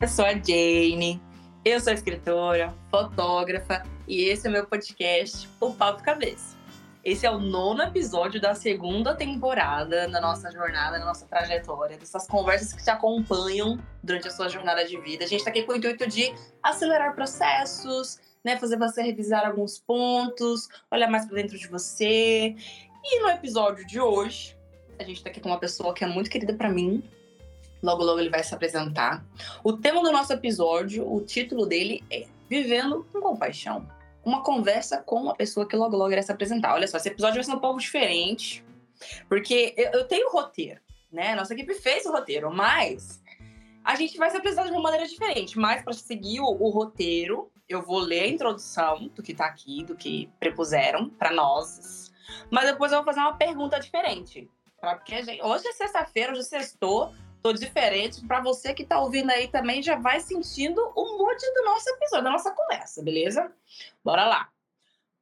Eu sou a Jane, eu sou escritora, fotógrafa e esse é o meu podcast, O Papo Cabeça. Esse é o nono episódio da segunda temporada da nossa jornada, da nossa trajetória, dessas conversas que te acompanham durante a sua jornada de vida. A gente está aqui com o intuito de acelerar processos, né, fazer você revisar alguns pontos, olhar mais para dentro de você. E no episódio de hoje, a gente está aqui com uma pessoa que é muito querida para mim. Logo, logo ele vai se apresentar. O tema do nosso episódio, o título dele é Vivendo com Compaixão uma conversa com uma pessoa que logo logo irá se apresentar. Olha só, esse episódio vai ser um pouco diferente, porque eu, eu tenho roteiro, né? Nossa equipe fez o roteiro, mas a gente vai se apresentar de uma maneira diferente. Mas para seguir o, o, roteiro, eu vou ler a introdução do que tá aqui, do que prepuseram para nós. Mas depois eu vou fazer uma pergunta diferente. Porque gente, hoje é sexta-feira, hoje é sextou, tô diferente. Para você que tá ouvindo aí também, já vai sentindo o mood do nosso episódio, da nossa conversa, beleza? Bora lá!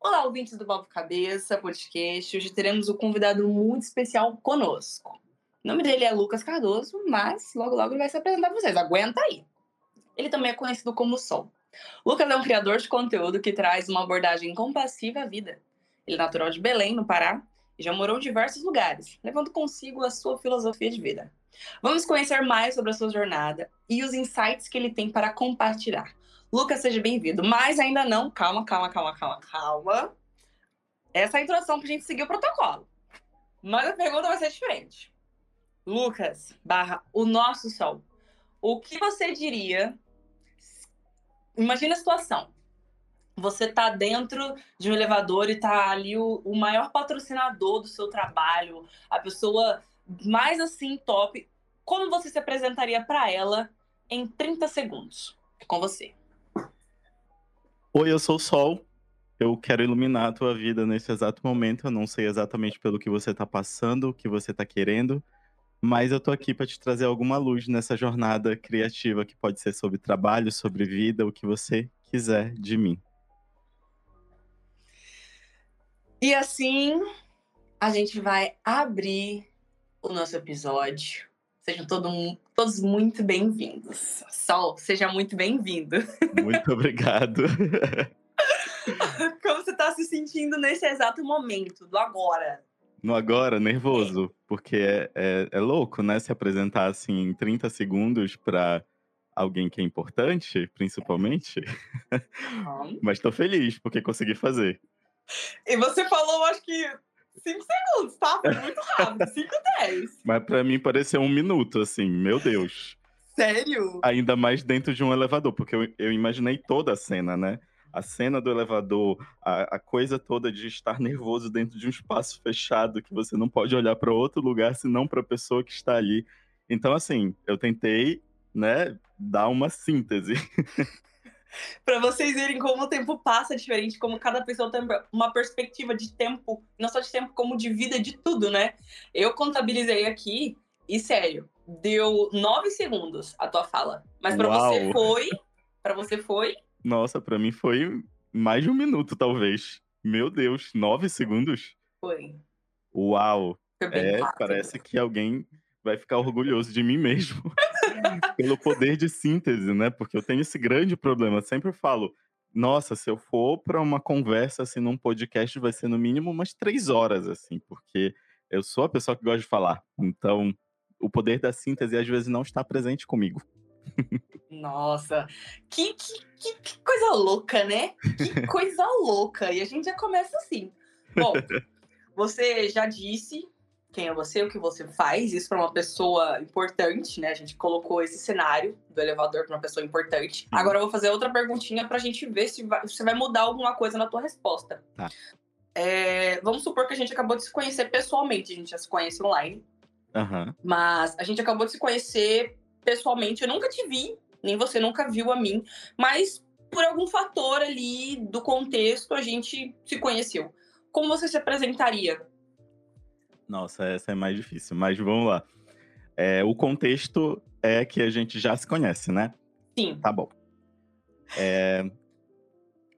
Olá, ouvintes do Papo Cabeça, podcast. Hoje teremos um convidado muito especial conosco. O nome dele é Lucas Cardoso, mas logo logo ele vai se apresentar para vocês. Aguenta aí! Ele também é conhecido como Sol. Lucas é um criador de conteúdo que traz uma abordagem compassiva à vida. Ele é natural de Belém, no Pará, e já morou em diversos lugares, levando consigo a sua filosofia de vida. Vamos conhecer mais sobre a sua jornada e os insights que ele tem para compartilhar. Lucas, seja bem-vindo. Mas ainda não, calma, calma, calma, calma, calma. Essa é a introdução para a gente seguir o protocolo. Mas a pergunta vai ser diferente. Lucas, barra, o nosso sol. O que você diria? Imagina a situação. Você tá dentro de um elevador e tá ali o, o maior patrocinador do seu trabalho, a pessoa mais assim top. Como você se apresentaria para ela em 30 segundos? É com você. Oi, eu sou o Sol. Eu quero iluminar a tua vida nesse exato momento. Eu não sei exatamente pelo que você está passando, o que você está querendo, mas eu tô aqui para te trazer alguma luz nessa jornada criativa que pode ser sobre trabalho, sobre vida, o que você quiser de mim. E assim, a gente vai abrir o nosso episódio. Sejam todo, todos muito bem-vindos. Sol, seja muito bem-vindo. Muito obrigado. Como você está se sentindo nesse exato momento, do agora? No agora, nervoso, porque é, é, é louco, né? Se apresentar assim em 30 segundos para alguém que é importante, principalmente. Uhum. Mas estou feliz porque consegui fazer. E você falou, acho que 5 segundos, tá? Foi muito rápido. 5, 10. Mas pra mim pareceu um minuto, assim, meu Deus. Sério? Ainda mais dentro de um elevador, porque eu, eu imaginei toda a cena, né? A cena do elevador, a, a coisa toda de estar nervoso dentro de um espaço fechado, que você não pode olhar para outro lugar senão para a pessoa que está ali. Então, assim, eu tentei, né, dar uma síntese. para vocês verem como o tempo passa diferente, como cada pessoa tem uma perspectiva de tempo, não só de tempo, como de vida, de tudo, né? Eu contabilizei aqui, e sério, deu nove segundos a tua fala. Mas para você foi. para você foi. Nossa, para mim foi mais de um minuto, talvez. Meu Deus, nove segundos? Foi. Uau! Foi é, parece que alguém vai ficar orgulhoso de mim mesmo. Pelo poder de síntese, né? Porque eu tenho esse grande problema. Eu sempre falo, nossa, se eu for para uma conversa assim num podcast, vai ser no mínimo umas três horas, assim, porque eu sou a pessoa que gosta de falar. Então, o poder da síntese às vezes não está presente comigo. Nossa, que, que, que, que coisa louca, né? Que coisa louca. E a gente já começa assim. Bom, você já disse quem é você, o que você faz, isso para uma pessoa importante, né? A gente colocou esse cenário do elevador para uma pessoa importante. Uhum. Agora eu vou fazer outra perguntinha para a gente ver se, vai, se vai mudar alguma coisa na tua resposta. Tá. É, vamos supor que a gente acabou de se conhecer pessoalmente, a gente já se conhece online. Uhum. Mas a gente acabou de se conhecer pessoalmente. Eu nunca te vi, nem você nunca viu a mim, mas por algum fator ali do contexto a gente se conheceu. Como você se apresentaria nossa, essa é mais difícil, mas vamos lá. É, o contexto é que a gente já se conhece, né? Sim. Tá bom. É...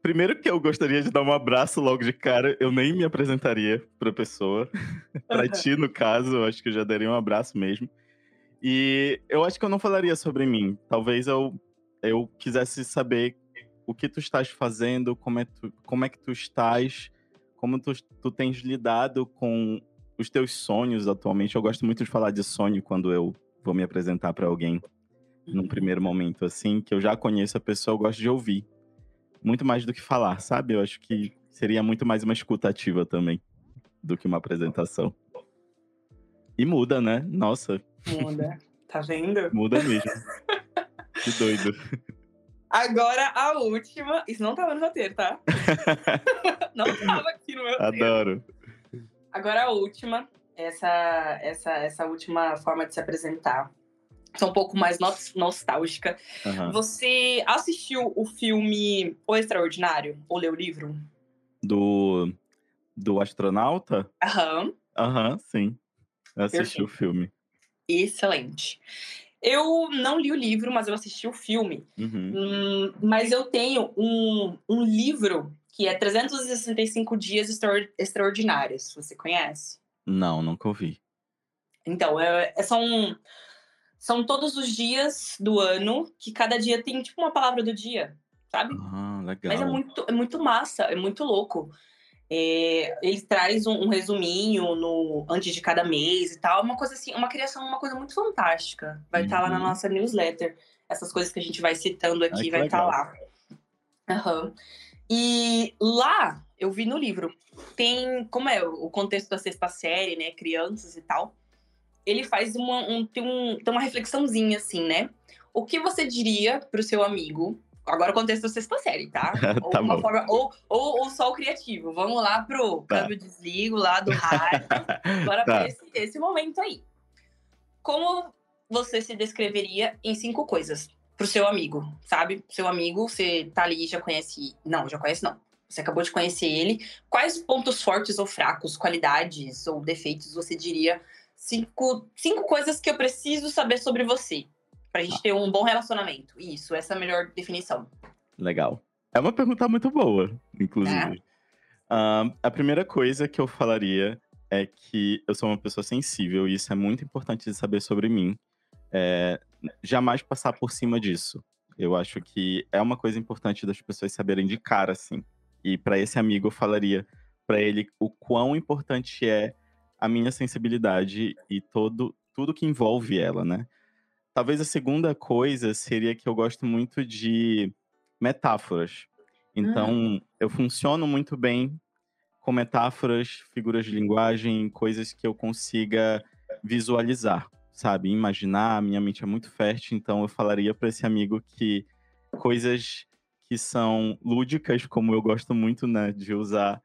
Primeiro que eu gostaria de dar um abraço logo de cara, eu nem me apresentaria pra pessoa. pra ti, no caso, eu acho que eu já daria um abraço mesmo. E eu acho que eu não falaria sobre mim. Talvez eu eu quisesse saber o que tu estás fazendo, como é, tu, como é que tu estás, como tu, tu tens lidado com os teus sonhos atualmente. Eu gosto muito de falar de sonho quando eu vou me apresentar para alguém num uhum. primeiro momento, assim, que eu já conheço a pessoa, eu gosto de ouvir. Muito mais do que falar, sabe? Eu acho que seria muito mais uma escutativa também do que uma apresentação. E muda, né? Nossa. Muda. Tá vendo? Muda mesmo. que doido. Agora a última. Isso não tava no roteiro, tá? não tava aqui no meu roteiro. Adoro. Agora a última. Essa, essa, essa última forma de se apresentar sou um pouco mais nostálgica. Uhum. Você assistiu o filme O Extraordinário? Ou leu o livro? Do, do astronauta? Aham. Aham, sim. Eu assisti Perfeito. o filme. Excelente. Eu não li o livro, mas eu assisti o filme. Uhum. Hum, mas eu tenho um, um livro que é 365 Dias Extraordinários. Você conhece? Não, nunca ouvi. Então, é, é, são são todos os dias do ano que cada dia tem tipo uma palavra do dia, sabe? Ah, legal. Mas é muito, é muito massa, é muito louco. É, ele traz um, um, resuminho no antes de cada mês e tal, uma coisa assim, uma criação, uma coisa muito fantástica. Vai estar uhum. tá lá na uhum. nossa newsletter. Essas coisas que a gente vai citando aqui Ai, vai estar tá lá. Uhum. E lá eu vi no livro tem como é o contexto da sexta série, né, crianças e tal ele faz uma, um, tem, um, tem uma reflexãozinha assim, né? O que você diria pro seu amigo? Agora o contexto da sexta série, tá? tá ou, forma, ou, ou, ou, só o criativo. Vamos lá pro tá. câmbio desligo lá do rádio. Bora tá. pra esse, esse momento aí. Como você se descreveria em cinco coisas pro seu amigo, sabe? Seu amigo, você tá ali, já conhece. Não, já conhece não. Você acabou de conhecer ele. Quais pontos fortes ou fracos, qualidades ou defeitos você diria cinco, cinco coisas que eu preciso saber sobre você. Pra gente ter um bom relacionamento. Isso, essa é a melhor definição. Legal. É uma pergunta muito boa, inclusive. É. Uh, a primeira coisa que eu falaria é que eu sou uma pessoa sensível e isso é muito importante de saber sobre mim. É, jamais passar por cima disso. Eu acho que é uma coisa importante das pessoas saberem de cara, assim. E para esse amigo eu falaria para ele o quão importante é a minha sensibilidade e todo tudo que envolve ela, né? Talvez a segunda coisa seria que eu gosto muito de metáforas. Então, hum. eu funciono muito bem com metáforas, figuras de linguagem, coisas que eu consiga visualizar, sabe? Imaginar, minha mente é muito fértil, então eu falaria para esse amigo que coisas que são lúdicas, como eu gosto muito, né, de usar,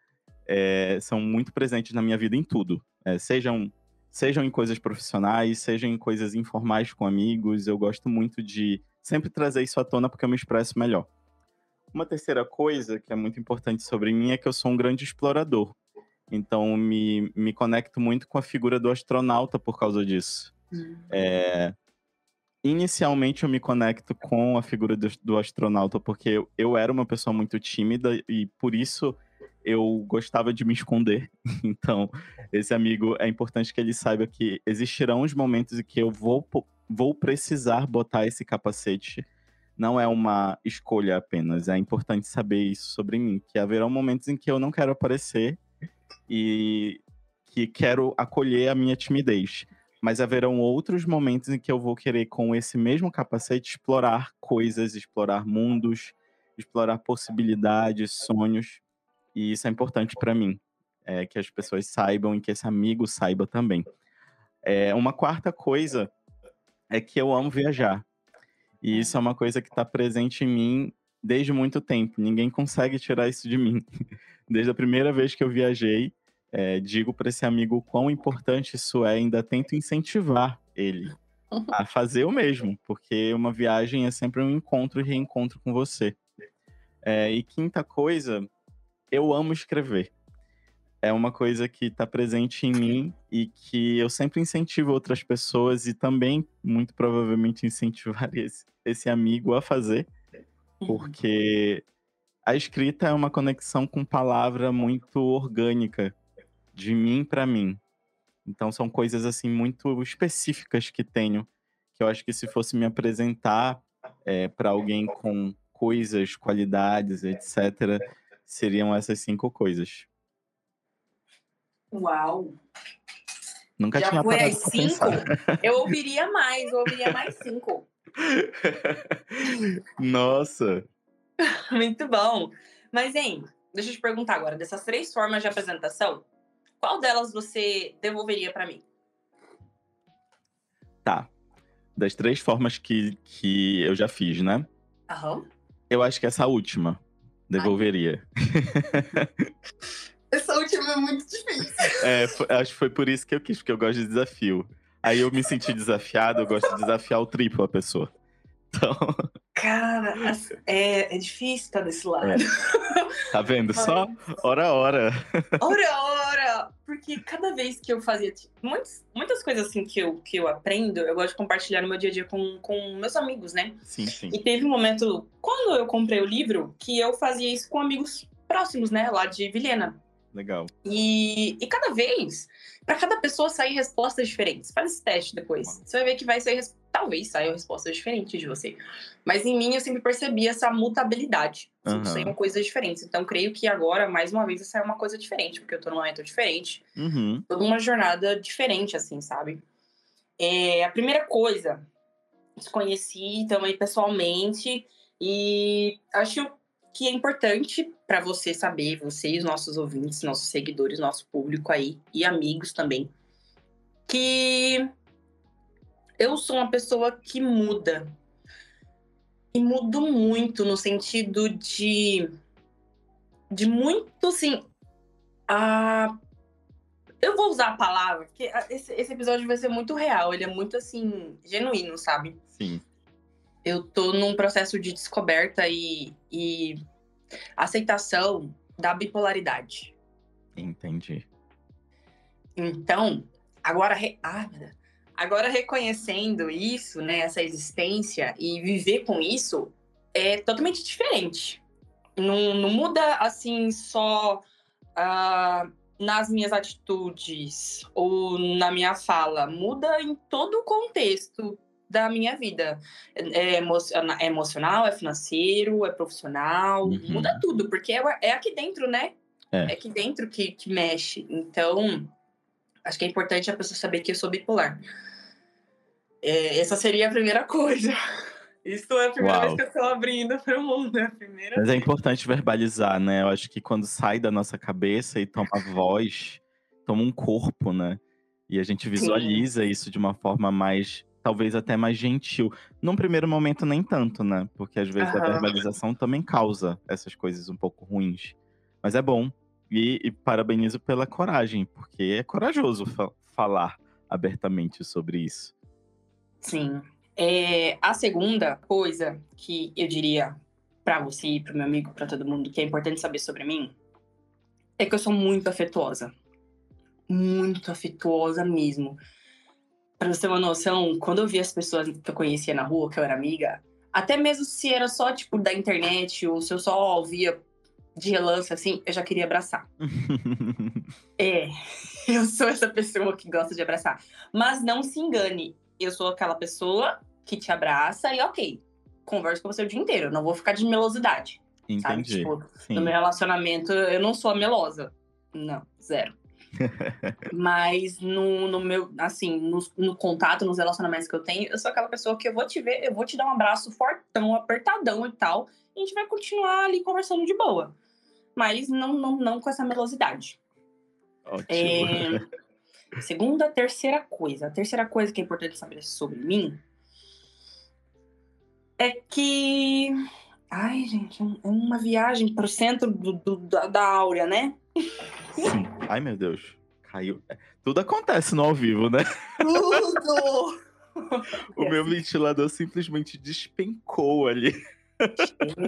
é, são muito presentes na minha vida em tudo. É, sejam, sejam em coisas profissionais, sejam em coisas informais com amigos. Eu gosto muito de sempre trazer isso à tona porque eu me expresso melhor. Uma terceira coisa que é muito importante sobre mim é que eu sou um grande explorador. Então, me, me conecto muito com a figura do astronauta por causa disso. É, inicialmente, eu me conecto com a figura do, do astronauta porque eu, eu, era uma pessoa muito tímida e, por isso, eu gostava de me esconder. Então, esse amigo é importante que ele saiba que existirão os momentos em que eu vou, vou precisar botar esse capacete. Não é uma escolha apenas, é importante saber isso sobre mim, que haverão momentos em que eu não quero aparecer e que quero acolher a minha timidez. Mas haverão outros momentos em que eu vou querer, com esse mesmo capacete, explorar coisas, explorar mundos, explorar possibilidades, sonhos. E isso é importante para mim, é, que as pessoas saibam e que esse amigo saiba também. É, uma quarta coisa é que eu amo viajar. E isso é uma coisa que está presente em mim desde muito tempo. Ninguém consegue tirar isso de mim. Desde a primeira vez que eu viajei, é, digo para esse amigo quão importante isso é, ainda tento incentivar ele a fazer o mesmo, porque uma viagem é sempre um encontro e reencontro com você. É, e quinta coisa eu amo escrever. É uma coisa que está presente em mim e que eu sempre incentivo outras pessoas e também, muito provavelmente, incentivaria esse, esse amigo a fazer, uhum. porque a escrita é uma conexão com palavra muito orgânica, de mim para mim. Então são coisas assim muito específicas que tenho, que eu acho que se fosse me apresentar, é, para alguém com coisas, qualidades, etc., seriam essas cinco coisas. Uau! Nunca Já tinha foi pra cinco? Eu ouviria mais, eu ouviria mais cinco. Nossa! Muito bom. Mas, hein, deixa eu te perguntar agora, dessas três formas de apresentação, qual delas você devolveria pra mim? Tá. Das três formas que, que eu já fiz, né? Aham. Eu acho que essa última devolveria. Essa última é muito difícil. É, acho que foi por isso que eu quis, porque eu gosto de desafio. Aí eu me senti desafiado, eu gosto de desafiar o triplo a pessoa. Então, Cara, é, é difícil estar desse lado. tá vendo? Só hora a hora. Ora, Porque cada vez que eu fazia. Muitas, muitas coisas assim que eu, que eu aprendo, eu gosto de compartilhar no meu dia a dia com, com meus amigos, né? Sim, sim. E teve um momento, quando eu comprei o livro, que eu fazia isso com amigos próximos, né? Lá de Vilhena. Legal. E, e cada vez, para cada pessoa sair respostas diferentes. Faz esse teste depois. Você vai ver que vai sair. Talvez saiam respostas diferentes de você. Mas em mim eu sempre percebi essa mutabilidade. Aham. saíam coisas diferentes. Então creio que agora, mais uma vez, sair uma coisa diferente, porque eu tô num momento diferente. Uhum. Toda uma jornada diferente, assim, sabe? É, a primeira coisa, desconheci também pessoalmente. E acho que é importante para você saber, você os nossos ouvintes, nossos seguidores, nosso público aí e amigos também, que eu sou uma pessoa que muda. E mudo muito no sentido de de muito assim, a eu vou usar a palavra, porque esse, esse episódio vai ser muito real, ele é muito assim, genuíno, sabe? Sim. eu tô num processo de descoberta e, e aceitação da bipolaridade. Entendi. Então, agora, re... ah, meu Deus. Agora reconhecendo isso, né, essa existência e viver com isso é totalmente diferente. Não, não muda assim só ah, nas minhas atitudes ou na minha fala, muda em todo o contexto da minha vida. É, emo- é emocional, é financeiro, é profissional, Uhum. muda tudo, porque é, é aqui dentro, né? É. aqui dentro que, que mexe. Então, acho que é importante a pessoa saber que eu sou bipolar. É, essa seria a primeira coisa. Isso é a primeira Uau. vez que eu estou abrindo para o mundo, é a primeira Mas é importante verbalizar, né? Eu acho que quando sai da nossa cabeça e toma voz, toma um corpo, né? E a gente visualiza isso de uma forma mais, talvez até mais gentil. Num primeiro momento, nem tanto, né? Porque às vezes a Aham. verbalização também causa essas coisas um pouco ruins. Mas é bom. E, e parabenizo pela coragem, porque é corajoso fa- falar abertamente sobre isso. Sim. É, a segunda coisa que eu diria para você, para meu amigo, para todo mundo, que é importante saber sobre mim, é que eu sou muito afetuosa. Muito afetuosa mesmo. Pra você ter uma noção, quando eu vi as pessoas que eu conhecia na rua, que eu era amiga, até mesmo se era só, tipo, da internet, ou se eu só ouvia de relance, assim, eu já queria abraçar. É, eu sou essa pessoa que gosta de abraçar. Mas não se engane, eu sou aquela pessoa que te abraça e ok, converso com você o dia inteiro, eu não vou ficar de melosidade, sabe? Entendi. Tipo, Sim. no meu relacionamento eu não sou a melosa. Não, zero. Mas no, no meu, assim, no, no contato, nos relacionamentos que eu tenho, eu sou aquela pessoa que eu vou te ver, eu vou te dar um abraço fortão, apertadão e tal, a gente vai continuar ali conversando de boa. Mas não, não, não com essa melosidade. Ótimo. É, segunda, terceira coisa. A terceira coisa que é importante saber sobre mim é que. Ai, gente, é uma viagem pro centro do, do- da, da Áurea, né? Sim. Ai, meu Deus. Caiu. É, Tudo acontece no ao vivo, né? Tudo! O meu ventilador simplesmente despencou ali.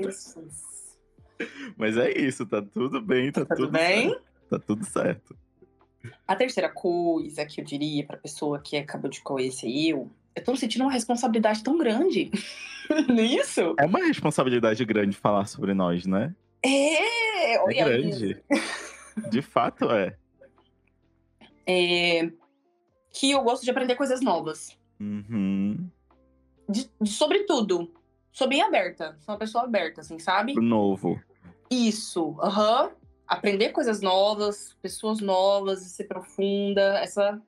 Jesus. Mas é isso, tá tudo bem, tá, Tudo tudo bem? certo. Tá tudo certo. A terceira coisa que eu diria pra pessoa que acabou de conhecer eu, eu tô sentindo uma responsabilidade tão grande nisso. É uma responsabilidade grande falar sobre nós, né? É, É olha grande. De fato é. é, que eu gosto de aprender coisas novas. Uhum. De, de- sobre tudo. Sou bem aberta. Sou uma pessoa aberta, assim, sabe? Novo. Isso, aham. Uhum. Aprender coisas novas, pessoas novas, ser profunda. Essa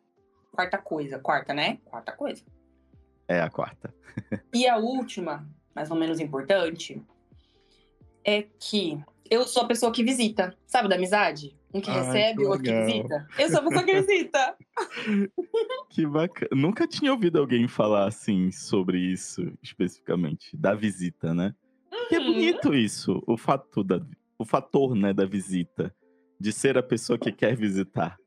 quarta coisa. Quarta, né? Quarta coisa. É a quarta. e a última, mais ou menos importante, é que eu sou a pessoa que visita. Sabe da amizade? Um que Ai, recebe, o outro que visita. Eu sou a pessoa que visita. que bacana. Nunca tinha ouvido alguém falar assim sobre isso especificamente, da visita, né? Uhum. Que é bonito isso, o fato da, o fator, né, da visita, de ser a pessoa que quer visitar.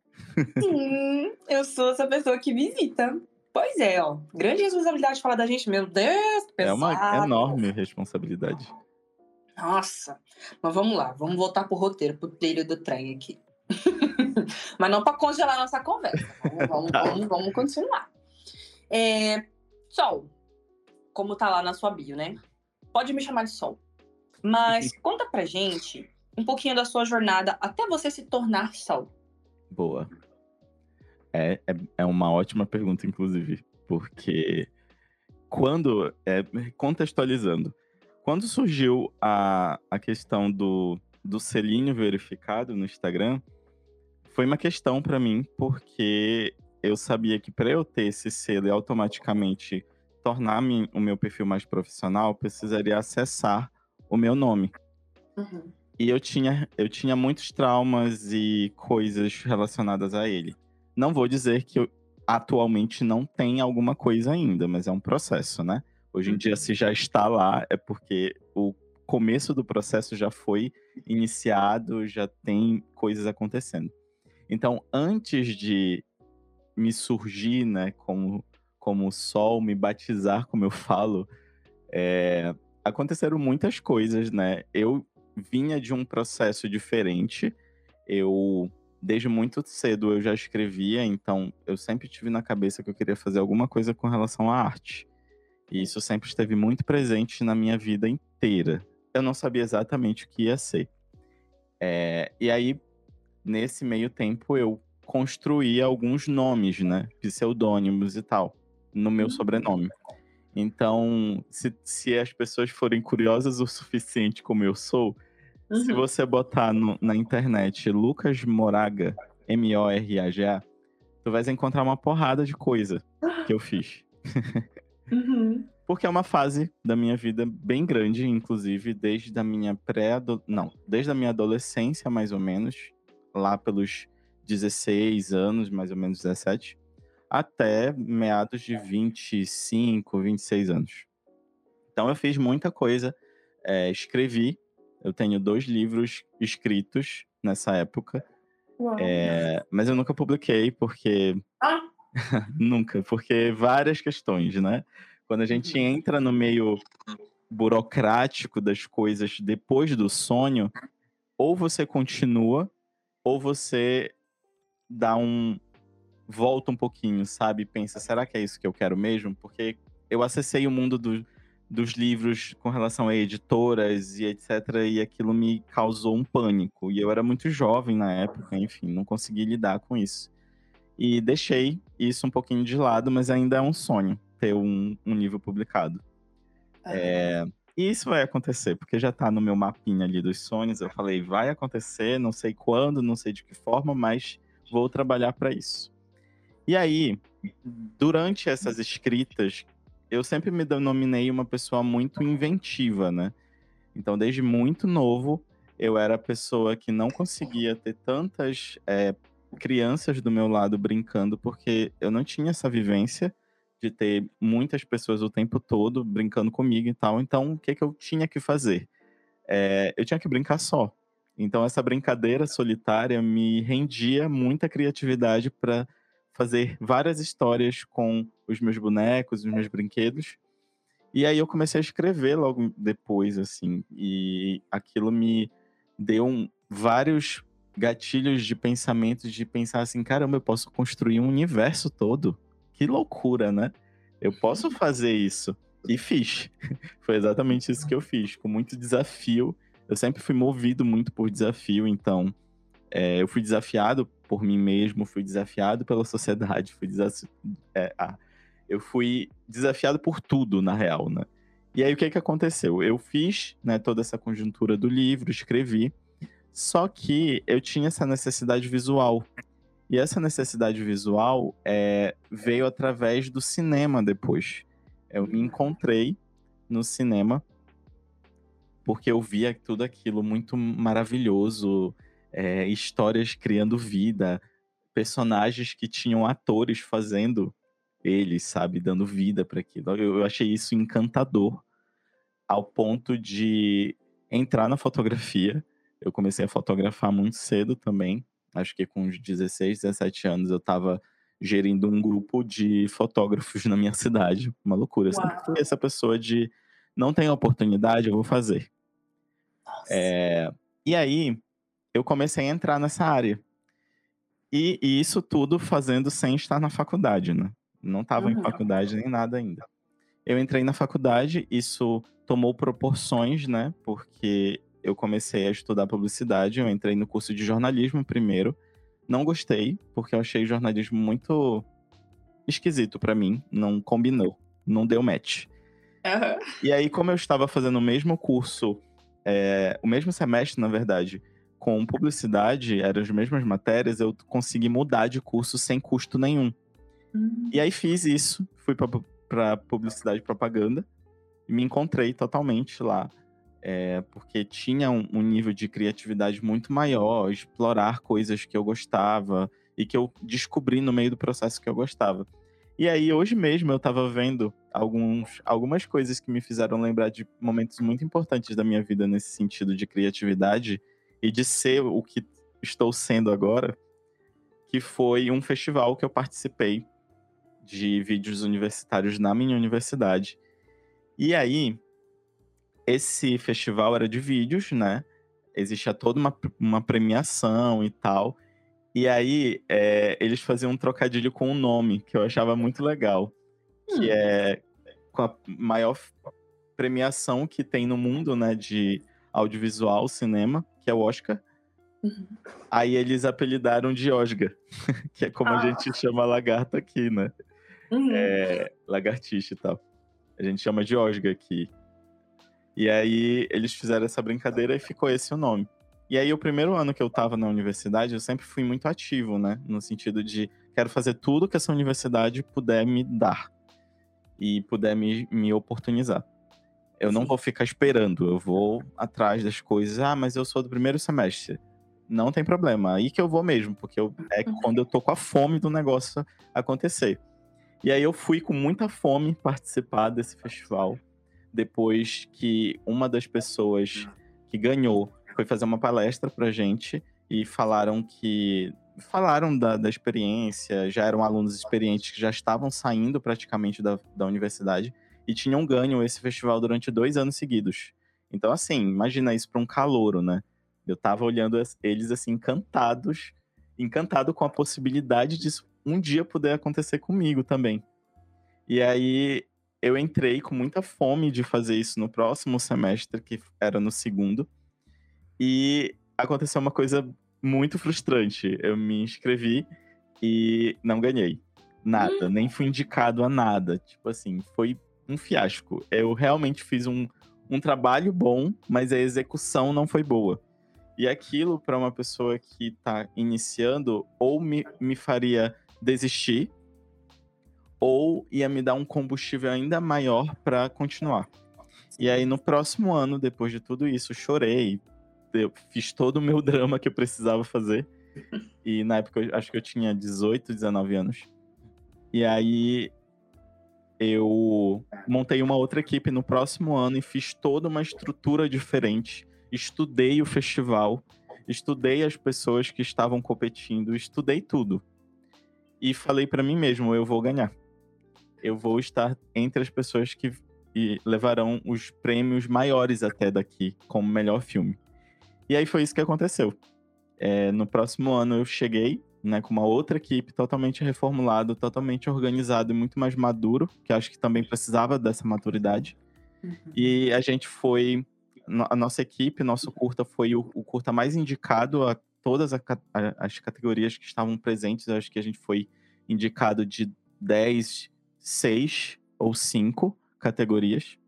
Sim, eu sou essa pessoa que visita. Pois é, ó. Grande responsabilidade falar da gente, meu Deus, pesado. É uma enorme responsabilidade. Nossa. Mas vamos lá, vamos voltar pro roteiro, pro trilho do trem aqui. Mas não para congelar nossa conversa. Vamos, vamos, tá. vamos, vamos continuar. É, Sol, como tá lá na sua bio, né? Pode me chamar de Sol. Mas conta pra gente um pouquinho da sua jornada até você se tornar Sol. Boa. É, é, é uma ótima pergunta, inclusive, porque quando, é, contextualizando, quando surgiu a, a questão do, do selinho verificado no Instagram, foi uma questão para mim, porque eu sabia que para eu ter esse selo e automaticamente tornar o meu perfil mais profissional, precisaria acessar o meu nome. Uhum. E eu tinha, eu tinha muitos traumas e coisas relacionadas a ele. Não vou dizer que eu, atualmente não tem alguma coisa ainda, mas é um processo, né? Hoje em dia, se já está lá, é porque o começo do processo já foi iniciado, já tem coisas acontecendo. Então, antes de me surgir, né, como, como sol, me batizar, como eu falo, é, aconteceram muitas coisas, né? Eu vinha de um processo diferente. Eu, desde muito cedo, eu já escrevia, então eu sempre tive na cabeça que eu queria fazer alguma coisa com relação à arte. E isso sempre esteve muito presente na minha vida inteira. Eu não sabia exatamente o que ia ser. É, e aí, nesse meio tempo, eu construí alguns nomes, né? Pseudônimos e tal, no meu uhum. sobrenome. Então, se, se as pessoas forem curiosas o suficiente como eu sou, uhum. se você botar no, na internet Lucas Moraga, M-O-R-A-G-A, tu vai encontrar uma porrada de coisa que eu fiz. Porque é uma fase da minha vida bem grande, inclusive desde a minha pré não, desde a minha adolescência mais ou menos, lá pelos 16 anos, mais ou menos 17, até meados de 25, 26 anos. Então eu fiz muita coisa, é, escrevi, eu tenho dois livros escritos nessa época, é, mas eu nunca publiquei porque ah. Nunca, porque várias questões, né? Quando a gente uhum. entra no meio burocrático das coisas depois do sonho, ou você continua, ou você dá um. volta um pouquinho, sabe? Pensa, será que é isso que eu quero mesmo? Porque eu acessei o mundo do, dos livros com relação a editoras e etc. E aquilo me causou um pânico. E eu era muito jovem na época, enfim, não consegui lidar com isso. E deixei isso um pouquinho de lado, mas ainda é um sonho ter um, um livro publicado. É, e isso vai acontecer, porque já está no meu mapinha ali dos sonhos. Eu falei, vai acontecer, não sei quando, não sei de que forma, mas vou trabalhar para isso. E aí, durante essas escritas, eu sempre me denominei uma pessoa muito inventiva, né? Então, desde muito novo, eu era a pessoa que não conseguia ter tantas é, crianças do meu lado brincando, porque eu não tinha essa vivência de ter muitas pessoas o tempo todo brincando comigo e tal. Então, o que, que eu tinha que fazer? É, eu tinha que brincar só. Então, essa brincadeira solitária me rendia muita criatividade para fazer várias histórias com os meus bonecos, os meus brinquedos. E aí eu comecei a escrever logo depois, assim, e aquilo me deu um, vários gatilhos de pensamento de pensar assim, caramba, eu posso construir um universo todo. Que loucura, né? Eu posso fazer isso. E fiz. Foi exatamente isso que eu fiz, com muito desafio. Eu sempre fui movido muito por desafio, então é, eu fui desafiado por mim mesmo, fui desafiado pela sociedade, fui desafi... É, ah, eu fui desafiado por tudo, na real, né? E aí o que que aconteceu? Eu fiz, né, toda essa conjuntura do livro, escrevi, só que eu tinha essa necessidade visual. E essa necessidade visual é, veio através do cinema depois. Eu me encontrei no cinema porque eu via tudo aquilo muito maravilhoso, é, histórias criando vida, personagens que tinham atores fazendo eles, sabe, dando vida para aquilo. Eu, eu achei isso encantador, ao ponto de entrar na fotografia. Eu comecei a fotografar muito cedo também. Acho que com uns 16, 17 anos eu estava gerindo um grupo de fotógrafos na minha cidade. Uma loucura. Eu sempre fui essa pessoa de não tem oportunidade, eu vou fazer. É, e aí eu comecei a entrar nessa área. E, e, isso tudo fazendo sem estar na faculdade, né? Não estava uhum. em faculdade nem nada ainda. Eu entrei na faculdade, isso tomou proporções, né? Porque eu comecei a estudar publicidade, eu entrei no curso de jornalismo primeiro. Não gostei, porque eu achei jornalismo muito esquisito para mim, não combinou, não deu match. Uhum. E aí, como eu estava fazendo o mesmo curso, é, o mesmo semestre, na verdade, com publicidade, eram as mesmas matérias, eu consegui mudar de curso sem custo nenhum. Uhum. E aí fiz isso, fui para publicidade e propaganda e me encontrei totalmente lá. É, porque tinha um, um, nível de criatividade muito maior, explorar coisas que eu gostava e que eu descobri no meio do processo que eu gostava. E aí, hoje mesmo, eu estava vendo alguns, algumas coisas que me fizeram lembrar de momentos muito importantes da minha vida nesse sentido de criatividade e de ser o que estou sendo agora, que foi um festival que eu participei de vídeos universitários na minha universidade. E aí, esse festival era de vídeos, né? Existia toda uma, uma premiação e tal. E aí, é, eles faziam um trocadilho com o um nome, que eu achava muito legal. Hum. Que é com a maior premiação que tem no mundo, né? De audiovisual, cinema, que é o Oscar. Uhum. Aí eles apelidaram de Osga, que é como ah. a gente chama a lagarta aqui, né? Uhum. É, lagartixa e tal. A gente chama de Osga aqui. E aí eles fizeram essa brincadeira e ficou esse o nome. E aí o primeiro ano que eu tava na universidade, eu sempre fui muito ativo, né? No sentido de quero fazer tudo que essa universidade puder me dar e puder me, me oportunizar. Eu Sim. não vou ficar esperando, eu vou atrás das coisas. Ah, mas eu sou do primeiro semestre. Não tem problema, aí que eu vou mesmo, porque eu, é uhum. quando eu tô com a fome do negócio acontecer. E aí eu fui com muita fome participar desse festival, depois que uma das pessoas que ganhou foi fazer uma palestra pra gente e falaram que falaram da, da experiência, já eram alunos experientes que já estavam saindo praticamente da, da universidade e tinham ganho esse festival durante dois anos seguidos. Então, assim, imagina isso para um calouro, né? Eu tava olhando eles assim, encantados, encantado com a possibilidade disso um dia poder acontecer comigo também. E aí eu entrei com muita fome de fazer isso no próximo semestre, que era no segundo. E aconteceu uma coisa muito frustrante. Eu me inscrevi e não ganhei nada, hum. nem fui indicado a nada. Tipo assim, foi um fiasco. Eu realmente fiz um, um trabalho bom, mas a execução não foi boa. E aquilo, para uma pessoa que está iniciando, ou me, me faria desistir, ou ia me dar um combustível ainda maior para continuar. E aí, no próximo ano, depois de tudo isso, chorei, eu fiz todo o meu drama que eu precisava fazer. E na época, eu acho que eu tinha 18, 19 anos. E aí, eu montei uma outra equipe no próximo ano e fiz toda uma estrutura diferente. Estudei o festival, estudei as pessoas que estavam competindo, estudei tudo. E falei para mim mesmo, eu vou ganhar. Eu vou estar entre as pessoas que levarão os prêmios maiores até daqui, como melhor filme. E aí foi isso que aconteceu. É, no próximo ano eu cheguei né, com uma outra equipe totalmente reformulado, totalmente organizado e muito mais maduro, que acho que também precisava dessa maturidade. Uhum. E a gente foi, a nossa equipe, nosso curta foi o, o curta mais indicado a todas a, a, as categorias que estavam presentes. Eu acho que a gente foi indicado de 10, 6 ou 5 categorias.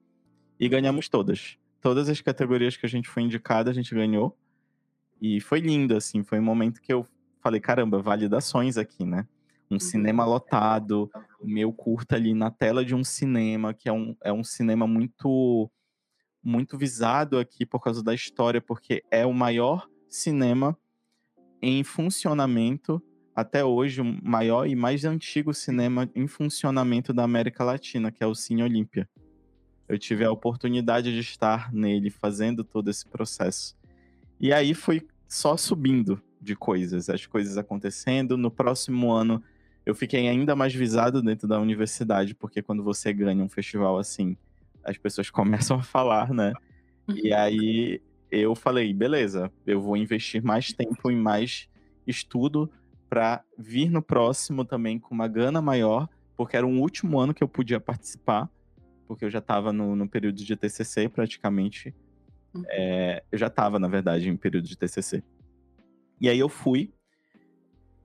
e ganhamos todas. Todas as categorias que a gente foi indicada, a gente ganhou. E foi lindo, assim, foi um momento que eu falei, caramba, validações aqui, né? Um uhum. cinema lotado, meu curta ali na tela de um cinema, que é um, é um cinema muito muito visado aqui por causa da história, porque é o maior cinema em funcionamento até hoje, o maior e mais antigo cinema em funcionamento da América Latina, que é o Cine Olímpia. Eu tive a oportunidade de estar nele fazendo todo esse processo. E aí foi só subindo de coisas, as coisas acontecendo. No próximo ano, eu fiquei ainda mais visado dentro da universidade, porque quando você ganha um festival assim, as pessoas começam a falar, né? E uhum. aí eu falei, beleza, eu vou investir mais tempo e mais estudo para vir no próximo também com uma gana maior, porque era o último ano que eu podia participar, porque eu já estava no, no, período de TCC praticamente. Uhum. É, eu já estava, na verdade, em período de TCC. E aí eu fui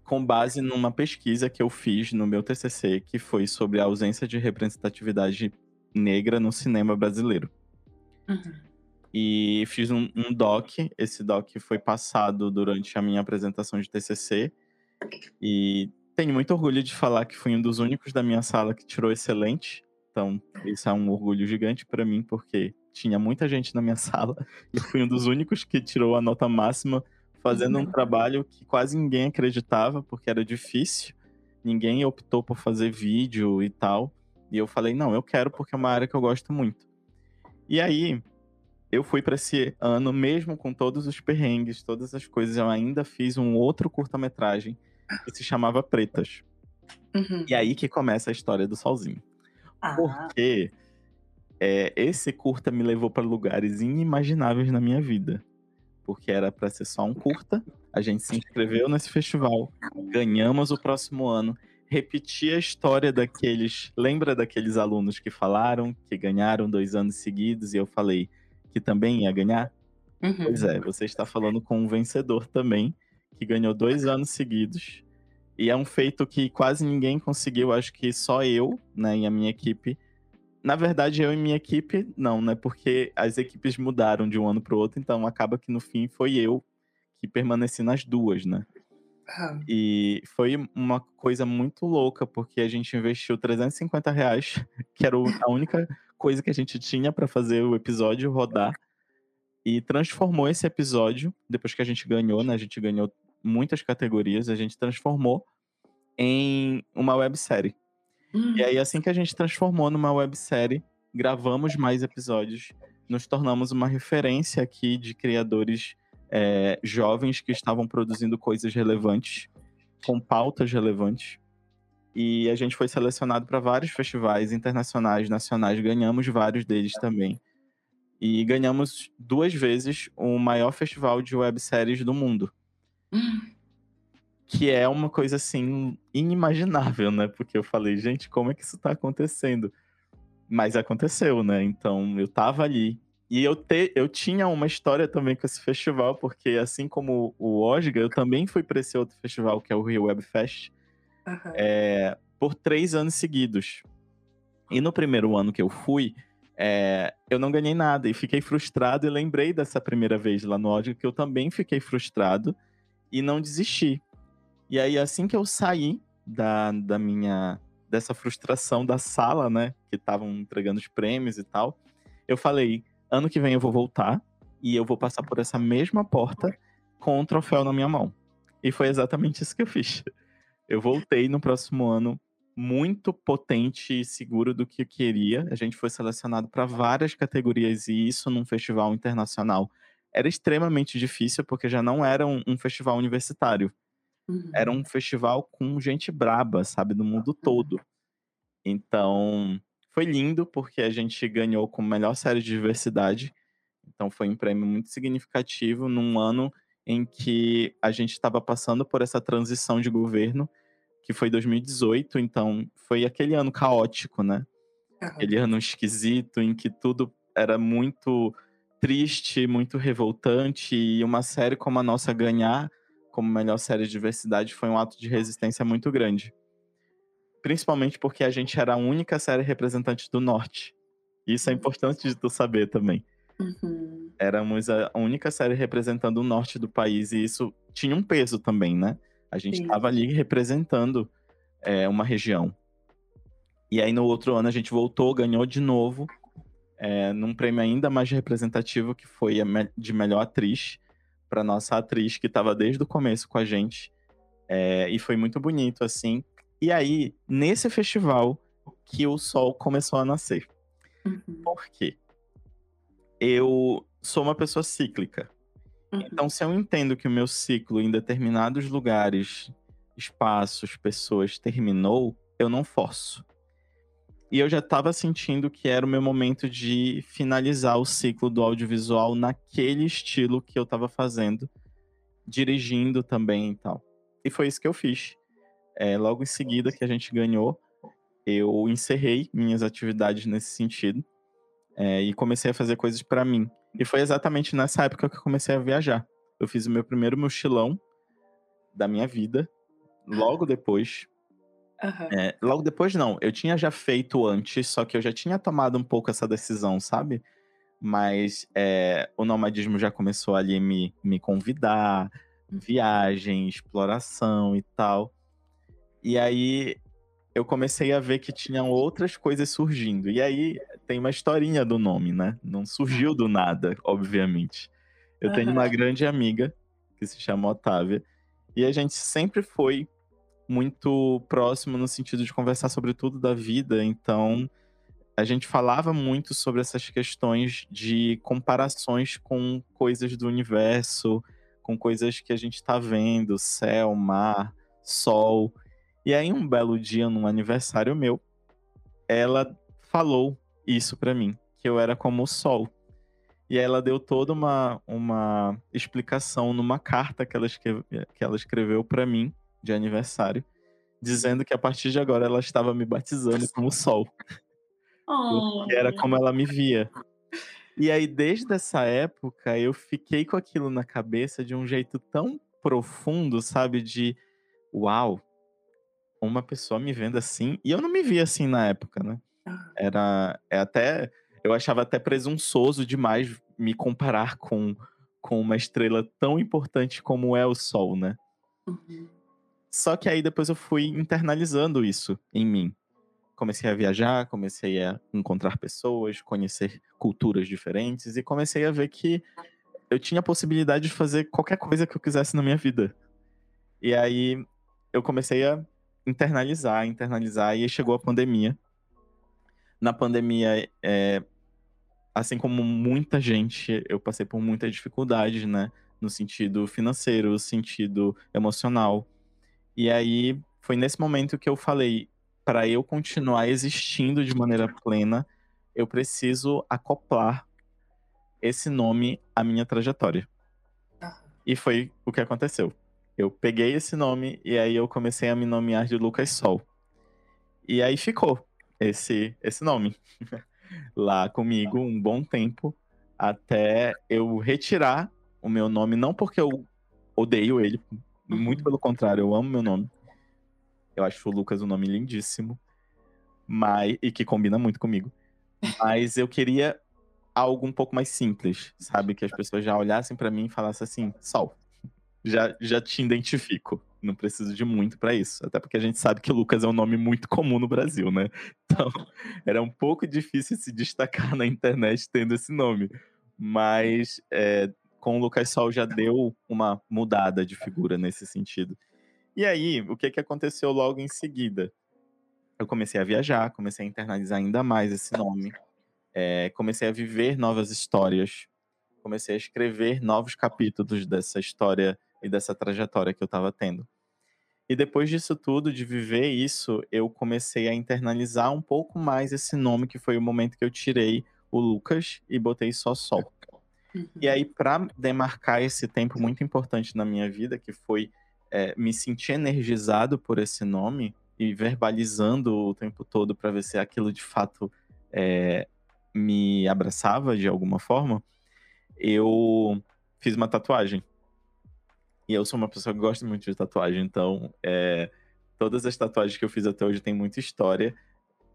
com base numa pesquisa que eu fiz no meu TCC, que foi sobre a ausência de representatividade negra no cinema brasileiro. Uhum. E fiz um, um, doc. Esse doc foi passado durante a minha apresentação de TCC. E tenho muito orgulho de falar que fui um dos únicos da minha sala que tirou excelente. Então, isso é um orgulho gigante para mim, porque tinha muita gente na minha sala. E fui um dos únicos que tirou a nota máxima, fazendo um uhum. trabalho que quase ninguém acreditava, porque era difícil. Ninguém optou por fazer vídeo e tal. E eu falei, não, eu quero porque é uma área que eu gosto muito. E aí, eu fui para esse ano, mesmo com todos os perrengues, todas as coisas, eu ainda fiz um outro curta-metragem que se chamava Pretas. Uhum. E aí que começa a história do Solzinho. Ah. Porque é, esse curta me levou para lugares inimagináveis na minha vida. Porque era para ser só um curta, a gente se inscreveu nesse festival, ganhamos o próximo ano repetir a história daqueles. Lembra daqueles alunos que falaram que ganharam dois anos seguidos e eu falei que também ia ganhar? Uhum. Pois é, você está falando com um vencedor também, que ganhou dois anos seguidos. E é um feito que quase ninguém conseguiu, acho que só eu, né, e a minha equipe. Na verdade, eu e minha equipe, não, né? Porque as equipes mudaram de um ano para o outro, então acaba que no fim foi eu que permaneci nas duas, né? E foi uma coisa muito louca, porque a gente investiu 350 reais, que era a única coisa que a gente tinha para fazer o episódio rodar. E transformou esse episódio, depois que a gente ganhou, né? A gente ganhou muitas categorias, a gente transformou em uma websérie. Hum. E aí, assim que a gente transformou numa websérie, gravamos mais episódios, nos tornamos uma referência aqui de criadores é, jovens que estavam produzindo coisas relevantes, com pautas relevantes. E a gente foi selecionado para vários festivais internacionais, nacionais, ganhamos vários deles também. E ganhamos duas vezes o maior festival de webséries do mundo. Que é uma coisa assim inimaginável, né? Porque eu falei, gente, como é que isso tá acontecendo? Mas aconteceu, né? Então eu tava ali e eu, te, eu tinha uma história também com esse festival, porque assim como o Osga, eu também fui para esse outro festival, que é o Rio Web Fest, uhum. é, por três anos seguidos. E no primeiro ano que eu fui, é, eu não ganhei nada e fiquei frustrado e lembrei dessa primeira vez lá no Osga, que eu também fiquei frustrado e não desisti. E aí, assim que eu saí da, da minha dessa frustração da sala, né, que estavam entregando os prêmios e tal, eu falei, ano que vem eu vou voltar e eu vou passar por essa mesma porta com o um troféu na minha mão. E foi exatamente isso que eu fiz. Eu voltei no próximo ano muito potente e seguro do que eu queria. A gente foi selecionado para várias categorias e isso num festival internacional era extremamente difícil porque já não era um, um festival universitário. Uhum. Era um festival com gente braba, sabe, do mundo todo. Então, foi lindo, porque a gente ganhou como melhor série de diversidade. Então foi um prêmio muito significativo num ano em que a gente estava passando por essa transição de governo, que foi 2018. Então foi aquele ano caótico, né? Uhum. Aquele ano esquisito, em que tudo era muito triste, muito revoltante. E uma série como a nossa ganhar como melhor série de diversidade foi um ato de resistência muito grande principalmente porque a gente era a única série representante do norte. Isso é Uhum. importante de tu saber também. Uhum. Éramos a única série representando o norte do país e isso tinha um peso também, né? A gente estava ali representando é, uma região. E aí no outro ano a gente voltou, ganhou de novo, é, num prêmio ainda mais representativo, que foi de melhor atriz, para nossa atriz, que estava desde o começo com a gente. É, e foi muito bonito, assim. E aí, nesse festival, que o sol começou a nascer. Uhum. Por quê? Eu sou uma pessoa cíclica. Uhum. Então, se eu entendo que o meu ciclo em determinados lugares, espaços, pessoas terminou, eu não forço. E eu já estava sentindo que era o meu momento de finalizar o ciclo do audiovisual naquele estilo que eu estava fazendo, dirigindo também e tal. E foi isso que eu fiz. É, logo em seguida que a gente ganhou, eu encerrei minhas atividades nesse sentido é, e comecei a fazer coisas para mim. E foi exatamente nessa época que eu comecei a viajar. Eu fiz o meu primeiro mochilão da minha vida, logo depois. Aham. É, logo depois, não. Eu tinha já feito antes, só que eu já tinha tomado um pouco essa decisão, sabe? Mas é, o nomadismo já começou ali a me, me convidar, viagem, exploração e tal. E aí eu comecei a ver que tinham outras coisas surgindo. E aí tem uma historinha do nome, né? Não surgiu do nada, obviamente. Eu tenho uma grande amiga que se chama Otávia. E a gente sempre foi muito próximo no sentido de conversar sobre tudo da vida. Então, a gente falava muito sobre essas questões de comparações com coisas do universo, com coisas que a gente tá vendo, céu, mar, sol. E aí, um belo dia, num aniversário meu, ela falou isso pra mim, que eu era como o sol. E aí ela deu toda uma, uma explicação numa carta que ela, escreve, que ela escreveu pra mim, de aniversário, dizendo que a partir de agora ela estava me batizando como sol. Porque era como ela me via. E aí, desde essa época, eu fiquei com aquilo na cabeça de um jeito tão profundo, sabe? De uau, uma pessoa me vendo assim. E eu não me via assim na época, né? Ah. Era é até. Eu achava até presunçoso demais me comparar com, com uma estrela tão importante como é o Sol, né? Uhum. Só que aí depois eu fui internalizando isso em mim. Comecei a viajar, comecei a encontrar pessoas, conhecer culturas diferentes e comecei a ver que eu tinha a possibilidade de fazer qualquer coisa que eu quisesse na minha vida. E aí eu comecei a internalizar, internalizar, e aí chegou a pandemia. Na pandemia, é, assim como muita gente, eu passei por muitas dificuldades, né? No sentido financeiro, no sentido emocional. E aí foi nesse momento que eu falei, para eu continuar existindo de maneira plena, eu preciso acoplar esse nome à minha trajetória. E foi o que aconteceu. Eu peguei esse nome e aí eu comecei a me nomear de Lucas Sol. E aí ficou esse esse nome lá comigo um bom tempo até eu retirar o meu nome, não porque eu odeio ele, muito Uhum. pelo contrário, eu amo meu nome. Eu acho o Lucas um nome lindíssimo, mas e que combina muito comigo. Mas eu queria algo um pouco mais simples, sabe, que as pessoas já olhassem pra mim e falassem assim, Sol, já já te identifico. Não preciso de muito pra isso, até porque a gente sabe que Lucas é um nome muito comum no Brasil, né? Então, era um pouco difícil se destacar na internet tendo esse nome. Mas é, com o Lucas Sol já deu uma mudada de figura nesse sentido. E aí, o que, que aconteceu logo em seguida? Eu comecei a viajar, comecei a internalizar ainda mais esse nome, é, comecei a viver novas histórias, comecei a escrever novos capítulos dessa história e dessa trajetória que eu estava tendo. E depois disso tudo, de viver isso, eu comecei a internalizar um pouco mais esse nome, que foi o momento que eu tirei o Lucas e botei só Sol. Uhum. E aí, para demarcar esse tempo muito importante na minha vida, que foi é, me sentir energizado por esse nome e verbalizando o tempo todo para ver se aquilo de fato é, me abraçava de alguma forma, eu fiz uma tatuagem. E eu sou uma pessoa que gosta muito de tatuagem, então é, todas as tatuagens que eu fiz até hoje têm muita história.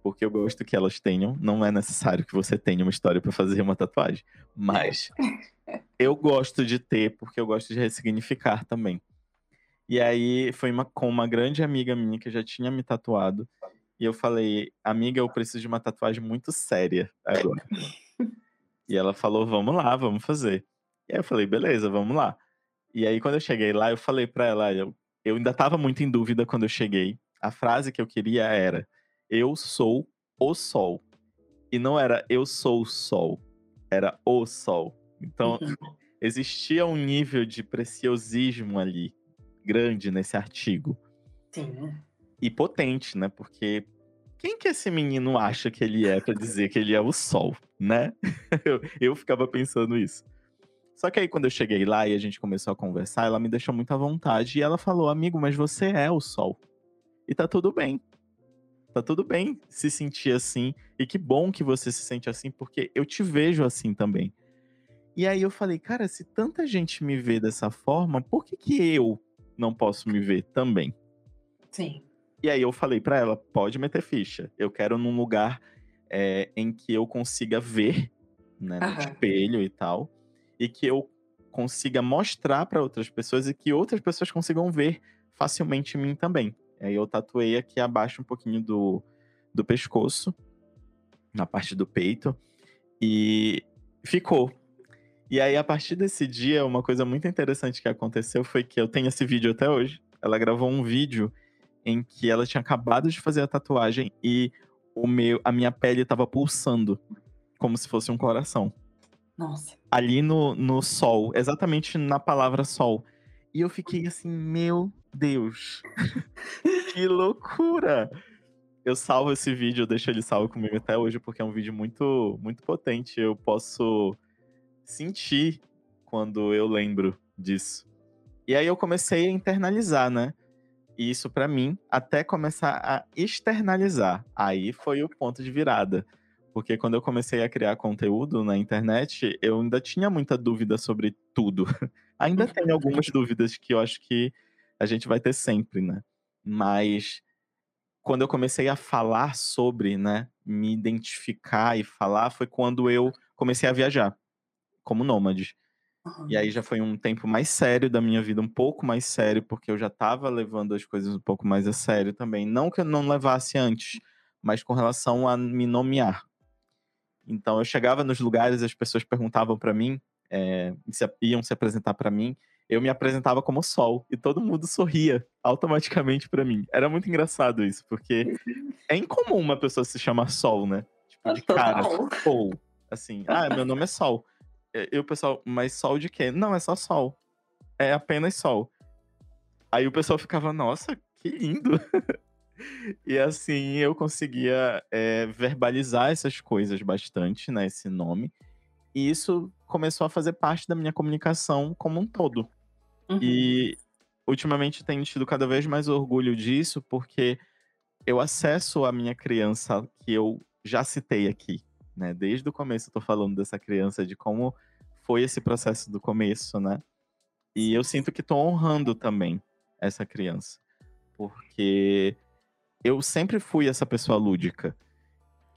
porque eu gosto que elas tenham. Não é necessário que você tenha uma história para fazer uma tatuagem, mas eu gosto de ter porque eu gosto de ressignificar também. E aí foi uma, com uma grande amiga minha que já tinha me tatuado. E eu falei, amiga, eu preciso de uma tatuagem muito séria agora. e ela falou, vamos lá, vamos fazer. E aí eu falei, beleza, vamos lá. E aí quando eu cheguei lá, eu falei pra ela, eu, eu ainda tava muito em dúvida quando eu cheguei. A frase que eu queria era, eu sou o sol. E não era eu sou o sol, era o sol. Então, uhum. existia um nível de preciosismo ali, grande nesse artigo. Sim. E potente, né? Porque quem que esse menino acha que ele é para dizer que ele é o sol, né? eu, eu ficava pensando isso. Só que aí quando eu cheguei lá e a gente começou a conversar, ela me deixou muito à vontade e ela falou: "Amigo, mas você é o sol. E tá tudo bem. Tá tudo bem se sentir assim. E que bom que você se sente assim, porque eu te vejo assim também. E aí eu falei, cara, se tanta gente me vê dessa forma, por que, que eu não posso me ver também? Sim. E aí eu falei para ela, pode meter ficha. Eu quero num lugar é, em que eu consiga ver, né, no espelho e tal, e que eu consiga mostrar para outras pessoas e que outras pessoas consigam ver facilmente em mim também. Aí eu tatuei aqui abaixo um pouquinho do, do pescoço, na parte do peito, e ficou. E aí, a partir desse dia, uma coisa muito interessante que aconteceu foi que eu tenho esse vídeo até hoje. Ela gravou um vídeo em que ela tinha acabado de fazer a tatuagem e o meu, a minha pele estava pulsando, como se fosse um coração. Nossa. Ali no, no sol, exatamente na palavra sol. E eu fiquei assim, meu Deus, que loucura! Eu salvo esse vídeo, deixo ele salvo comigo até hoje, porque é um vídeo muito, muito potente. Eu posso sentir quando eu lembro disso. E aí eu comecei a internalizar, né? Isso para mim, até começar a externalizar. Aí foi o ponto de virada. Porque quando eu comecei a criar conteúdo na internet, eu ainda tinha muita dúvida sobre tudo. ainda tenho algumas dúvidas que eu acho que a gente vai ter sempre, né? Mas quando eu comecei a falar sobre, né, me identificar e falar, foi quando eu comecei a viajar como nômade. Uhum. E aí já foi um tempo mais sério da minha vida, um pouco mais sério, porque eu já estava levando as coisas um pouco mais a sério também. Não que eu não levasse antes, mas com relação a me nomear. Então eu chegava nos lugares, as pessoas perguntavam para mim, é, se, iam se apresentar para mim, eu me apresentava como Sol e todo mundo sorria automaticamente para mim. Era muito engraçado isso, porque é incomum uma pessoa se chamar Sol, né? Tipo, de cara, ou assim, ah, meu nome é Sol. E o pessoal, mas sol de quê? Não, é só sol. É apenas sol. Aí o pessoal ficava, nossa, que lindo. e assim eu conseguia é, verbalizar essas coisas bastante, né? Esse nome. E isso começou a fazer parte da minha comunicação como um todo. Uhum. E ultimamente tenho tido cada vez mais orgulho disso, porque eu acesso a minha criança que eu já citei aqui, né? Desde o começo eu tô falando dessa criança, de como foi esse processo do começo, né? E eu sinto que tô honrando também essa criança. Porque eu sempre fui essa pessoa lúdica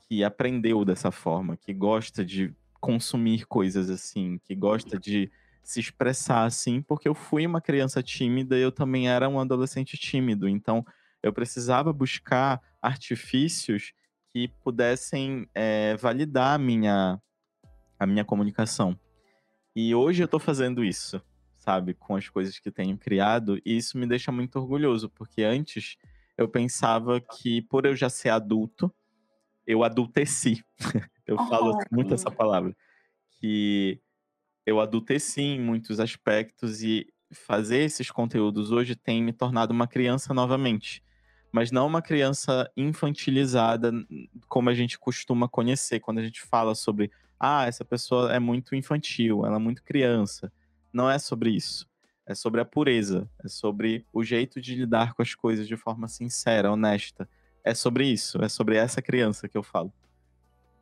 que aprendeu dessa forma, que gosta de consumir coisas assim, que gosta de se expressar assim, porque eu fui uma criança tímida e eu também era um adolescente tímido. Então, eu precisava buscar artifícios que pudessem é, validar a minha, a minha comunicação. E hoje eu tô fazendo isso, sabe, com as coisas que tenho criado, e isso me deixa muito orgulhoso, porque antes eu pensava que por eu já ser adulto, eu adulteci. eu oh, falo muito essa palavra. Que eu adulteci em muitos aspectos e fazer esses conteúdos hoje tem me tornado uma criança novamente mas não uma criança infantilizada como a gente costuma conhecer quando a gente fala sobre ah, essa pessoa é muito infantil, ela é muito criança. Não é sobre isso. É sobre a pureza, é sobre o jeito de lidar com as coisas de forma sincera, honesta. É sobre isso, é sobre essa criança que eu falo.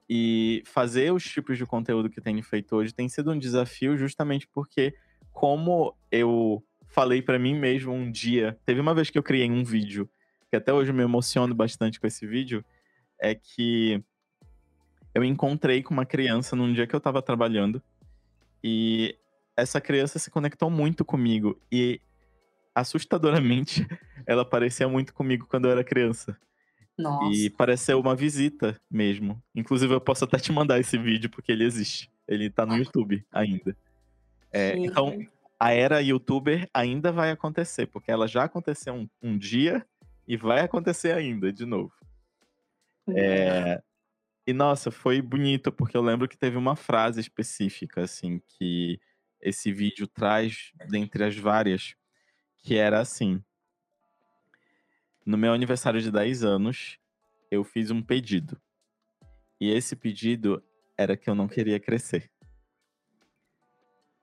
E fazer os tipos de conteúdo que tenho feito hoje tem sido um desafio justamente porque como eu falei para mim mesmo um dia, teve uma vez que eu criei um vídeo que até hoje me emociono bastante com esse vídeo, é que eu encontrei com uma criança num dia que eu tava trabalhando e essa criança se conectou muito comigo e assustadoramente ela parecia muito comigo quando eu era criança. Nossa. E pareceu uma visita mesmo. Inclusive, eu posso até te mandar esse vídeo, porque ele existe. Ele tá no YouTube ainda. É, então, a era youtuber ainda vai acontecer, porque ela já aconteceu um, um dia e vai acontecer ainda, de novo. É, e nossa, foi bonito, porque eu lembro que teve uma frase específica, assim, que esse vídeo traz, dentre as várias, que era assim: no meu aniversário de 10 anos, eu fiz um pedido. E esse pedido era que eu não queria crescer.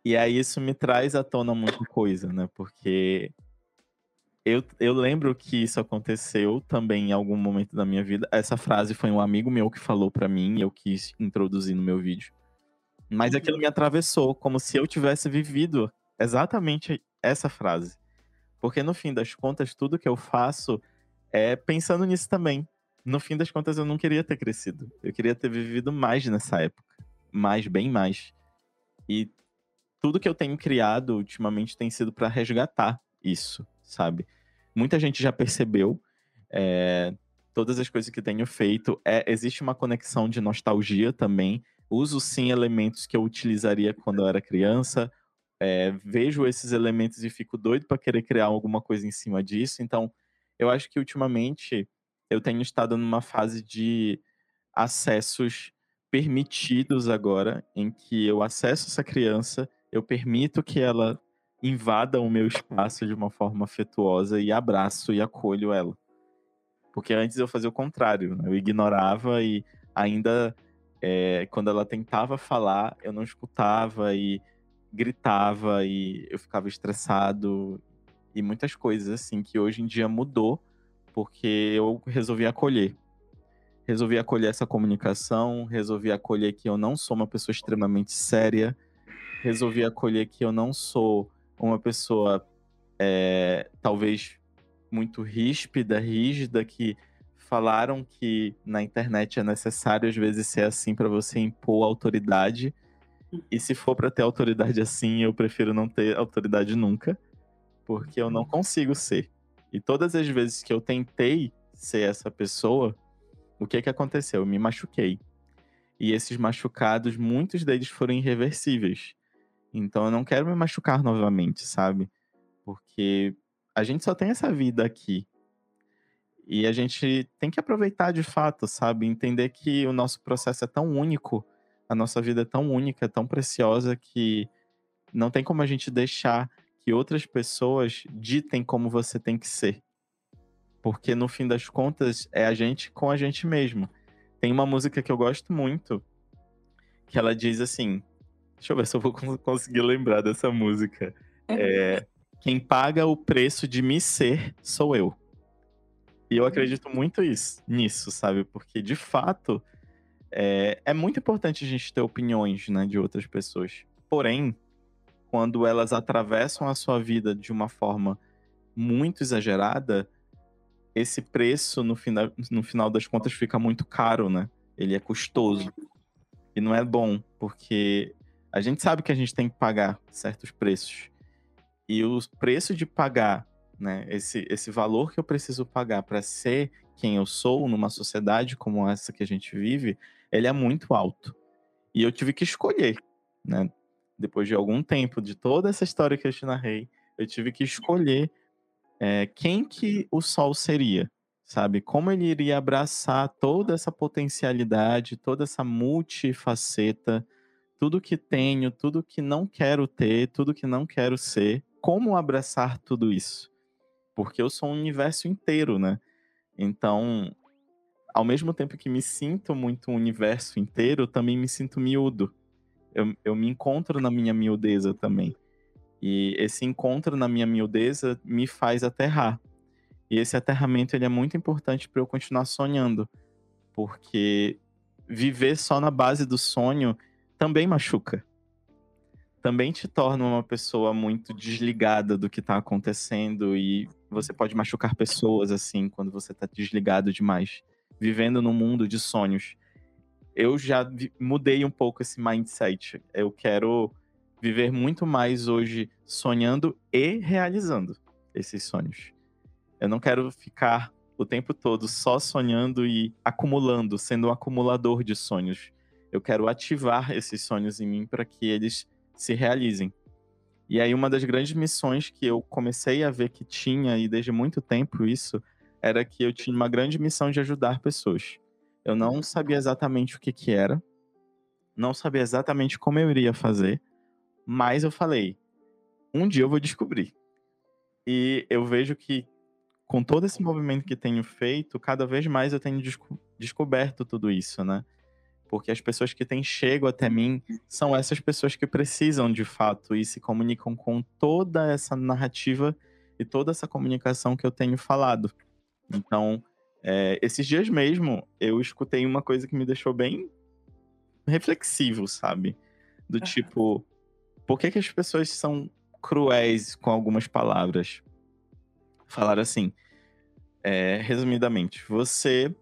E aí isso me traz à tona muita coisa, né? Porque eu, eu lembro que isso aconteceu também em algum momento da minha vida. Essa frase foi um amigo meu que falou para mim, eu quis introduzir no meu vídeo. Mas aquilo me atravessou, como se eu tivesse vivido exatamente essa frase. Porque no fim das contas, tudo que eu faço é pensando nisso também. No fim das contas, eu não queria ter crescido. Eu queria ter vivido mais nessa época. Mais, bem mais. E tudo que eu tenho criado ultimamente tem sido para resgatar isso, sabe? Muita gente já percebeu. É, todas as coisas que tenho feito. É, existe uma conexão de nostalgia também. Uso sim elementos que eu utilizaria quando eu era criança é, vejo esses elementos e fico doido para querer criar alguma coisa em cima disso. Então, eu acho que ultimamente eu tenho estado numa fase de acessos permitidos agora, em que eu acesso essa criança, eu permito que ela invada o meu espaço de uma forma afetuosa e abraço e acolho ela. Porque antes eu fazia o contrário, né? eu ignorava e ainda é, quando ela tentava falar, eu não escutava e gritava e eu ficava estressado e muitas coisas assim que hoje em dia mudou porque eu resolvi acolher. Resolvi acolher essa comunicação, resolvi acolher que eu não sou uma pessoa extremamente séria, resolvi acolher que eu não sou uma pessoa é, talvez muito ríspida, rígida, que falaram que na internet é necessário às vezes ser assim para você impor autoridade e se for para ter autoridade assim, eu prefiro não ter autoridade nunca, porque eu não consigo ser. E todas as vezes que eu tentei ser essa pessoa, o que que aconteceu? Eu me machuquei. E esses machucados, muitos deles foram irreversíveis. Então eu não quero me machucar novamente, sabe? Porque a gente só tem essa vida aqui. E a gente tem que aproveitar de fato, sabe? Entender que o nosso processo é tão único a nossa vida é tão única, tão preciosa que não tem como a gente deixar que outras pessoas ditem como você tem que ser. Porque no fim das contas é a gente com a gente mesmo. Tem uma música que eu gosto muito que ela diz assim: Deixa eu ver se eu vou conseguir lembrar dessa música. É, Quem paga o preço de me ser sou eu. E eu acredito muito isso, nisso, sabe? Porque de fato é, é muito importante a gente ter opiniões né, de outras pessoas. Porém, quando elas atravessam a sua vida de uma forma muito exagerada, esse preço, no final, no final das contas, fica muito caro, né? Ele é custoso. E não é bom, porque a gente sabe que a gente tem que pagar certos preços. E o preço de pagar, né, esse, esse valor que eu preciso pagar para ser quem eu sou numa sociedade como essa que a gente vive, ele é muito alto. E eu tive que escolher, né? Depois de algum tempo, de toda essa história que eu te narrei, eu tive que escolher é, quem que o sol seria, sabe? Como ele iria abraçar toda essa potencialidade, toda essa multifaceta, tudo que tenho, tudo que não quero ter, tudo que não quero ser. Como abraçar tudo isso? Porque eu sou um universo inteiro, né? Então, ao mesmo tempo que me sinto muito o universo inteiro, também me sinto miúdo. Eu, eu me encontro na minha miudeza também. E esse encontro na minha miudeza me faz aterrar. E esse aterramento ele é muito importante para eu continuar sonhando, porque viver só na base do sonho também machuca. Também te torna uma pessoa muito desligada do que está acontecendo e você pode machucar pessoas assim quando você está desligado demais vivendo no mundo de sonhos. Eu já mudei um pouco esse mindset. Eu quero viver muito mais hoje sonhando e realizando esses sonhos. Eu não quero ficar o tempo todo só sonhando e acumulando, sendo um acumulador de sonhos. Eu quero ativar esses sonhos em mim para que eles se realizem. E aí uma das grandes missões que eu comecei a ver que tinha e desde muito tempo isso era que eu tinha uma grande missão de ajudar pessoas. Eu não sabia exatamente o que que era, não sabia exatamente como eu iria fazer, mas eu falei, um dia eu vou descobrir. E eu vejo que com todo esse movimento que tenho feito, cada vez mais eu tenho desco descoberto tudo isso, né? Porque as pessoas que têm chego até mim são essas pessoas que precisam de fato e se comunicam com toda essa narrativa e toda essa comunicação que eu tenho falado. Então, é, esses dias mesmo, eu escutei uma coisa que me deixou bem reflexivo, sabe? Do tipo, por que, que as pessoas são cruéis com algumas palavras? Falaram assim, é, resumidamente, você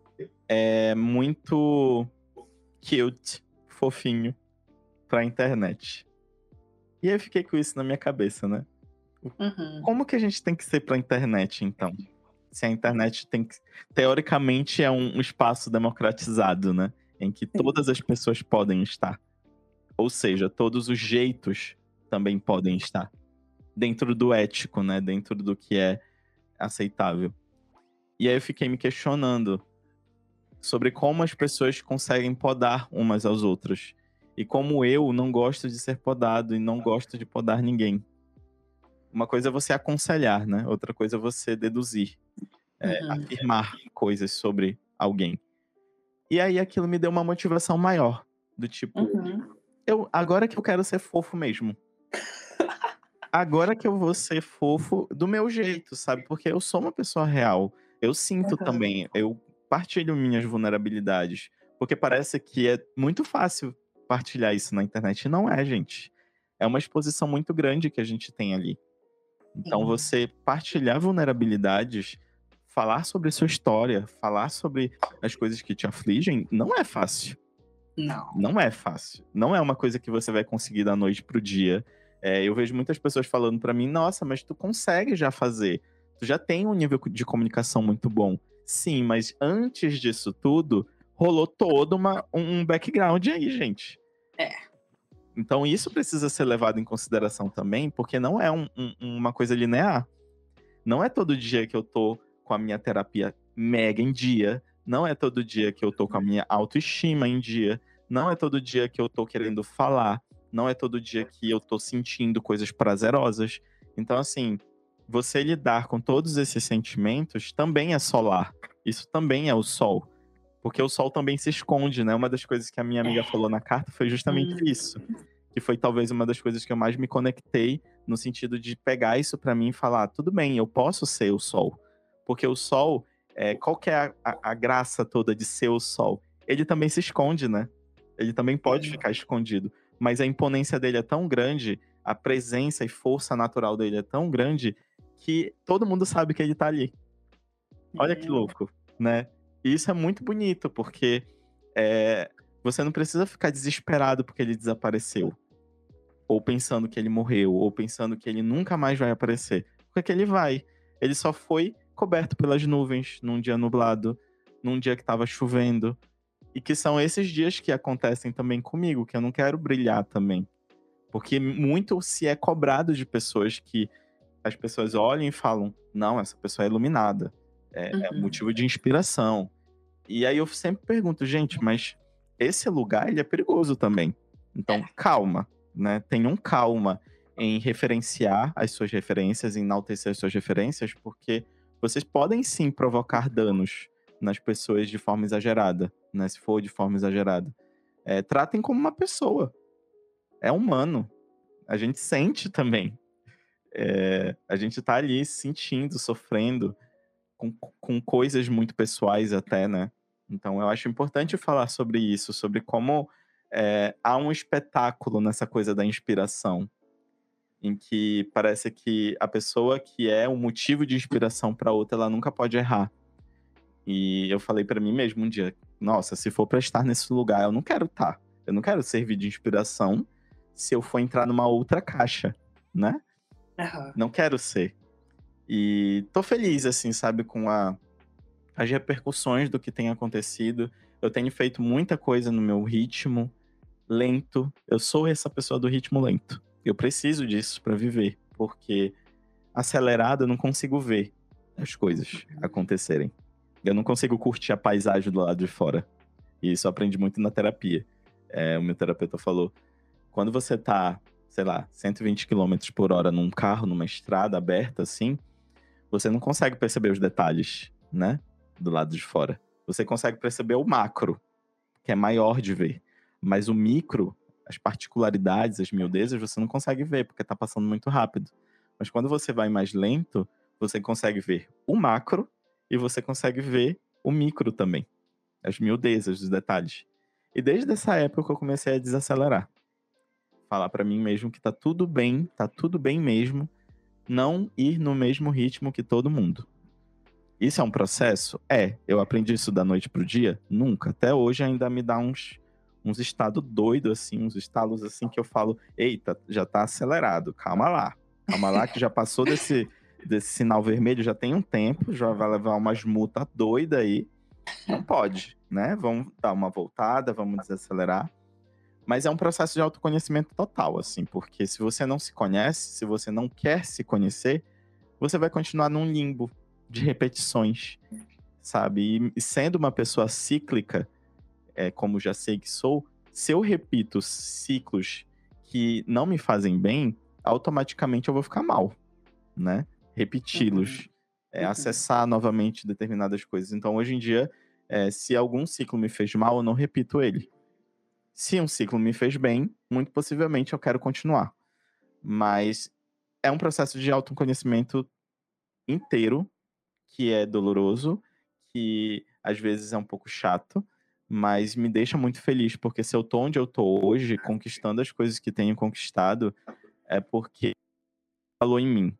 é muito cute, fofinho pra internet. E aí eu fiquei com isso na minha cabeça, né? Uhum. Como que a gente tem que ser pra internet, então? se a internet tem que. Teoricamente é um, espaço democratizado, né? Em que todas as pessoas podem estar. Ou seja, todos os jeitos também podem estar. Dentro do ético, né? Dentro do que é aceitável. E aí eu fiquei me questionando sobre como as pessoas conseguem podar umas às outras. E como eu não gosto de ser podado e não gosto de podar ninguém. Uma coisa é você aconselhar, né? Outra coisa é você deduzir, é, uhum. afirmar coisas sobre alguém. E aí aquilo me deu uma motivação maior, do tipo, uhum. eu agora que eu quero ser fofo mesmo. agora que eu vou ser fofo do meu jeito, sabe? Porque eu sou uma pessoa real. Eu sinto uhum. também, eu partilho minhas vulnerabilidades, porque parece que é muito fácil partilhar isso na internet. Não é, gente. É uma exposição muito grande que a gente tem ali. Então, você partilhar vulnerabilidades, falar sobre sua história, falar sobre as coisas que te afligem, não é fácil. Não. Não é fácil. Não é uma coisa que você vai conseguir da noite pro dia. É, eu vejo muitas pessoas falando para mim, nossa, mas tu consegue já fazer. Tu já tem um nível de comunicação muito bom. Sim, mas antes disso tudo, rolou todo uma, um background aí, gente. É. Então isso precisa ser levado em consideração também, porque não é um, um, uma coisa linear. Não é todo dia que eu tô com a minha terapia mega em dia. Não é todo dia que eu tô com a minha autoestima em dia. Não é todo dia que eu tô querendo falar. Não é todo dia que eu tô sentindo coisas prazerosas. Então, assim, você lidar com todos esses sentimentos também é solar. Isso também é o sol. Porque o sol também se esconde, né? Uma das coisas que a minha amiga falou na carta foi justamente isso. Que foi talvez uma das coisas que eu mais me conectei, no sentido de pegar isso para mim e falar: tudo bem, eu posso ser o sol. Porque o sol, é, qual que é a, a, a graça toda de ser o sol? Ele também se esconde, né? Ele também pode ficar escondido. Mas a imponência dele é tão grande, a presença e força natural dele é tão grande, que todo mundo sabe que ele tá ali. Olha que louco, né? E isso é muito bonito, porque é, você não precisa ficar desesperado porque ele desapareceu. Ou pensando que ele morreu, ou pensando que ele nunca mais vai aparecer. Porque ele vai. Ele só foi coberto pelas nuvens num dia nublado, num dia que estava chovendo. E que são esses dias que acontecem também comigo, que eu não quero brilhar também. Porque muito se é cobrado de pessoas que as pessoas olham e falam: não, essa pessoa é iluminada, é, é uhum. é motivo de inspiração. E aí eu sempre pergunto, gente, mas esse lugar ele é perigoso também. Então, é. calma, né? Tenham calma em referenciar as suas referências, em enaltecer as suas referências, porque vocês podem sim provocar danos nas pessoas de forma exagerada, né? Se for de forma exagerada. É, tratem como uma pessoa. É humano. A gente sente também. É, a gente tá ali sentindo, sofrendo, com, com coisas muito pessoais até, né? Então eu acho importante falar sobre isso, sobre como é, há um espetáculo nessa coisa da inspiração, em que parece que a pessoa que é um motivo de inspiração para outra, ela nunca pode errar. E eu falei para mim mesmo um dia: nossa, se for para estar nesse lugar, eu não quero estar. Tá. Eu não quero servir de inspiração se eu for entrar numa outra caixa, né? Uhum. Não quero ser. E tô feliz, assim, sabe, com a, as repercussões do que tem acontecido. Eu tenho feito muita coisa no meu ritmo lento. Eu sou essa pessoa do ritmo lento. Eu preciso disso para viver, porque acelerado eu não consigo ver as coisas acontecerem. Eu não consigo curtir a paisagem do lado de fora. E isso eu aprendi muito na terapia. É, o meu terapeuta falou: quando você tá, sei lá, 120 km por hora num carro, numa estrada aberta assim, você não consegue perceber os detalhes, né? Do lado de fora. Você consegue perceber o macro, que é maior de ver. Mas o micro, as particularidades, as miudezas, você não consegue ver, porque tá passando muito rápido. Mas quando você vai mais lento, você consegue ver o macro e você consegue ver o micro também. As miudezas, os detalhes. E desde essa época eu comecei a desacelerar. Falar para mim mesmo que tá tudo bem, tá tudo bem mesmo, não ir no mesmo ritmo que todo mundo. Isso é um processo? É. Eu aprendi isso da noite pro dia? Nunca. Até hoje ainda me dá uns, uns estados doidos, assim, uns estalos assim que eu falo, eita, já tá acelerado, calma lá. Calma lá que já passou desse, desse sinal vermelho já tem um tempo, já vai levar umas multas doidas aí. Não pode, né? Vamos dar uma voltada, vamos desacelerar. Mas é um processo de autoconhecimento total, assim, porque se você não se conhece, se você não quer se conhecer, você vai continuar num limbo de repetições, sabe? E sendo uma pessoa cíclica, é, como já sei que sou, se eu repito ciclos que não me fazem bem, automaticamente eu vou ficar mal, né? Repeti-los, uhum. é, uhum. acessar novamente determinadas coisas. Então, hoje em dia, é, se algum ciclo me fez mal, eu não repito ele. Se um ciclo me fez bem, muito possivelmente eu quero continuar. Mas é um processo de autoconhecimento inteiro, que é doloroso, que às vezes é um pouco chato, mas me deixa muito feliz, porque se eu tô onde eu tô hoje, conquistando as coisas que tenho conquistado, é porque falou em mim.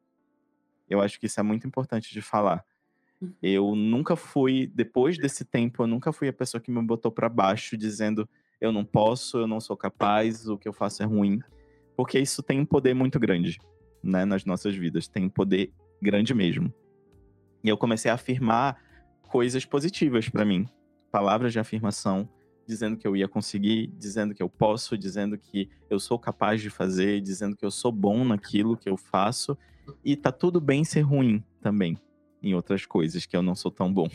Eu acho que isso é muito importante de falar. Uhum. Eu nunca fui, depois desse tempo, eu nunca fui a pessoa que me botou para baixo dizendo eu não posso, eu não sou capaz, o que eu faço é ruim, porque isso tem um poder muito grande, né, nas nossas vidas, tem um poder grande mesmo. E eu comecei a afirmar coisas positivas para mim, palavras de afirmação, dizendo que eu ia conseguir, dizendo que eu posso, dizendo que eu sou capaz de fazer, dizendo que eu sou bom naquilo que eu faço, e tá tudo bem ser ruim também em outras coisas que eu não sou tão bom.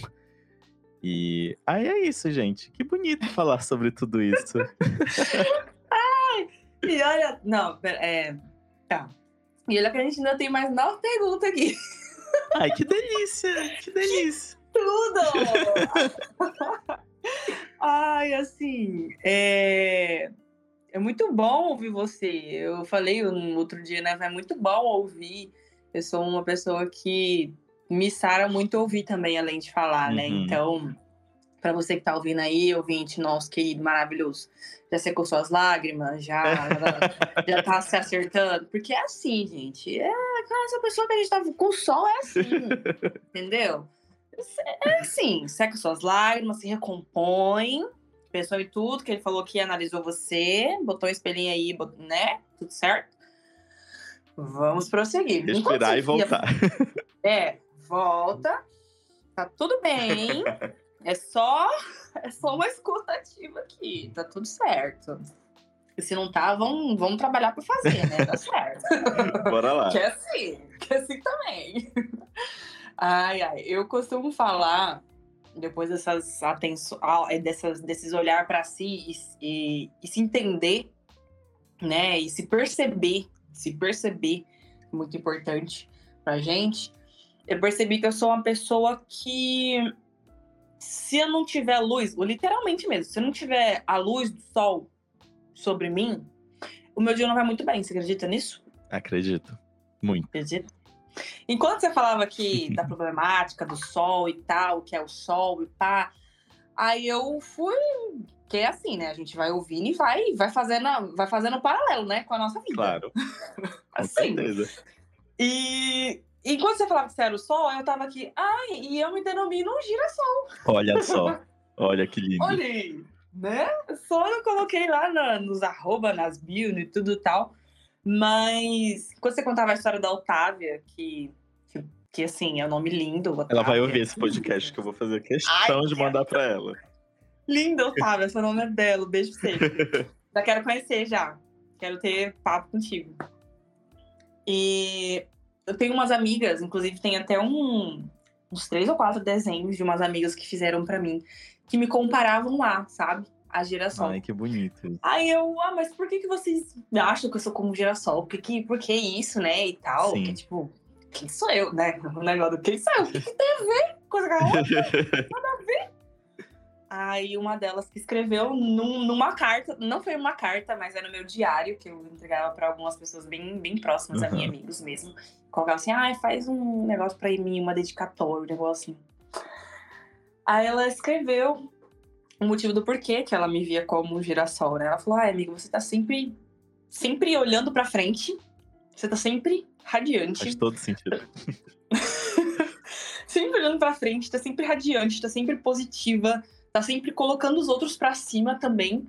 E aí é isso, gente. Que bonito falar sobre tudo isso. Ai, e olha, não, é, tá. E olha que a gente ainda tem mais nove perguntas aqui. Ai, que delícia, que delícia. Tudo! Ai, assim, é... é muito bom ouvir você. Eu falei no outro dia, né? É muito bom ouvir. Eu sou uma pessoa que me sara muito ouvir também, além de falar, né? uhum. né? Então, para você que tá ouvindo aí, ouvinte nosso querido, maravilhoso, já secou suas lágrimas, já, já tá se acertando. Porque é assim, gente. É, essa pessoa que a gente tá com o sol é assim, entendeu? É assim, seca suas lágrimas, se recompõe, pensou em tudo que ele falou que analisou você, botou um espelhinho aí, né? Tudo certo? Vamos prosseguir. Respirar e voltar. É, volta. Tá tudo bem. É só, é só uma escutativa aqui. Tá tudo certo. E se não tá, vamos, vamos trabalhar para fazer, né? Tá certo. Bora lá. Que é assim, que é assim também. Ai, ai. Eu costumo falar, depois dessas atenções, é, dessas, desses olhar para si e, e, e se entender, né? E se perceber, se perceber, muito importante pra gente eu percebi que eu sou uma pessoa que se eu não tiver luz, literalmente mesmo, se eu não tiver a luz do sol sobre mim, o meu dia não vai muito bem. Você acredita nisso? Acredito. Muito. Acredito. Enquanto você falava aqui da problemática do sol e tal, que é o sol e pá, aí eu fui. Que é assim, né? A gente vai ouvindo e vai, vai fazendo, vai fazendo um paralelo, né? Com a nossa vida. Claro. assim. Com certeza. E enquanto você falava que você era o sol, eu tava aqui, ai, e eu me denomino um girassol. Olha só, olha que lindo. Olha aí, né? Só eu coloquei lá na, nos arroba, nas bio e tudo tal. Mas quando você contava a história da Otávia, que, que, que assim, é um nome lindo. Otávia. Ela vai ouvir esse podcast que eu vou fazer questão Ai, de mandar para ela. Linda, Otávia, seu nome é belo, beijo pra você. já quero conhecer já. Quero ter papo contigo. E eu tenho umas amigas, inclusive tem até um, uns três ou quatro desenhos de umas amigas que fizeram para mim, que me comparavam lá, sabe? A girassol. Ai, que bonito. Aí eu, ah, mas por que, que vocês acham que eu sou como girassol? Por que, por que isso, né? E tal. Sim. Porque, tipo, quem sou eu, né? O negócio do quem sou eu? O que, que tem a ver? Com a outra? Nada a ver. Aí uma delas que escreveu num, numa carta, não foi uma carta, mas era no meu diário, que eu entregava para algumas pessoas bem, bem próximas uhum. a mim, amigos mesmo. Colocava assim, ah, faz um negócio para mim, uma dedicatória, um negócio assim. Aí ela escreveu o motivo do porquê que ela me via como um girassol, né? Ela falou, ah, amigo, você tá sempre, sempre olhando para frente, você tá sempre radiante. Faz todo sentido. sempre olhando para frente, tá sempre radiante, tá sempre positiva tá sempre colocando os outros para cima também.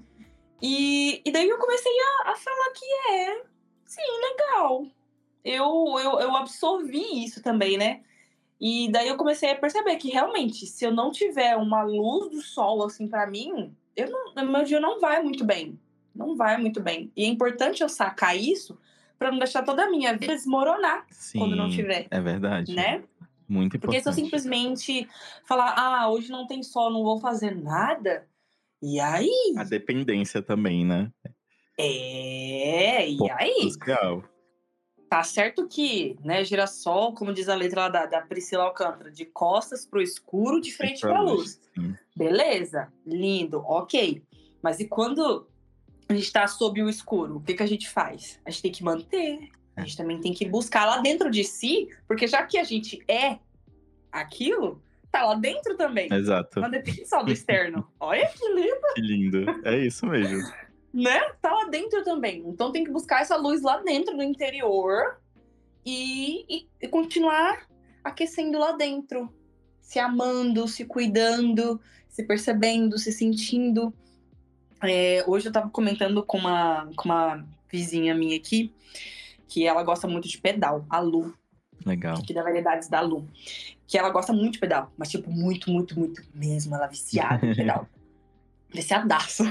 E, e daí eu comecei a, a falar que é, sim, legal. Eu, eu, eu absorvi isso também, né? E daí eu comecei a perceber que realmente, se eu não tiver uma luz do sol assim para mim, eu não, meu dia não vai muito bem. Não vai muito bem. E é importante eu sacar isso para não deixar toda a minha vida desmoronar Sim, quando não tiver. É verdade. Né? Muito importante. Porque se eu simplesmente falar, ah, hoje não tem sol, não vou fazer nada, e aí? A dependência também, né? É, e aí? Legal. Tá certo que, né, girassol, como diz a letra lá da, da Priscila Alcântara, de costas pro escuro, de frente pra, pra luz. luz. Beleza, lindo, ok. Mas e quando a gente tá sob o escuro, o que, que a gente faz? A gente tem que manter a gente também tem que buscar lá dentro de si, porque já que a gente é aquilo, tá lá dentro também. Exato. Não depende só do externo. Olha que lindo. Que lindo. É isso mesmo. né? Tá lá dentro também. Então tem que buscar essa luz lá dentro do interior e, e, e continuar aquecendo lá dentro. Se amando, se cuidando, se percebendo, se sentindo. É, hoje eu tava comentando com uma, com uma vizinha minha aqui que ela gosta muito de pedal, a Lu. Legal. Que da variedades da Lu. Que ela gosta muito de pedal, mas tipo, muito, muito, muito mesmo. Ela é viciada em pedal. Viciadaço.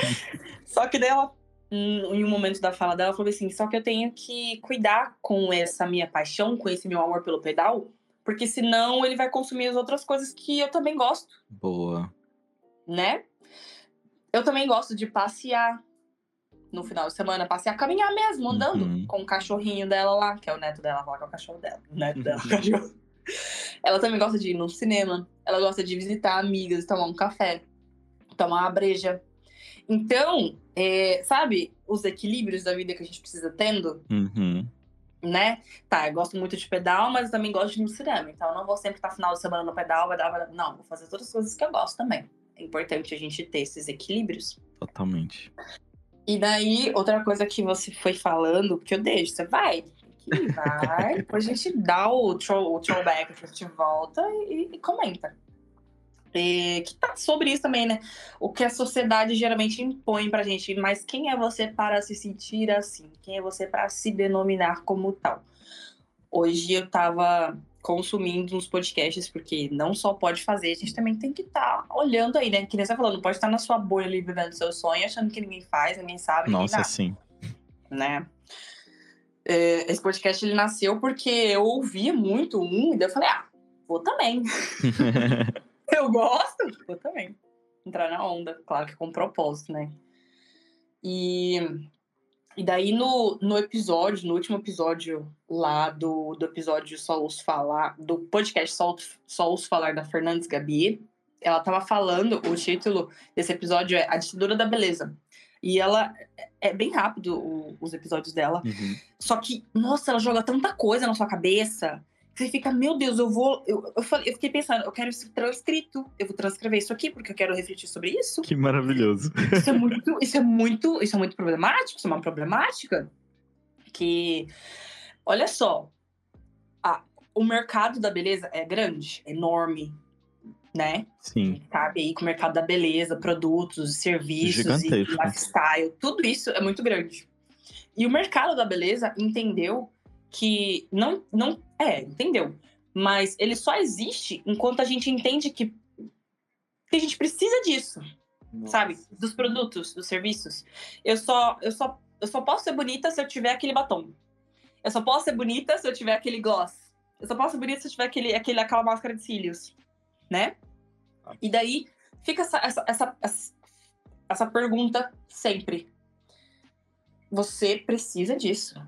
só que daí ela, em um momento da fala dela, falou assim: só que eu tenho que cuidar com essa minha paixão, com esse meu amor pelo pedal, porque senão ele vai consumir as outras coisas que eu também gosto. Boa. Né? Eu também gosto de passear, no final de semana, passear, caminhar mesmo, andando uhum. com o cachorrinho dela lá, que é o neto dela, falar que é o cachorro dela. O neto dela, o cachorro. Ela também gosta de ir no cinema, ela gosta de visitar amigas, tomar um café, tomar uma breja. Então, é, sabe, os equilíbrios da vida que a gente precisa tendo, uhum. né? Tá, eu gosto muito de pedal, mas eu também gosto de ir no cinema. Então, eu não vou sempre estar final de semana no pedal, vai dar, vai dar. Não, vou fazer todas as coisas que eu gosto também. É importante a gente ter esses equilíbrios. Totalmente. E daí, outra coisa que você foi falando, que eu deixo, você vai, que vai, depois a gente dá o, throw, o throwback, a gente volta e, e comenta. E, que tá sobre isso também, né? O que a sociedade geralmente impõe pra gente, mas quem é você para se sentir assim? Quem é você para se denominar como tal? Hoje eu tava consumindo uns podcasts, porque não só pode fazer, a gente também tem que estar tá olhando aí, né? Que nem você falou, não pode estar na sua bolha ali vivendo seu sonho, achando que ninguém faz, ninguém sabe. Nossa, ninguém sim. Né? É, esse podcast ele nasceu porque eu ouvia muito um, e daí eu falei, ah, vou também. eu gosto, vou também. Entrar na onda, claro que com propósito, né? E e daí no, no episódio, no último episódio lá do, do episódio Só Os Falar, do podcast Só, Só Os Falar da Fernandes Gabi, ela tava falando, o título desse episódio é A Ditadura da Beleza. E ela é bem rápido o, os episódios dela. Uhum. Só que, nossa, ela joga tanta coisa na sua cabeça você fica, meu Deus, eu vou. Eu, eu, falei, eu fiquei pensando, eu quero isso transcrito. Eu vou transcrever isso aqui porque eu quero refletir sobre isso. Que maravilhoso. Isso é muito, isso é muito, isso é muito problemático, isso é uma problemática. Que, olha só, a, o mercado da beleza é grande, é enorme, né? Sim. Sabe aí que o mercado da beleza, produtos, serviços, e lifestyle, tudo isso é muito grande. E o mercado da beleza entendeu que não, não é, entendeu? Mas ele só existe enquanto a gente entende que, que a gente precisa disso, Nossa. sabe? Dos produtos, dos serviços. Eu só, eu só, eu só posso ser bonita se eu tiver aquele batom. Eu só posso ser bonita se eu tiver aquele gloss. Eu só posso ser bonita se eu tiver aquele, aquele, aquela máscara de cílios, né? Ah. E daí fica essa, essa, essa, essa, essa pergunta sempre. Você precisa disso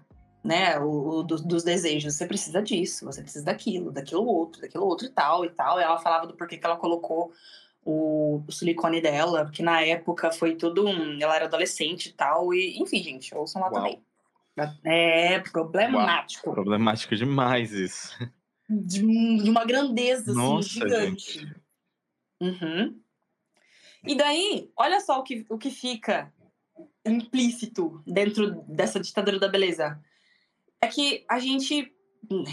né, o, o do, dos desejos. Você precisa disso, você precisa daquilo, daquilo outro, daquilo outro e tal e tal. E ela falava do porquê que ela colocou o, o silicone dela, porque na época foi tudo um. Ela era adolescente e tal. E, enfim, gente, ouçam lá Uau. também. É problemático. Uau. Problemático demais isso. De, de uma grandeza assim, Nossa, assim, gigante. Uhum. E daí, olha só o que, o que fica implícito dentro dessa ditadura da beleza é que a gente.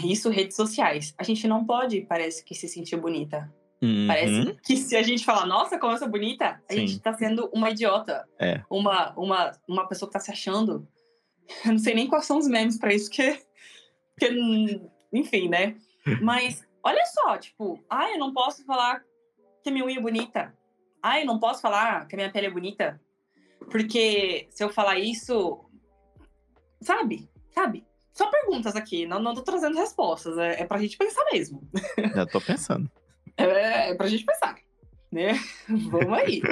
Isso, redes sociais. A gente não pode, parece que, se sentir bonita. Uhum. Parece que se a gente falar, nossa, como eu sou bonita, a Sim. gente tá sendo uma idiota. É. Uma, uma, uma pessoa que tá se achando. Eu não sei nem quais são os memes pra isso, porque. porque enfim, né? Mas olha só, tipo, ai, eu não posso falar que a minha unha é bonita. Ai, eu não posso falar que a minha pele é bonita. Porque se eu falar isso. Sabe? Sabe? Só perguntas aqui, não, não tô trazendo respostas. É, é pra gente pensar mesmo. Já tô pensando. é, é pra gente pensar, né? Vamos aí.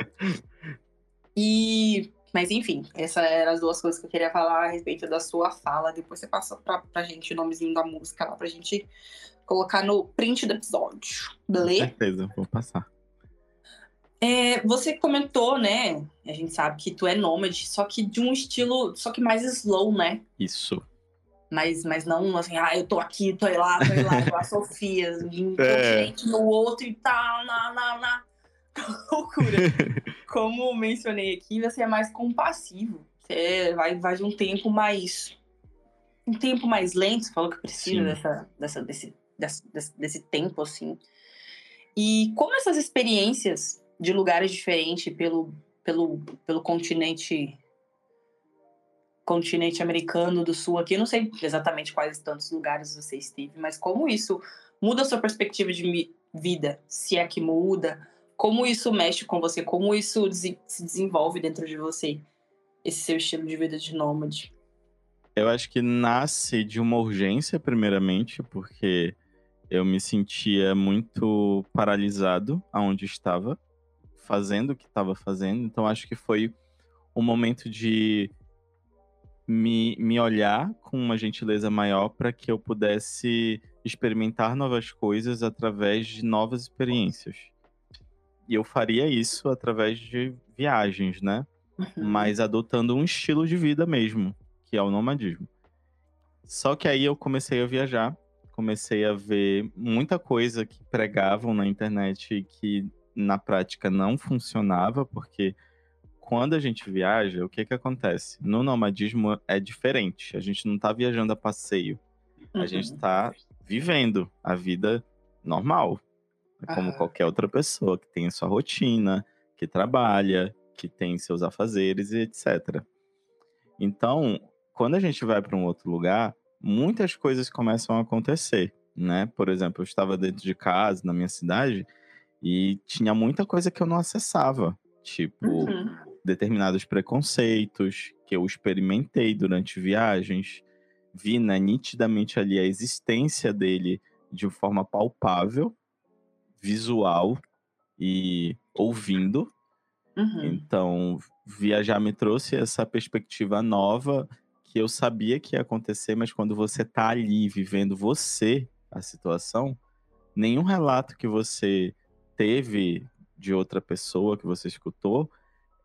E. Mas enfim, essas eram as duas coisas que eu queria falar a respeito da sua fala. Depois você passa pra, pra gente o nomezinho da música lá pra gente colocar no print do episódio. Beleza? Com certeza, vou passar. É, você comentou, né? A gente sabe que tu é nômade, só que de um estilo, só que mais slow, né? Isso. Mas, mas não assim, ah, eu tô aqui, tô lá, tô lá, igual a Sofia, um é. continente no outro e tal, na, na, na. Loucura. Como mencionei aqui, você é mais compassivo. Você vai, vai de um tempo mais. Um tempo mais lento, você falou que precisa dessa, dessa, desse, desse, desse tempo, assim. E como essas experiências de lugares diferentes pelo, pelo, pelo continente continente americano do sul aqui, não sei exatamente quais tantos lugares você esteve, mas como isso muda a sua perspectiva de vida, se é que muda, como isso mexe com você, como isso se desenvolve dentro de você, esse seu estilo de vida de nômade? Eu acho que nasce de uma urgência, primeiramente, porque eu me sentia muito paralisado aonde estava, fazendo o que estava fazendo. Então acho que foi um momento de me, me olhar com uma gentileza maior para que eu pudesse experimentar novas coisas através de novas experiências. E eu faria isso através de viagens, né? Uhum. Mas adotando um estilo de vida mesmo, que é o nomadismo. Só que aí eu comecei a viajar, comecei a ver muita coisa que pregavam na internet e que na prática não funcionava, porque quando a gente viaja, o que que acontece? No nomadismo é diferente. A gente não está viajando a passeio. A gente está uhum. vivendo a vida normal. É como qualquer outra pessoa que tem sua rotina, que trabalha, que tem seus afazeres e etc. Então, quando a gente vai para um outro lugar, muitas coisas começam a acontecer, né? Por exemplo, eu estava dentro de casa, na minha cidade, e tinha muita coisa que eu não acessava. Tipo, uhum determinados preconceitos que eu experimentei durante viagens, vi né, nitidamente ali a existência dele de forma palpável, visual e ouvindo. Uhum. Então, viajar me trouxe essa perspectiva nova que eu sabia que ia acontecer, mas quando você tá ali vivendo você a situação, nenhum relato que você teve de outra pessoa que você escutou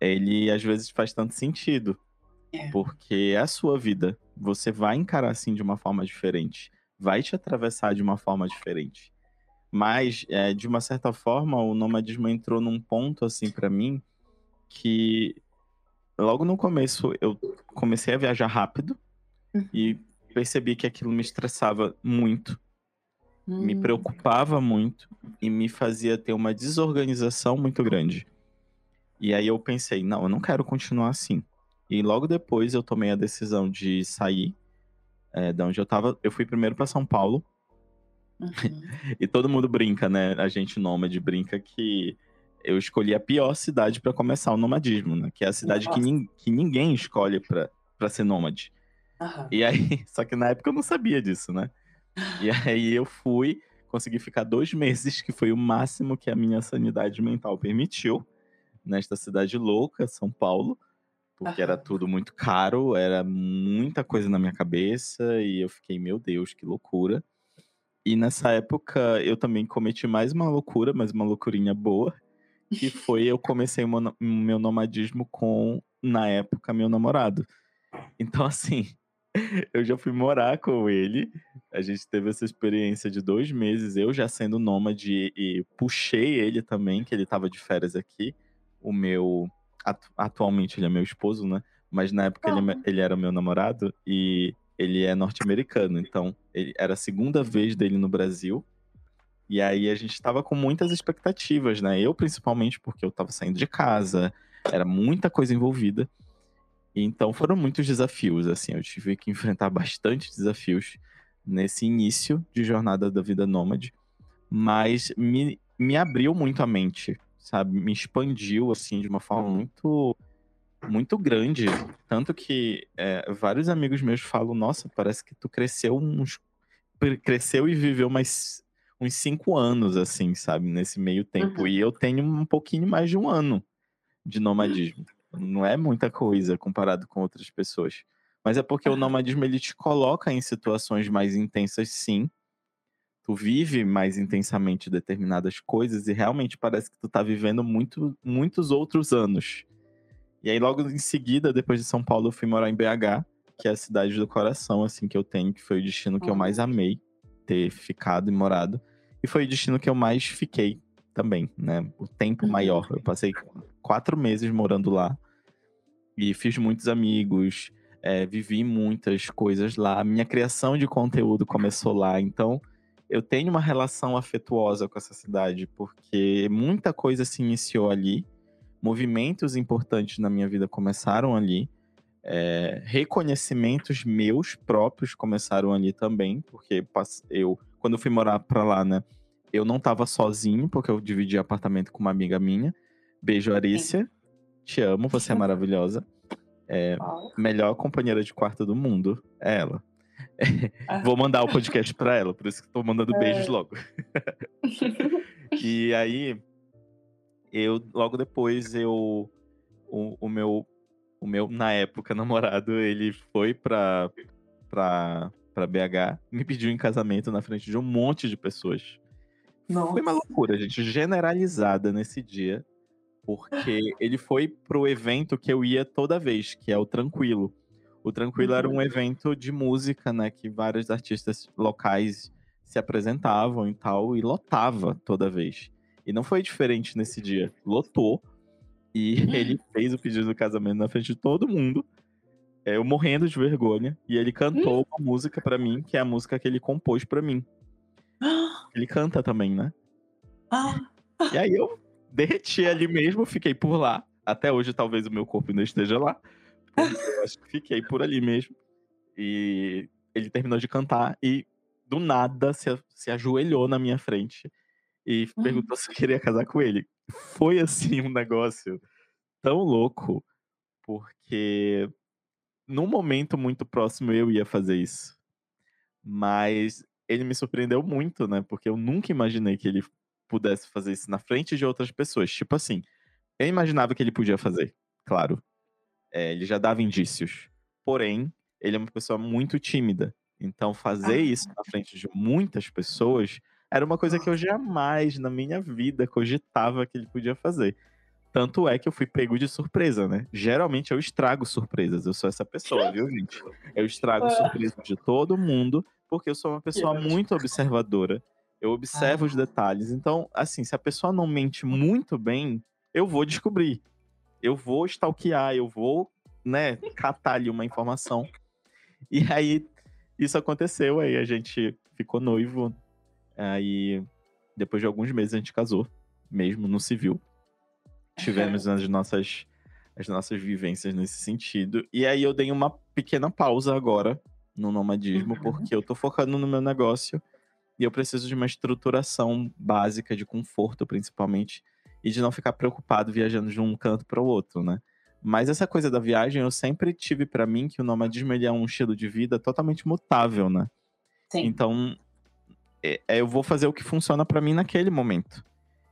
ele às vezes faz tanto sentido. É. Porque é a sua vida. Você vai encarar assim de uma forma diferente. Vai te atravessar de uma forma diferente. Mas, é, de uma certa forma, o nomadismo entrou num ponto, assim, para mim, que logo no começo eu comecei a viajar rápido uhum. e percebi que aquilo me estressava muito. hum. me preocupava muito e me fazia ter uma desorganização muito grande. E aí eu pensei, não, eu não quero continuar assim. E logo depois eu tomei a decisão de sair é, da onde eu tava. Eu fui primeiro para São Paulo. Uhum. e todo mundo brinca, né? A gente nômade brinca que eu escolhi a pior cidade para começar o nomadismo, né? Que é a cidade que, nin que, ninguém escolhe para ser nômade. Uhum. E aí, só que na época eu não sabia disso, né? E aí eu fui, consegui ficar dois meses, que foi o máximo que a minha sanidade mental permitiu, nesta cidade louca, São Paulo, porque era tudo muito caro, era muita coisa na minha cabeça, e eu fiquei, meu Deus, que loucura. E nessa época eu também cometi mais uma loucura, mas uma loucurinha boa, que foi eu comecei o meu nomadismo com, na época, meu namorado. Então, assim, eu já fui morar com ele. A gente teve essa experiência de dois meses, eu já sendo nômade e puxei ele também, que ele estava de férias aqui. O meu. Atualmente ele é meu esposo, né? Mas na época ele, é ele era meu namorado e ele é norte-americano. Então, ele, era a segunda vez dele no Brasil. E aí a gente estava com muitas expectativas, né? Eu, principalmente, porque eu estava saindo de casa, era muita coisa envolvida. Então foram muitos desafios, assim, eu tive que enfrentar bastante desafios nesse início de jornada da vida nômade, mas me, me abriu muito a mente, sabe? Me expandiu, assim, de uma forma muito muito grande, tanto que é, vários amigos meus falam, nossa, parece que tu cresceu uns cresceu e viveu mais uns cinco anos, assim, sabe, nesse meio tempo. Uhum. E eu tenho um pouquinho mais de um ano de nomadismo. Não é muita coisa comparado com outras pessoas. Mas é porque uhum. o nomadismo ele te coloca em situações mais intensas, sim. Tu vive mais intensamente determinadas coisas e realmente parece que tu tá vivendo muito, muitos outros anos. E aí, logo em seguida, depois de São Paulo, eu fui morar em BH, que é a cidade do coração, assim, que eu tenho, que foi o destino que eu mais amei ter ficado e morado. E foi o destino que eu mais fiquei também, né? O tempo maior. Eu passei quatro meses morando lá. E fiz muitos amigos, é, vivi muitas coisas lá. Minha criação de conteúdo começou lá. Então, eu tenho uma relação afetuosa com essa cidade, porque muita coisa se iniciou ali. Movimentos importantes na minha vida começaram ali. É, reconhecimentos meus próprios começaram ali também, porque eu, quando eu fui morar pra lá, né, eu não tava sozinho, porque eu dividi apartamento com uma amiga minha. Beijo, Arícia. Te amo, você é maravilhosa. É, melhor companheira de quarto do mundo é ela. Ah. Vou mandar o podcast pra ela, por isso que tô mandando é. beijos logo. e aí, eu logo depois eu o, o, meu o meu na época namorado, ele foi pra para para BH, me pediu em casamento na frente de um monte de pessoas. Nossa. Foi uma loucura, gente, generalizada nesse dia porque ele foi pro evento que eu ia toda vez, que é o Tranquilo. O Tranquilo uhum. era um uhum. evento de música, né, que vários artistas locais se apresentavam e tal, e lotava toda vez. E não foi diferente nesse dia. Lotou. E ele fez o pedido do casamento na frente de todo mundo. É, eu morrendo de vergonha. E ele cantou uma música para mim, que é a música que ele compôs para mim. Ele canta também, né? Ah. E aí eu derreti ali mesmo, fiquei por lá. Até hoje, talvez o meu corpo ainda esteja lá. Eu acho que fiquei por ali mesmo. E ele terminou de cantar e do nada se, se ajoelhou na minha frente e uhum. perguntou se eu queria casar com ele. Foi assim um negócio tão louco, porque num momento muito próximo eu ia fazer isso. Mas ele me surpreendeu muito, né? Porque eu nunca imaginei que ele pudesse fazer isso na frente de outras pessoas. Tipo assim, eu imaginava que ele podia fazer, claro. É, ele já dava indícios. Porém, ele é uma pessoa muito tímida. Então, fazer ah. isso na frente de muitas pessoas era uma coisa que eu jamais na minha vida cogitava que ele podia fazer. Tanto é que eu fui pego de surpresa, né? Geralmente eu estrago surpresas. Eu sou essa pessoa, viu, gente? Eu estrago surpresas de todo mundo, porque eu sou uma pessoa muito observadora eu observo ah. os detalhes. Então, assim, se a pessoa não mente muito bem, eu vou descobrir. Eu vou stalkear, eu vou, né, catar ali uma informação. E aí, isso aconteceu, aí a gente ficou noivo Aí, depois de alguns meses, a gente casou, mesmo no civil. Tivemos as nossas, as nossas vivências nesse sentido. E aí eu dei uma pequena pausa agora no nomadismo, uhum. porque eu tô focando no meu negócio e eu preciso de uma estruturação básica de conforto, principalmente, e de não ficar preocupado viajando de um canto para o outro, né? Mas essa coisa da viagem, eu sempre tive para mim que o nomadismo ele é um estilo de vida totalmente mutável, né? Sim. Então, é, é eu vou fazer o que funciona para mim naquele momento.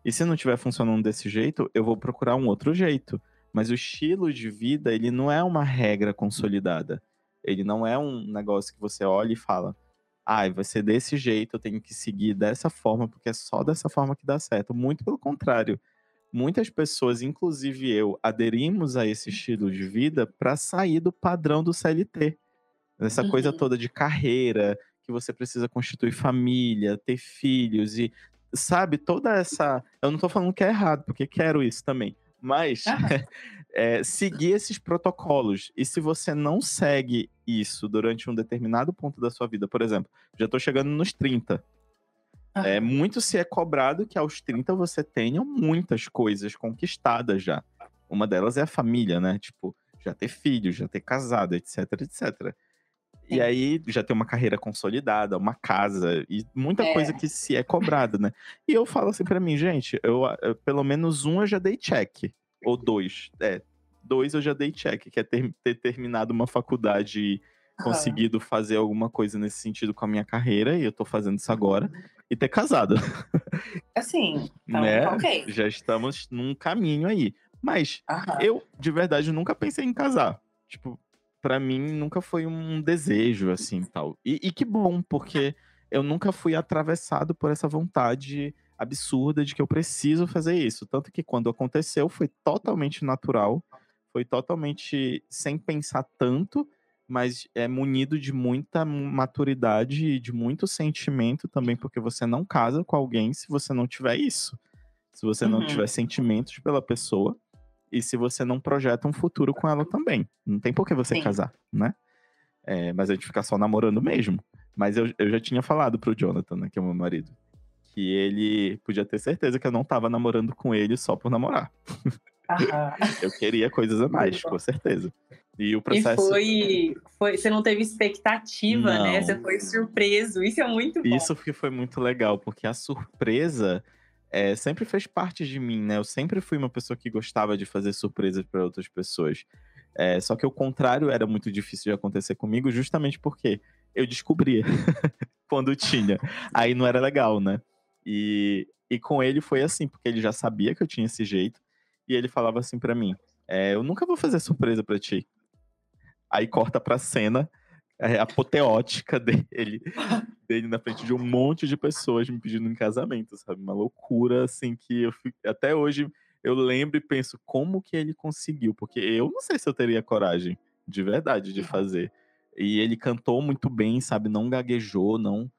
E se não estiver funcionando desse jeito, eu vou procurar um outro jeito. Mas o estilo de vida, ele não é uma regra consolidada. Ele não é um negócio que você olha e fala: ah, vai ser desse jeito, eu tenho que seguir dessa forma, porque é só dessa forma que dá certo. Muito pelo contrário. Muitas pessoas, inclusive eu, aderimos a esse estilo de vida para sair do padrão do CLT. Essa uhum. coisa toda de carreira, que você precisa constituir família, ter filhos e sabe, toda essa. Eu não tô falando que é errado, porque quero isso também. Mas é, seguir esses protocolos. E se você não segue isso durante um determinado ponto da sua vida, por exemplo, já tô chegando nos 30. É, muito se é cobrado que aos 30 você tenha muitas coisas conquistadas já. Uma delas é a família, né? Tipo, já ter filhos, já ter casado, etc, etc. E aí já tem uma carreira consolidada, uma casa e muita é. coisa que se é cobrada, né? E eu falo assim para mim, gente, eu, eu, pelo menos um eu já dei check ou dois, é, dois eu já dei check, que é ter, ter terminado uma faculdade e conseguido uhum. fazer alguma coisa nesse sentido com a minha carreira, e eu tô fazendo isso agora, e ter casado. Assim, então, né? ok. Já estamos num caminho aí. Mas uhum. eu, de verdade, nunca pensei em casar. Tipo, para mim nunca foi um desejo assim tal. E, e, que bom, porque eu nunca fui atravessado por essa vontade absurda de que eu preciso fazer isso. Tanto que quando aconteceu foi totalmente natural, foi totalmente sem pensar tanto, mas é munido de muita maturidade e de muito sentimento também, porque você não casa com alguém se você não tiver isso. Se você não uhum. tiver sentimentos pela pessoa e se você não projeta um futuro com ela também. Não tem por que você Sim. casar, né? É, mas a gente ficar só namorando mesmo. Mas eu, eu já tinha falado pro Jonathan, né, que é o meu marido, que ele podia ter certeza que eu não tava namorando com ele só por namorar. eu queria coisas a mais, com certeza. E o processo. E foi, foi. Você não teve expectativa, não. né? Você foi surpreso. Isso é muito bom. Isso que foi muito legal, porque a surpresa é, sempre fez parte de mim, né? Eu sempre fui uma pessoa que gostava de fazer surpresas para outras pessoas. É, só que o contrário era muito difícil de acontecer comigo, justamente porque eu descobria quando tinha. Aí não era legal, né? E, e com ele foi assim, porque ele já sabia que eu tinha esse jeito. E ele falava assim para mim: é, Eu nunca vou fazer surpresa para ti. Aí corta pra cena é, apoteótica dele, dele na frente de um monte de pessoas me pedindo em casamento, sabe? Uma loucura, assim, que eu fico, até hoje eu lembro e penso como que ele conseguiu, porque eu não sei se eu teria coragem, de verdade, de fazer. E ele cantou muito bem, sabe? Não gaguejou, não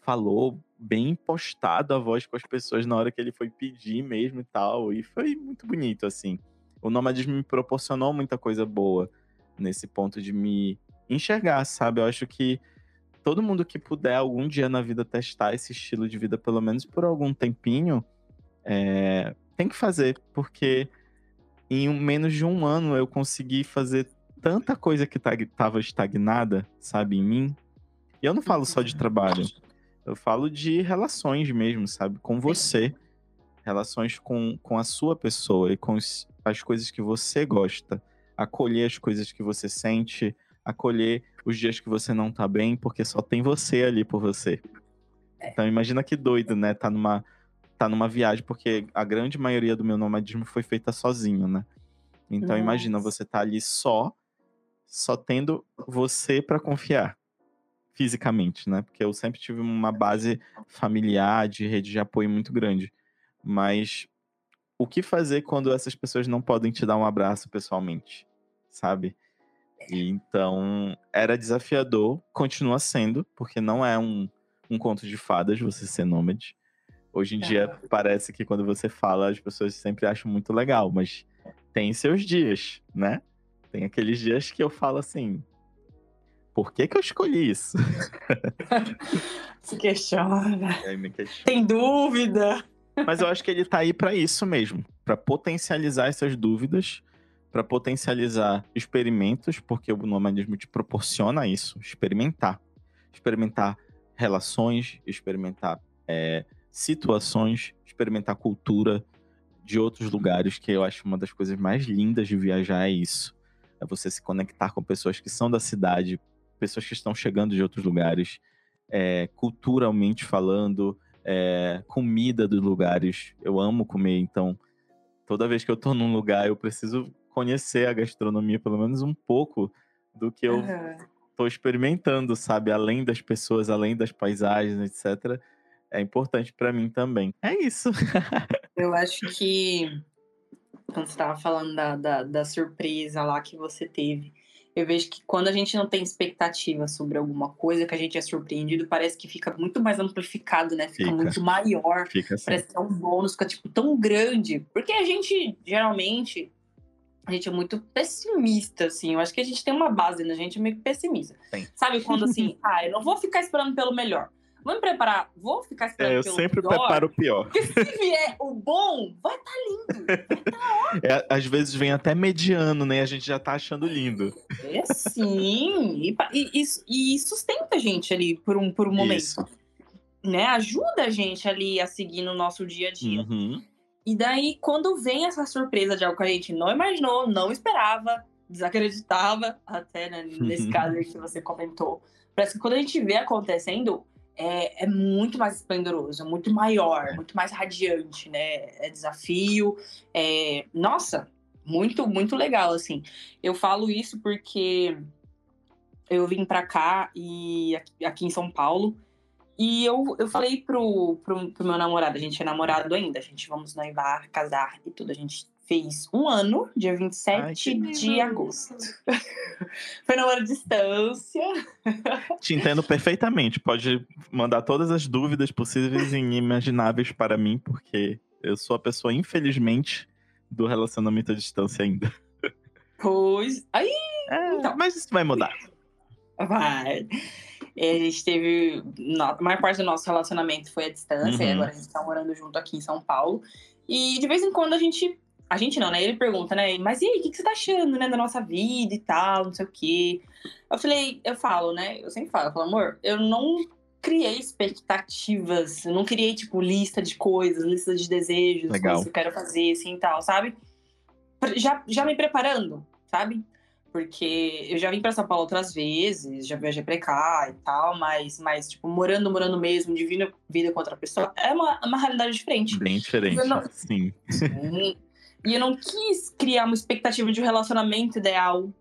falou bem impostado a voz com as pessoas na hora que ele foi pedir mesmo e tal. E foi muito bonito, assim. O nomadismo me proporcionou muita coisa boa nesse ponto de me enxergar, sabe? Eu acho que todo mundo que puder algum dia na vida testar esse estilo de vida, pelo menos por algum tempinho, é, tem que fazer, porque em menos de um ano eu consegui fazer tanta coisa que estava estagnada, sabe, em mim. E eu não falo só de trabalho, eu falo de relações mesmo, sabe, com você. Relações com, com a sua pessoa e com as coisas que você gosta. Acolher as coisas que você sente, acolher os dias que você não tá bem, porque só tem você ali por você. É. Então imagina que doido, né? Tá numa, tá numa viagem, porque a grande maioria do meu nomadismo foi feita sozinho, né? Então Nossa. imagina você tá ali só, só tendo você para confiar fisicamente, né? Porque eu sempre tive uma base familiar, de rede de apoio muito grande. Mas o que fazer quando essas pessoas não podem te dar um abraço pessoalmente, sabe? E então era desafiador, continua sendo, porque não é um, um conto de fadas você ser nômade. Hoje em dia parece que quando você fala, as pessoas sempre acham muito legal, mas tem seus dias, né? Tem aqueles dias que eu falo assim: por que, que eu escolhi isso? Se questiona. Tem dúvida. Mas eu acho que ele tá aí para isso mesmo, para potencializar essas dúvidas, para potencializar experimentos, porque o nomadismo te proporciona isso, experimentar, experimentar relações, experimentar é, situações, experimentar cultura de outros lugares, que eu acho uma das coisas mais lindas de viajar é isso. É você se conectar com pessoas que são da cidade, pessoas que estão chegando de outros lugares, é, culturalmente falando, é, comida dos lugares. Eu amo comer, então toda vez que eu tô num lugar eu preciso conhecer a gastronomia, pelo menos um pouco do que eu uhum. tô experimentando, sabe? Além das pessoas, além das paisagens, etc. É importante para mim também. É isso. eu acho que quando você estava falando da, da, da surpresa lá que você teve, eu vejo que quando a gente não tem expectativa sobre alguma coisa que a gente é surpreendido, parece que fica muito mais amplificado, né? Fica, fica. muito maior. Fica assim. Parece que é um bônus, fica tipo tão grande. Porque a gente, geralmente, a gente é muito pessimista, assim. Eu acho que a gente tem uma base, né? A gente é meio pessimista. Tem. Sabe quando assim, ah, eu não vou ficar esperando pelo melhor. Vamos preparar. Vou ficar esperando é, eu pelo sempre pior, preparo o pior. Porque se vier o bom, vai estar tá lindo. Vai tá é, às vezes vem até mediano, né? A gente já tá achando lindo. É sim. E, e, e sustenta a gente ali por um, por um momento. Isso. Né? Ajuda a gente ali a seguir no nosso dia a dia. Uhum. E daí, quando vem essa surpresa de algo que a gente não imaginou, não esperava, desacreditava, até né, nesse caso que você comentou, parece que quando a gente vê acontecendo, é, é, muito mais esplendoroso, muito maior, muito mais radiante, né? É desafio, é... Nossa, muito, muito legal, assim. Eu falo isso porque eu vim para cá e aqui em São Paulo e eu, eu falei pro, pro, pro meu namorado, a gente é namorado ainda, a gente vamos noivar, casar e tudo, a gente fez um ano, dia 27 Ai, de agosto. Foi numa distância. Te entendo perfeitamente. Pode mandar todas as dúvidas possíveis e inimagináveis para mim, porque eu sou a pessoa, infelizmente, do relacionamento à distância ainda. Pois. Aí. É, então. Mas isso vai mudar. Vai. E a gente teve. A maior parte do nosso relacionamento foi à distância, uhum. e agora a gente tá morando junto aqui em São Paulo. E de vez em quando a gente a gente não, né? Ele pergunta, né? Mas e aí, o que, que você tá achando, né? Da nossa vida e tal, não sei o quê. Eu falei, eu falo, né? Eu sempre falo, eu falo, amor, eu não criei expectativas, eu não criei, tipo, lista de coisas, lista de desejos, Legal. coisas que eu quero fazer, assim, e tal, sabe? Já, já me preparando, sabe? Porque eu já vim para São Paulo outras vezes, já viajei pra cá e tal, mas, mas tipo, morando, morando mesmo, dividindo vida com outra pessoa, é uma, uma realidade diferente. Bem diferente, não... sim. sim. E eu não quis criar uma expectativa de um relacionamento ideal,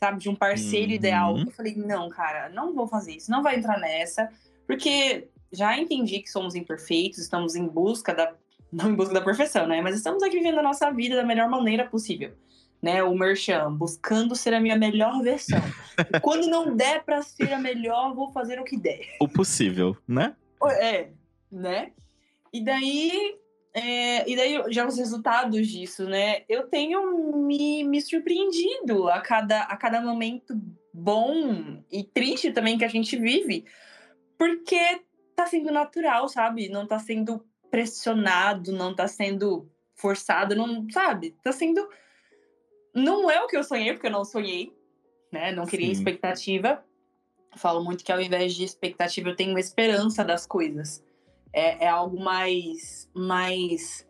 sabe? De um parceiro uhum. ideal. Eu falei, não, cara, não vou fazer isso, não vai entrar nessa, porque já entendi que somos imperfeitos, estamos em busca da. Não em busca da perfeição, né? Mas estamos aqui vivendo a nossa vida da melhor maneira possível. Né, o Merchan, buscando ser a minha melhor versão. Quando não der para ser a melhor, vou fazer o que der. O possível, né? É, né? E daí é, e daí, já os resultados disso, né? Eu tenho me, me surpreendido a cada, a cada momento bom e triste também que a gente vive, porque tá sendo natural, sabe? Não tá sendo pressionado, não tá sendo forçado, não, sabe? Tá sendo. Não é o que eu sonhei, porque eu não sonhei, né? Não queria Sim. expectativa. falo muito que ao invés de expectativa, eu tenho esperança das coisas é, é algo mais, mais,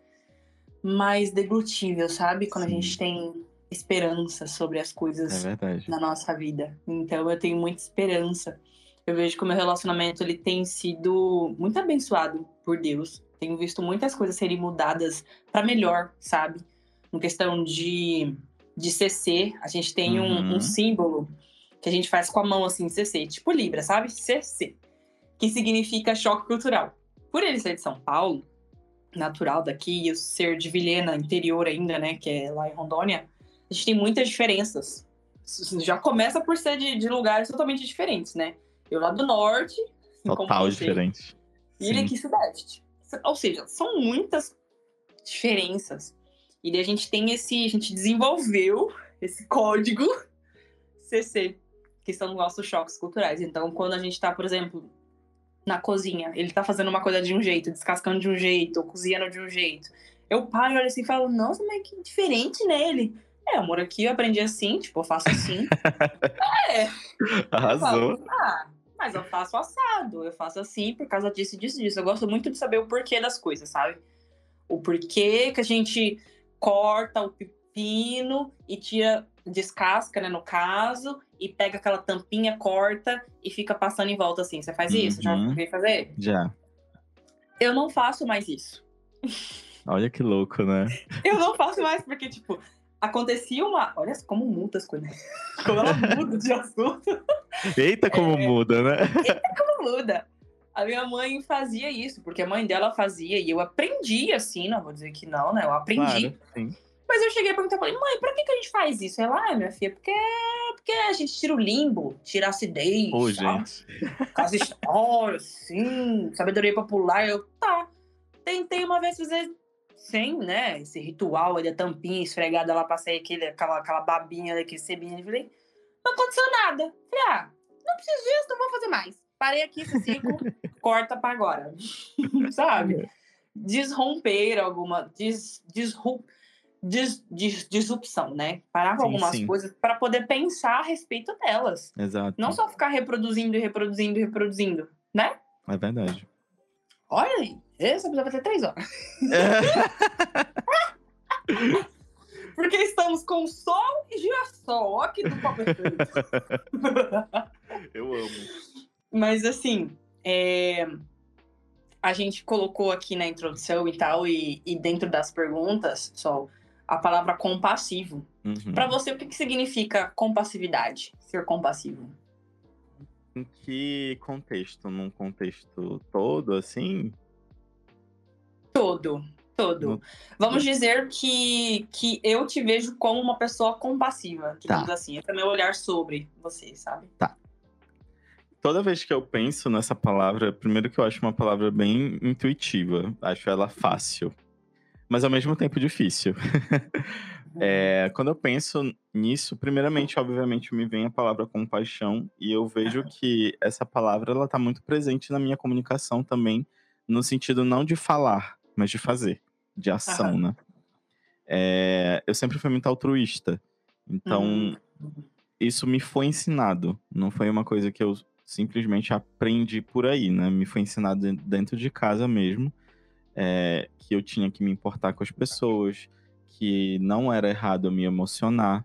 mais deglutível, sabe? Quando Sim. a gente tem esperança sobre as coisas é na nossa vida. Então eu tenho muita esperança. Eu vejo que o meu relacionamento ele tem sido muito abençoado por Deus. Tenho visto muitas coisas serem mudadas para melhor, sabe? Em questão de, de CC, a gente tem uhum. um, um, símbolo que a gente faz com a mão assim, CC, tipo Libra, sabe? CC, que significa choque cultural. Por ele ser de São Paulo, natural daqui, e eu ser de Vilhena, interior ainda, né, que é lá em Rondônia, a gente tem muitas diferenças. Já começa por ser de, de lugares totalmente diferentes, né? Eu lá do norte, total diferente. E ele aqui sudeste. Ou seja, são muitas diferenças. E daí a gente tem esse, a gente desenvolveu esse código CC, que são nossos choques culturais. Então, quando a gente tá, por exemplo, na cozinha, ele tá fazendo uma coisa de um jeito, descascando de um jeito, ou cozinhando de um jeito. Eu paro e olho assim e falo, nossa, mas que diferente nele. É, amor, aqui eu aprendi assim, tipo, eu faço assim. é. Arrasou. Eu falo, ah, mas eu faço assado, eu faço assim por causa disso, disso, disso. Eu gosto muito de saber o porquê das coisas, sabe? O porquê que a gente corta o pepino e tira, descasca, né, no caso, e pega aquela tampinha, corta e fica passando em volta assim. Você faz uhum. isso? Já ouviu fazer? Já. Eu não faço mais isso. Olha que louco, né? Eu não faço mais, porque, tipo, acontecia uma. Olha como muda as coisas. Como ela muda de assunto. Eita, como é... muda, né? Eita, como muda. A minha mãe fazia isso, porque a mãe dela fazia e eu aprendi assim, não vou dizer que não, né? Eu aprendi. Claro. Mas eu cheguei a perguntar pra mãe, pra que, que a gente faz isso? Ela, ah, minha filha, porque, porque a gente tira o limbo, tira a acidez. Ô, gente. As histórias, sim, sabedoria popular. Eu, tá. Tentei uma vez fazer sem, né, esse ritual da tampinha esfregada lá, passei aquele, aquela, aquela babinha, aquele cebinha, falei, não aconteceu nada. Falei, ah, não preciso disso, não vou fazer mais. Parei aqui esse ciclo, corta para agora. Sabe? Desromper alguma, des, desru, des, des, disrupção, né? Parar com algumas sim. coisas para poder pensar a respeito delas. Exato. Não só ficar reproduzindo e reproduzindo e reproduzindo, né? É verdade. Olha aí, esse episódio vai ter três horas. Porque estamos com sol e girassol. Que dupla perfeita. Eu amo. Mas assim, é... a gente colocou aqui na introdução e tal, e, e dentro das perguntas, Sol, a palavra compassivo. Uhum. Para você, o que, que significa compassividade? Ser compassivo? Em que contexto? Num contexto todo, assim? Todo, todo. No... Vamos dizer que, que eu te vejo como uma pessoa compassiva, digamos tá. assim. Esse é meu olhar sobre você, sabe? Tá. Toda vez que eu penso nessa palavra, primeiro que eu acho uma palavra bem intuitiva, acho ela fácil, mas ao mesmo tempo difícil. É, quando eu penso nisso, primeiramente, obviamente, me vem a palavra compaixão e eu vejo que essa palavra ela está muito presente na minha comunicação também, no sentido não de falar, mas de fazer, de ação, né? É, eu sempre fui muito altruísta, então uhum. isso me foi ensinado, não foi uma coisa que eu simplesmente aprendi por aí, né? Me foi ensinado dentro de casa mesmo, é, que eu tinha que me importar com as pessoas, que não era errado me emocionar,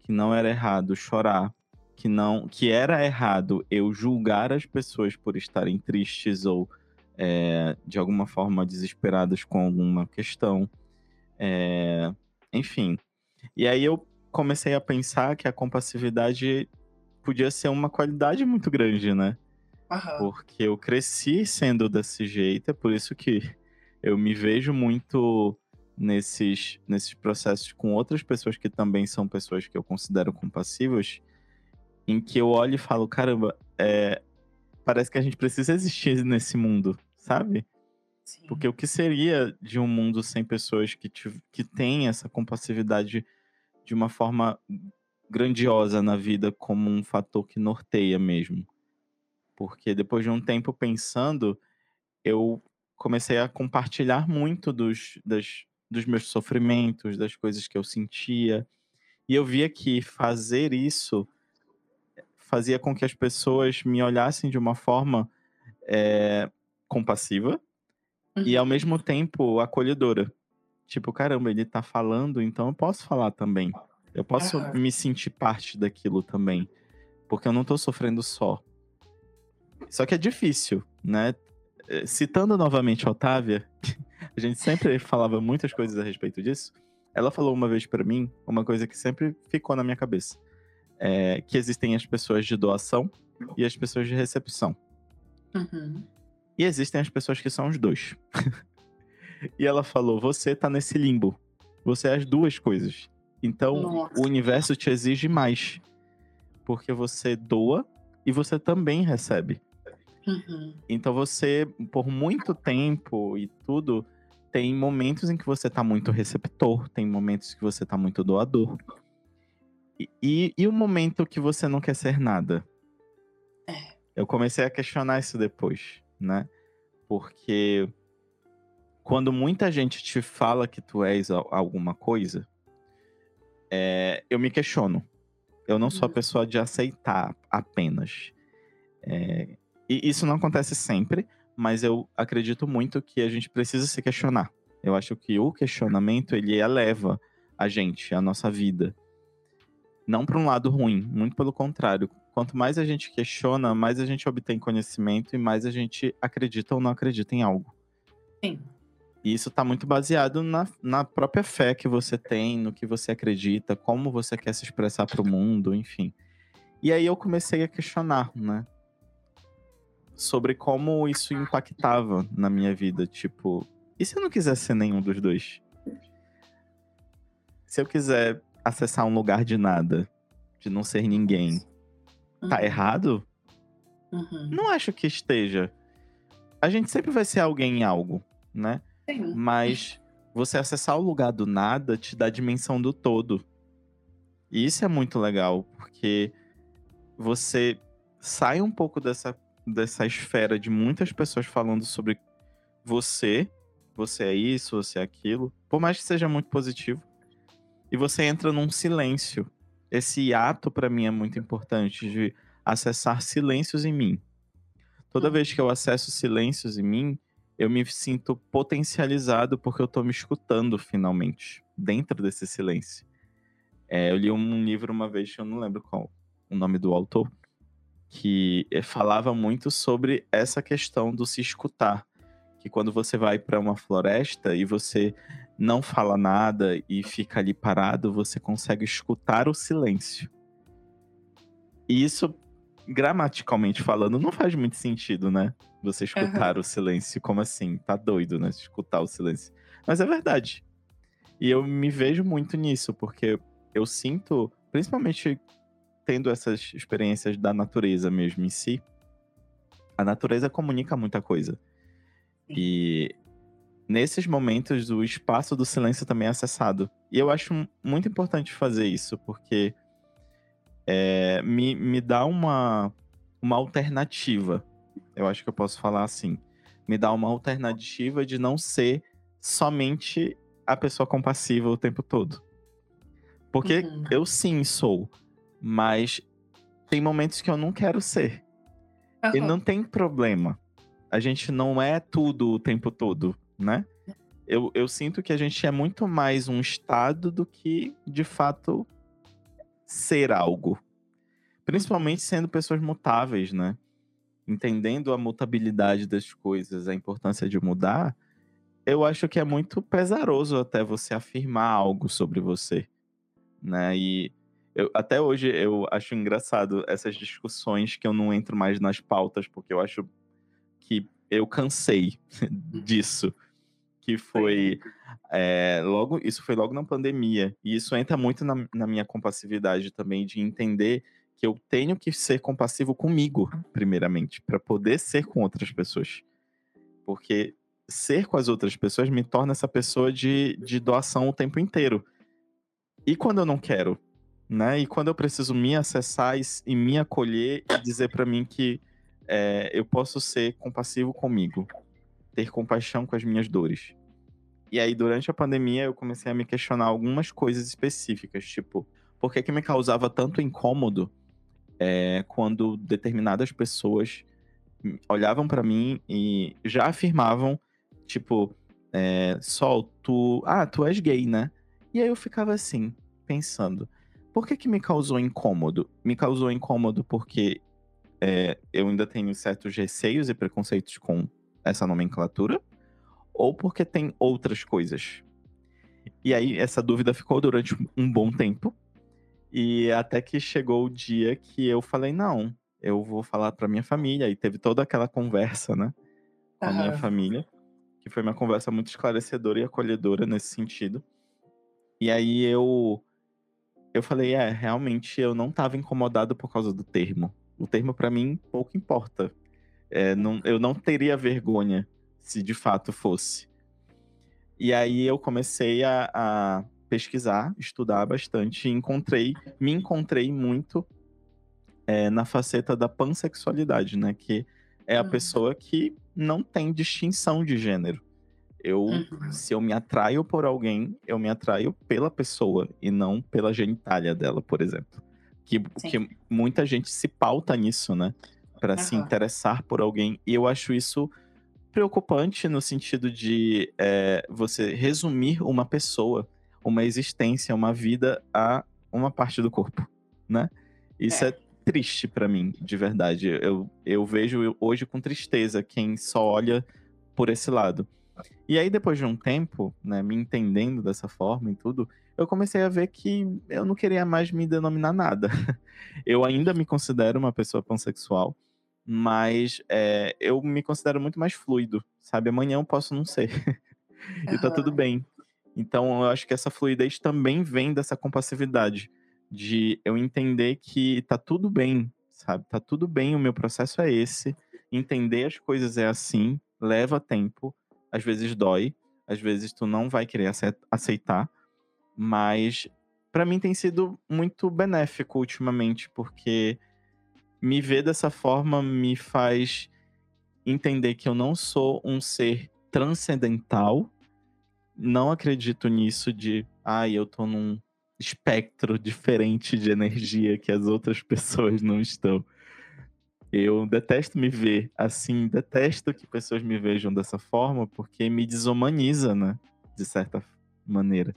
que não era errado chorar, que não, que era errado eu julgar as pessoas por estarem tristes ou é, de alguma forma desesperadas com alguma questão, é, enfim. E aí eu comecei a pensar que a compassividade podia ser uma qualidade muito grande, né? Uhum. Porque eu cresci sendo desse jeito, é por isso que eu me vejo muito nesses, nesses processos com outras pessoas que também são pessoas que eu considero compassivas, em que eu olho e falo, caramba, é, parece que a gente precisa existir nesse mundo, sabe? Sim. Porque o que seria de um mundo sem pessoas que, que têm essa compassividade de uma forma grandiosa na vida como um fator que norteia mesmo? Porque depois de um tempo pensando, eu comecei a compartilhar muito dos, das, dos meus sofrimentos, das coisas que eu sentia. E eu via que fazer isso fazia com que as pessoas me olhassem de uma forma é, compassiva uhum. e ao uhum. mesmo tempo acolhedora. Tipo, caramba, ele tá falando, então eu posso falar também. Eu posso uhum. me sentir parte daquilo também. Porque eu não tô sofrendo só. Só que é difícil, né? Eh, citando novamente a Otávia, a gente sempre falava muitas coisas a respeito disso. Ela falou uma vez para mim uma coisa que sempre ficou na minha cabeça: é que existem as pessoas de doação e as pessoas de recepção. Uhum. E existem as pessoas que são os dois. e ela falou: você tá nesse limbo. Você é as duas coisas. Então, Nossa. o universo te exige mais. Porque você doa e você também recebe. Uhum. Então você, por muito tempo e tudo, tem momentos em que você tá muito receptor, tem momentos que você tá muito doador. E, e o momento que você não quer ser nada? É. Eu comecei a questionar isso depois, né? Porque quando muita gente te fala que tu és alguma coisa, é, eu me questiono. Eu não sou a uhum. pessoa de aceitar apenas. É, e isso não acontece sempre, mas eu acredito muito que a gente precisa se questionar. Eu acho que o questionamento ele eleva a gente, a nossa vida. Não para um lado ruim, muito pelo contrário. Quanto mais a gente questiona, mais a gente obtém conhecimento e mais a gente acredita ou não acredita em algo. Sim. E isso está muito baseado na, na própria fé que você tem, no que você acredita, como você quer se expressar para o mundo, enfim. E aí eu comecei a questionar, né? Sobre como isso impactava na minha vida. Tipo, e se eu não quiser ser nenhum dos dois? Se eu quiser acessar um lugar de nada, de não ser ninguém, tá uhum. tá errado? Uhum. Não acho que esteja. A gente sempre vai ser alguém em algo, né? Sim. Mas você acessar o lugar do nada te dá a dimensão do todo. E isso é muito legal, porque você sai um pouco dessa, dessa esfera de muitas pessoas falando sobre você, você é isso, você é aquilo, por mais que seja muito positivo. E você entra num silêncio. Esse ato para mim é muito importante de acessar silêncios em mim. Toda hum. vez que eu acesso silêncios em mim, eu me sinto potencializado porque eu tô me escutando finalmente, dentro desse silêncio. É, eu li um livro uma vez, eu não lembro qual o nome do autor, que eh, falava muito sobre essa questão do se escutar. Que quando você vai para uma floresta e você não fala nada e fica ali parado, você consegue escutar o silêncio. E isso gramaticalmente falando, não faz muito sentido, né? Você escutar uhum. o silêncio. Como assim? Tá doido, né? Escutar o silêncio. Mas é verdade. E eu me vejo muito nisso, porque eu sinto, principalmente tendo essas experiências da natureza mesmo em si, a natureza comunica muita coisa. E nesses momentos, o espaço do silêncio também é acessado. E eu acho muito importante fazer isso, porque é, me, me dá uma, uma alternativa. Eu acho que eu posso falar assim. Me dá uma alternativa de não ser somente a pessoa compassiva o tempo todo. Porque uhum. eu sim sou, mas tem momentos que eu não quero ser. Uhum. E não tem problema. A gente não é tudo o tempo todo, né? Eu, eu sinto que a gente é muito mais um estado do que, de fato, ser algo. Principalmente sendo pessoas mutáveis, né? Entendendo a mutabilidade das coisas, a importância de mudar, eu acho que é muito pesaroso até você afirmar algo sobre você, né? E eu, até hoje eu acho engraçado essas discussões que eu não entro mais nas pautas, porque eu acho que eu cansei disso que foi é, logo isso foi logo na pandemia. E isso entra muito na, na, minha compassividade também de entender que eu tenho que ser compassivo comigo primeiramente para poder ser com outras pessoas. Porque ser com as outras pessoas me torna essa pessoa de, de doação o tempo inteiro. E quando eu não quero né? E quando eu preciso me acessar e, e me acolher e dizer para mim que é, eu posso ser compassivo comigo ter compaixão com as minhas dores. E aí, durante a pandemia, eu comecei a me questionar algumas coisas específicas, tipo, por que, que me causava tanto incômodo é, quando determinadas pessoas olhavam para mim e já afirmavam, tipo, é, Sol, tu. Ah, tu és gay, né? E aí eu ficava assim, pensando, por que, que me causou incômodo? Me causou incômodo porque é, eu ainda tenho certos receios e preconceitos com essa nomenclatura ou porque tem outras coisas. E aí essa dúvida ficou durante um bom tempo. E até que chegou o dia que eu falei: não, eu vou falar para minha família. E teve toda aquela conversa, né? Com a minha família. Que foi uma conversa muito esclarecedora e acolhedora nesse sentido. E aí eu. Eu falei: é, realmente eu não estava incomodado por causa do termo. O termo para mim pouco importa. É, não, eu não teria vergonha se de fato fosse. E aí eu comecei a, a, pesquisar, estudar bastante e encontrei, me encontrei muito é, na faceta da pansexualidade, né? Que é a uhum. pessoa que não tem distinção de gênero. Eu, uhum. se eu me atraio por alguém, eu me atraio pela pessoa e não pela genitália dela, por exemplo. Que, que muita gente se pauta nisso, né? Para uhum. se interessar por alguém. E eu acho isso preocupante no sentido de é, você resumir uma pessoa, uma existência, uma vida a uma parte do corpo, né? Isso é, é triste para mim, de verdade. Eu, eu vejo hoje com tristeza quem só olha por esse lado. E aí, depois de um tempo, né, me entendendo dessa forma e tudo, eu comecei a ver que eu não queria mais me denominar nada. eu ainda me considero uma pessoa pansexual, mas é, eu me considero muito mais fluido, sabe? Amanhã eu posso não ser. e tá tudo bem. Então, eu acho que essa fluidez também vem dessa compassividade, de eu entender que tá tudo bem, sabe? Tá tudo bem, o meu processo é esse. Entender as coisas é assim, leva tempo, às vezes dói, às vezes tu não vai querer aceitar, mas para mim tem sido muito benéfico ultimamente, porque me ver dessa forma me faz entender que eu não sou um ser transcendental. Não acredito nisso de, ai, ah, eu tô num espectro diferente de energia que as outras pessoas não estão. Eu detesto me ver assim, detesto que pessoas me vejam dessa forma, porque me desumaniza, né? De certa maneira.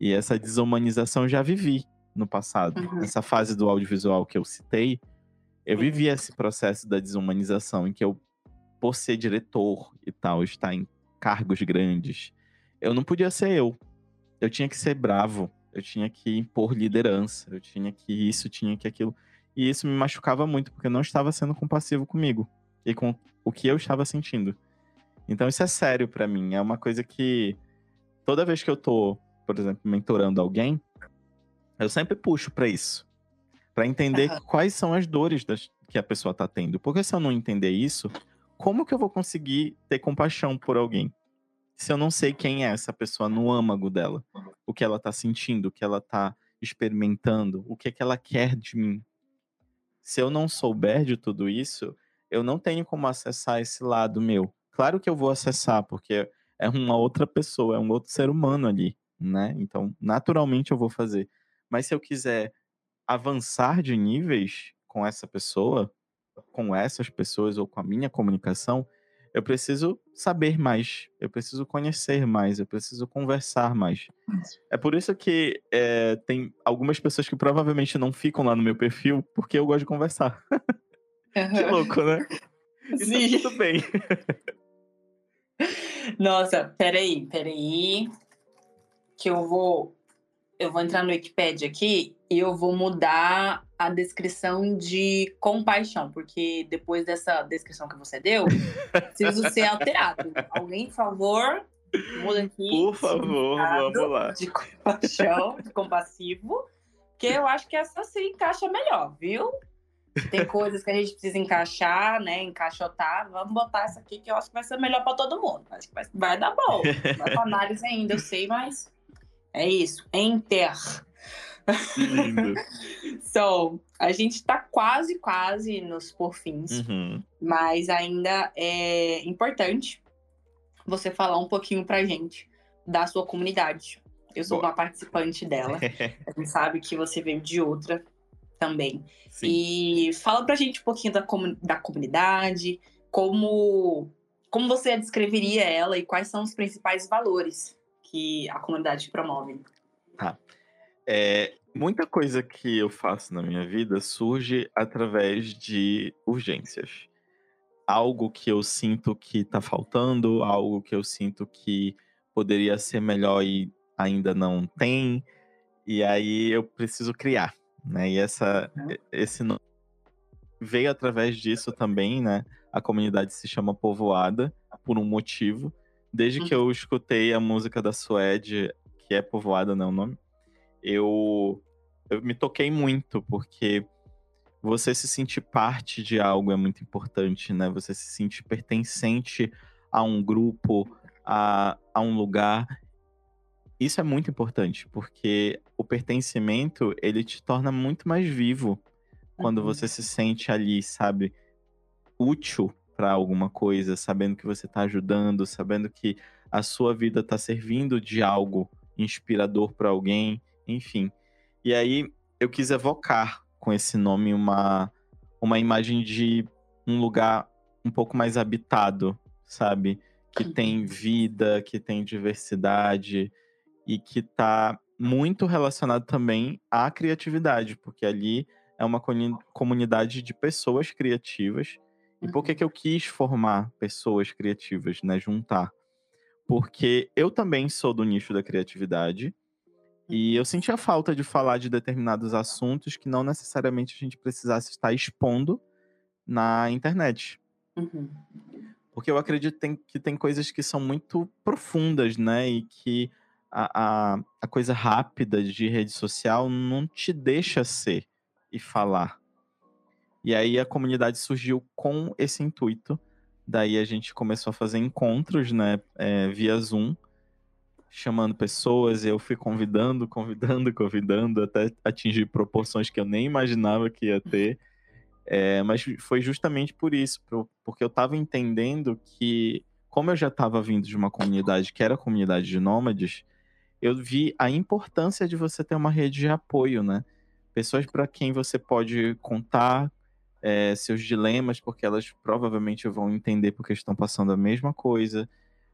E essa desumanização já vivi no passado. Uhum. Essa fase do audiovisual que eu citei, eu vivi esse processo da desumanização, em que eu, por ser diretor e tal, estar em cargos grandes, eu não podia ser eu. Eu tinha que ser bravo, eu tinha que impor liderança, eu tinha que isso, tinha que aquilo. E isso me machucava muito, porque eu não estava sendo compassivo comigo e com o que eu estava sentindo. Então isso é sério para mim. É uma coisa que toda vez que eu tô, por exemplo, mentorando alguém, eu sempre puxo para isso. Para entender uhum. quais são as dores das, que a pessoa tá tendo. Porque se eu não entender isso, como que eu vou conseguir ter compaixão por alguém? Se eu não sei quem é essa pessoa no âmago dela, o que ela tá sentindo, o que ela tá experimentando, o que é que ela quer de mim, se eu não souber de tudo isso, eu não tenho como acessar esse lado meu. Claro que eu vou acessar, porque é uma outra pessoa, é um outro ser humano ali, né? Então, naturalmente eu vou fazer. Mas se eu quiser avançar de níveis com essa pessoa, com essas pessoas ou com a minha comunicação, eu preciso saber mais, eu preciso conhecer mais, eu preciso conversar mais. É por isso que é, tem algumas pessoas que provavelmente não ficam lá no meu perfil, porque eu gosto de conversar. Uhum. que louco, né? Sim. Tá tudo bem. Nossa, peraí, peraí. Que eu vou. Eu vou entrar no Wikipedia aqui e eu vou mudar a descrição de compaixão, porque depois dessa descrição que você deu, preciso ser alterado. Alguém, por favor, muda aqui. Por favor, vamos lá. De compaixão, de compassivo, que eu acho que essa se encaixa melhor, viu? Tem coisas que a gente precisa encaixar, né? Encaixotar. Vamos botar essa aqui que eu acho que vai ser melhor para todo mundo. Acho que vai, vai dar bom. Vai análise ainda, eu sei, mas é isso. Enter. So, a gente tá quase, quase nos porfins, uhum. mas ainda é importante você falar um pouquinho pra gente da sua comunidade. Eu sou Boa. uma participante dela. a gente sabe que você veio de outra também. Sim. E fala pra gente um pouquinho da, comu da comunidade, como, como você descreveria ela e quais são os principais valores que a comunidade promove. Tá. É, muita coisa que eu faço na minha vida surge através de urgências. Algo que eu sinto que está faltando, algo que eu sinto que poderia ser melhor e ainda não tem, e aí eu preciso criar, né? E essa, esse veio através disso também, né? A comunidade se chama Povoada por um motivo. Desde que uhum. eu escutei a música da Suede, que é Povoada, não é o nome, eu, eu me toquei muito, porque você se sentir parte de algo é muito importante, né? Você se sentir pertencente a um grupo, a, a um lugar. isso é muito importante, porque o pertencimento, ele te torna muito mais vivo quando uhum. você se sente ali, sabe, útil para alguma coisa, sabendo que você está ajudando, sabendo que a sua vida está servindo de algo inspirador para alguém, enfim. E aí eu quis evocar com esse nome uma uma imagem de um lugar um pouco mais habitado, sabe? Que tem uhum. vida, que tem diversidade e que está muito relacionado também à criatividade, porque ali é uma comunidade de pessoas criativas. E por que, uhum. que eu quis formar pessoas criativas, né? Juntar. Porque eu também sou do nicho da criatividade. E eu sentia falta de falar de determinados assuntos que não necessariamente a gente precisasse estar expondo na internet. Uhum. Porque eu acredito que tem, que tem coisas que são muito profundas, né? E que a, a, a coisa rápida de rede social não te deixa ser e falar. E aí a comunidade surgiu com esse intuito. Daí a gente começou a fazer encontros, né, é, via Zoom, chamando pessoas. Eu fui convidando, convidando, convidando, até atingir proporções que eu nem imaginava que ia ter. É, mas foi justamente por isso, porque eu estava entendendo que, como eu já estava vindo de uma comunidade que era a comunidade de nômades, eu vi a importância de você ter uma rede de apoio, né? Pessoas para quem você pode contar é, seus dilemas, porque elas provavelmente vão entender porque estão passando a mesma coisa.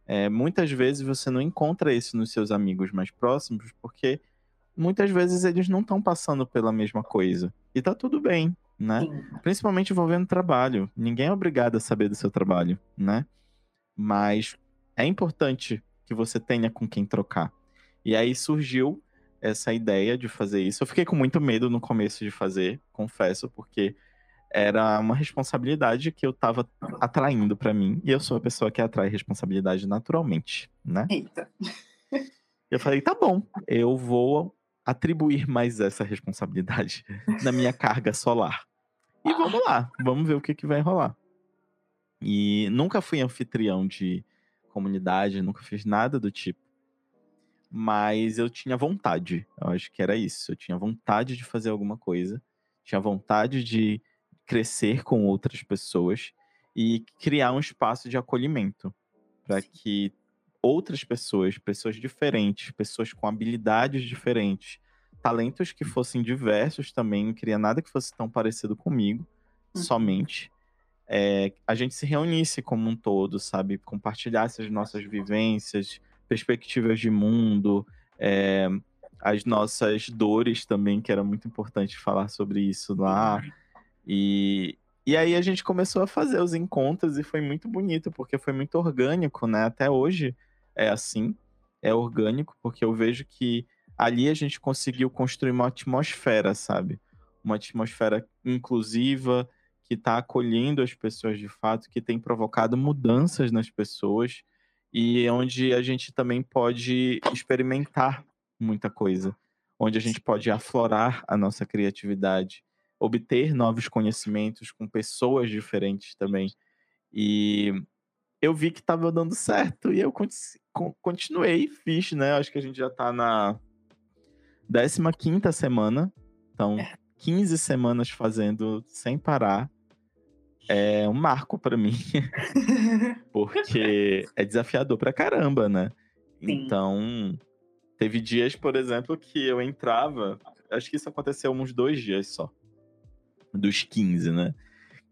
É, muitas vezes você não encontra isso nos seus amigos mais próximos, porque muitas vezes eles não estão passando pela mesma coisa. E tá tudo bem, né? Sim. Principalmente envolvendo trabalho. Ninguém é obrigado a saber do seu trabalho, né? Mas é importante que você tenha com quem trocar. E aí surgiu essa ideia de fazer isso. Eu fiquei com muito medo no começo de fazer, confesso, porque era uma responsabilidade que eu tava atraindo para mim. E eu sou a pessoa que atrai responsabilidade naturalmente, né? Eita. Eu falei, tá bom, eu vou atribuir mais essa responsabilidade na minha carga solar. E vamos lá, vamos ver o que, que vai rolar. E nunca fui anfitrião de comunidade, nunca fiz nada do tipo. Mas eu tinha vontade, eu acho que era isso. Eu tinha vontade de fazer alguma coisa, tinha vontade de crescer com outras pessoas e criar um espaço de acolhimento para que outras pessoas, pessoas diferentes, pessoas com habilidades diferentes, talentos que fossem diversos também, não queria nada que fosse tão parecido comigo, uhum. somente. É, a gente se reunisse como um todo, sabe? Compartilhasse as nossas vivências, perspectivas de mundo, é, as nossas dores também, que era muito importante falar sobre isso lá. E, e aí a gente começou a fazer os encontros e foi muito bonito, porque foi muito orgânico, né? Até hoje é assim, é orgânico, porque eu vejo que ali a gente conseguiu construir uma atmosfera, sabe? Uma atmosfera inclusiva, que está acolhendo as pessoas de fato, que tem provocado mudanças nas pessoas e onde a gente também pode experimentar muita coisa, onde a gente pode aflorar a nossa criatividade, obter novos conhecimentos com pessoas diferentes também. E eu vi que estava dando certo e eu continuei, fiz, né? Acho que a gente já está na 15 semana. Então, 15 é. semanas fazendo sem parar. É um marco para mim. Porque é desafiador pra caramba, né? Sim. Então, teve dias, por exemplo, que eu entrava. Acho que isso aconteceu uns dois dias só dos 15, né?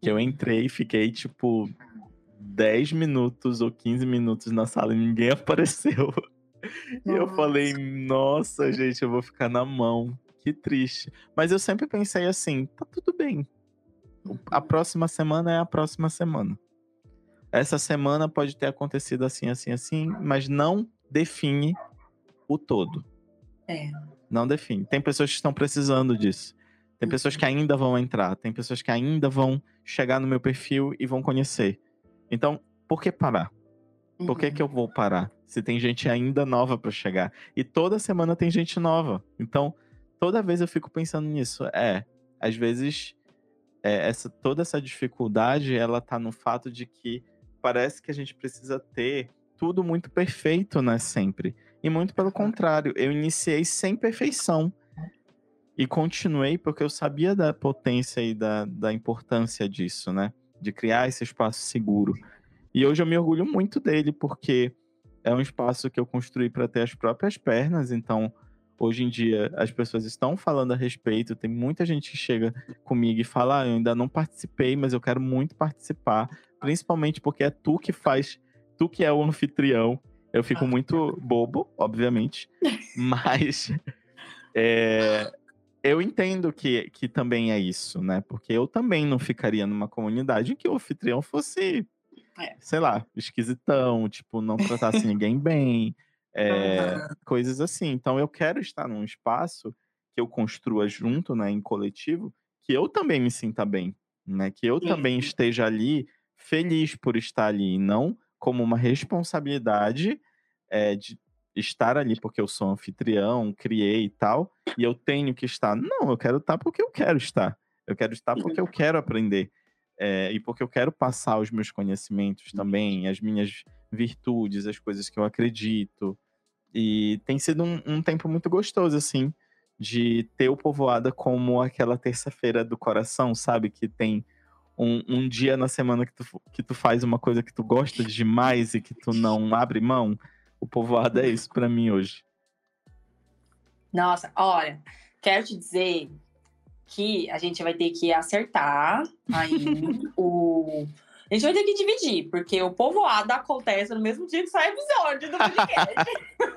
Que eu entrei e fiquei, tipo, 10 minutos ou 15 minutos na sala e ninguém apareceu. E eu falei, nossa, gente, eu vou ficar na mão. Que triste. Mas eu sempre pensei assim, tá tudo bem. A próxima semana é a próxima semana. Essa semana pode ter acontecido assim, assim, assim, mas não define o todo. É. Não define. Tem pessoas que estão precisando disso. Tem pessoas que ainda vão entrar, tem pessoas que ainda vão chegar no meu perfil e vão conhecer. Então, por que parar? Por que, que eu vou parar? Se tem gente ainda nova para chegar. E toda semana tem gente nova. Então, toda vez eu fico pensando nisso. É, às vezes, é, essa, toda essa dificuldade, ela tá no fato de que parece que a gente precisa ter tudo muito perfeito, né? Sempre. E muito pelo contrário, eu iniciei sem perfeição. E continuei porque eu sabia da potência e da, da importância disso, né? De criar esse espaço seguro. E hoje eu me orgulho muito dele, porque é um espaço que eu construí para ter as próprias pernas. Então, hoje em dia, as pessoas estão falando a respeito. Tem muita gente que chega comigo e fala: ah, Eu ainda não participei, mas eu quero muito participar. Principalmente porque é tu que faz, tu que é o anfitrião. Eu fico muito bobo, obviamente, mas é, eu entendo que, que também é isso, né? Porque eu também não ficaria numa comunidade em que o anfitrião fosse é. sei lá, esquisitão, tipo, não tratasse ninguém bem, é, uhum. coisas assim. Então eu quero estar num espaço que eu construa junto, né, em coletivo, que eu também me sinta bem, né? Que eu também esteja ali feliz por estar ali, e não como uma responsabilidade é, de estar ali porque eu sou anfitrião, criei e tal, e eu tenho que estar. Não, eu quero estar porque eu quero estar. Eu quero estar porque eu quero aprender é, e porque eu quero passar os meus conhecimentos também, as minhas virtudes, as coisas que eu acredito. E tem sido um, um tempo muito gostoso, assim, de ter o Povoada como aquela terça-feira do coração, sabe? Que tem um, um, dia na semana que tu, que tu faz uma coisa que tu gosta demais e que tu não abre mão. O Povoada é isso para mim hoje. Nossa, olha, quero te dizer que a gente vai ter que acertar aí o. A gente vai ter que dividir, porque o povoado acontece no mesmo dia que sai o episódio do podcast.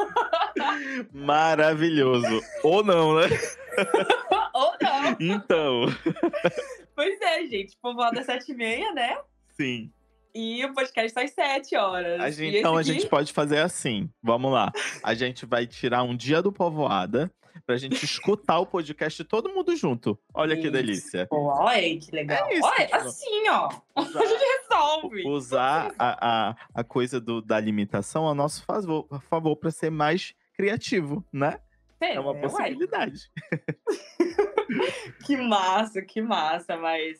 Maravilhoso. Ou não, né? Ou não. Então. Pois é, gente. Povoado é sete e meia, né? Sim. E o podcast sai sete horas. A gente, então aqui... a gente pode fazer assim. Vamos lá. A gente vai tirar um dia do povoada pra gente escutar o podcast todo mundo junto. Olha isso. que delícia. Olha que legal. É isso, Olha, tipo, assim, ó. Usar, a gente resolve. Usar a, a, a coisa do, da limitação a nosso favor, a favor para ser mais criativo, né? É, é uma possibilidade. que massa, que massa, mas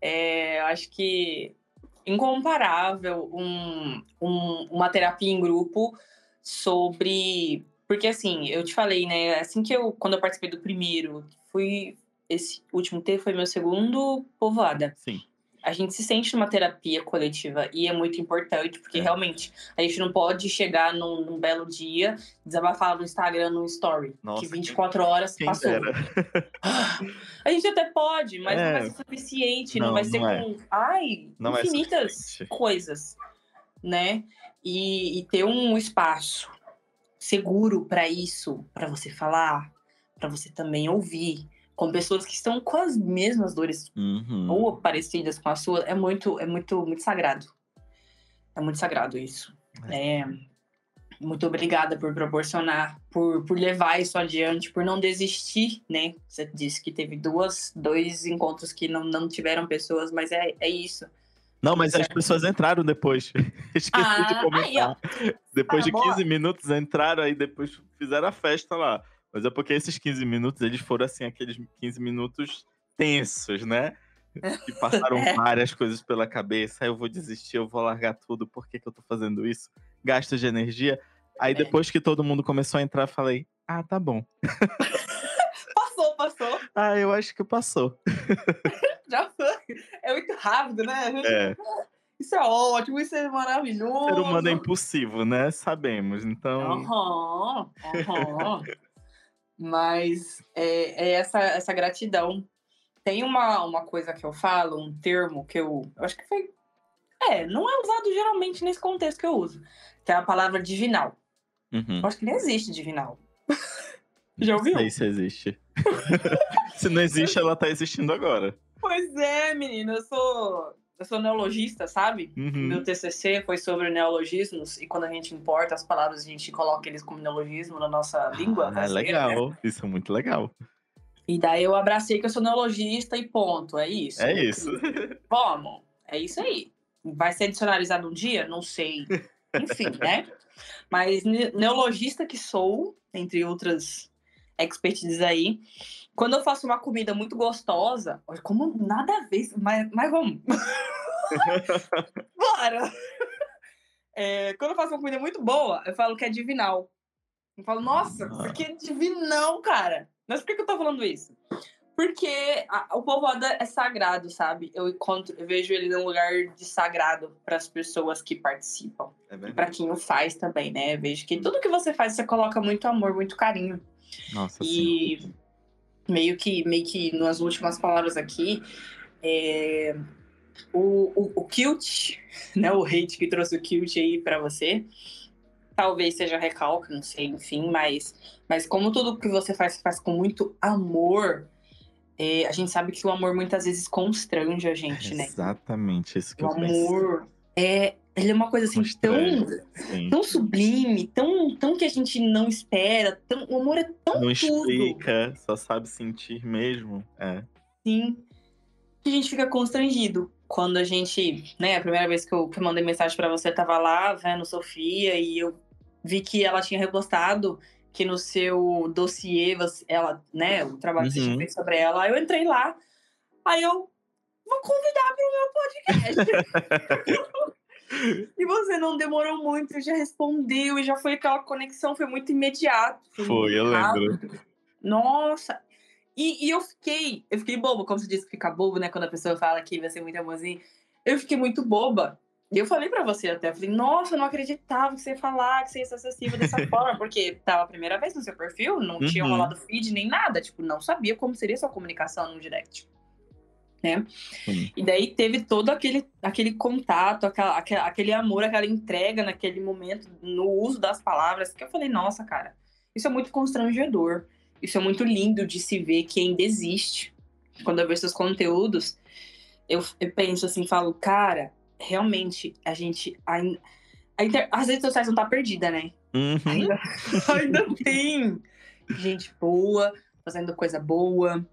é, eu acho que incomparável um, um, uma terapia em grupo sobre porque assim, eu te falei, né? Assim que eu, quando eu participei do primeiro, fui. Esse último T foi meu segundo povoada. Sim. A gente se sente numa terapia coletiva e é muito importante, porque é. realmente a gente não pode chegar num, num, belo dia, desabafar no Instagram, no story, Nossa, que 24 horas passou. a gente até pode, mas é. não vai ser suficiente, não, não vai ser é. com, ai, não é infinitas coisas, né? E, e ter um espaço seguro para isso, para você falar, para você também ouvir, com pessoas que estão com as mesmas dores uhum. ou parecidas com a sua, é muito, é muito, muito sagrado. É muito sagrado isso. É. é muito obrigada por proporcionar, por, por levar isso adiante, por não desistir, né? Você disse que teve duas, dois encontros que não, não tiveram pessoas, mas é, é isso. Não, mas as pessoas entraram depois. Esqueci ah, de comentar. Aí, depois ah, de 15 boa. minutos entraram, aí depois fizeram a festa lá. Mas é porque esses 15 minutos, eles foram assim, aqueles 15 minutos tensos, né? Que passaram é. várias coisas pela cabeça. Aí eu vou desistir, eu vou largar tudo, por que, que eu tô fazendo isso? Gasto de energia. Aí é. depois que todo mundo começou a entrar, falei, ah, tá bom. passou, passou. Ah, eu acho que passou. Já foi. É muito rápido, né? É. Isso é ótimo, isso é maravilhoso. Ser humano é impossível, né? Sabemos, então. Aham, aham. Mas é, é, essa, essa gratidão. Tem uma, uma coisa que eu falo, um termo que eu, eu acho que foi. É, não é usado geralmente nesse contexto que eu uso, que é a palavra divinal. Uhum. Eu acho que nem existe divinal. Já ouviu? Não sei se existe. se não existe, ela tá existindo agora. Pois é, menina, eu sou, eu sou neologista, sabe? Uhum. Meu TCC foi sobre neologismos e quando a gente importa as palavras, a gente coloca eles como neologismo na nossa língua. Ah, legal, né? isso é muito legal. E daí eu abracei que eu sou neologista e ponto, é isso. É isso. Vamos, é isso aí. Vai ser adicionalizado um dia? Não sei. Enfim, né? Mas neologista que sou, entre outras expertises aí, quando eu faço uma comida muito gostosa, olha como nada a ver, mas, mas vamos. Bora! É, quando eu faço uma comida muito boa, eu falo que é divinal. Eu falo, nossa, isso aqui é divinão, cara. Mas por que, que eu tô falando isso? Porque a, o povoado é sagrado, sabe? Eu encontro, eu vejo ele num lugar de sagrado para as pessoas que participam. É para quem o faz também, né? Eu vejo que tudo que você faz, você coloca muito amor, muito carinho. Nossa, e sim. Meio que, meio que nas últimas palavras aqui, é, o, o, o Kilt, né? O hate que trouxe o Kilt aí para você talvez seja recalque, não sei, enfim, mas, mas como tudo que você faz, faz com muito amor, é, a gente sabe que o amor muitas vezes constrange a gente, né? Exatamente, isso que o eu amor é ele é uma coisa assim tão, tão sublime, tão, tão que a gente não espera, tão, o amor é tão Não tudo. explica, só sabe sentir mesmo, é. Sim. A gente fica constrangido quando a gente, né, a primeira vez que eu, que eu mandei mensagem para você, tava lá vendo Sofia e eu vi que ela tinha repostado que no seu dossiê, ela, né, o trabalho uhum. que você fez sobre ela, eu entrei lá, aí eu vou convidar para o meu podcast. e você não demorou muito, já respondeu e já foi aquela conexão, foi muito imediato. Foi, foi eu lembro. Nossa, e, e, eu fiquei, eu fiquei boba, como você disse que fica bobo, né, quando a pessoa fala que vai ser muito amorzinho. Eu fiquei muito boba, e eu falei para você até, eu falei, nossa, eu não acreditava que você ia falar, que você ia ser acessível dessa forma, porque tava a primeira vez no seu perfil, não uhum. tinha rolado feed nem nada, tipo, não sabia como seria sua comunicação no direct. Né? E daí teve todo aquele, aquele contato, aquela, aquele amor, aquela entrega naquele momento, no uso das palavras, que eu falei, nossa, cara, isso é muito constrangedor. Isso é muito lindo de se ver que ainda existe. Quando eu vejo seus conteúdos, eu, eu penso assim, falo, cara, realmente a gente ainda. Inter... As redes sociais não tá perdida, né? Uhum. Ainda, ainda tem gente boa, fazendo coisa boa.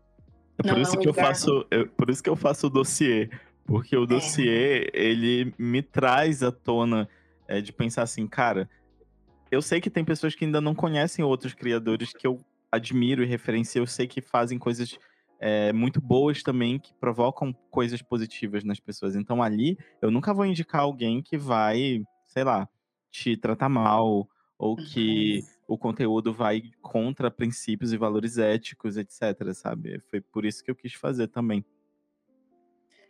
É por isso é um que lugar... eu faço. Por isso que eu faço o dossiê. Porque o é. dossiê, ele me traz à tona é, de pensar assim, cara, eu sei que tem pessoas que ainda não conhecem outros criadores que eu admiro e referencio. Eu sei que fazem coisas é, muito boas também que provocam coisas positivas nas pessoas. Então ali eu nunca vou indicar alguém que vai, sei lá, te tratar mal ou que uhum. O conteúdo vai contra princípios e valores éticos, etc, sabe? Foi por isso que eu quis fazer também.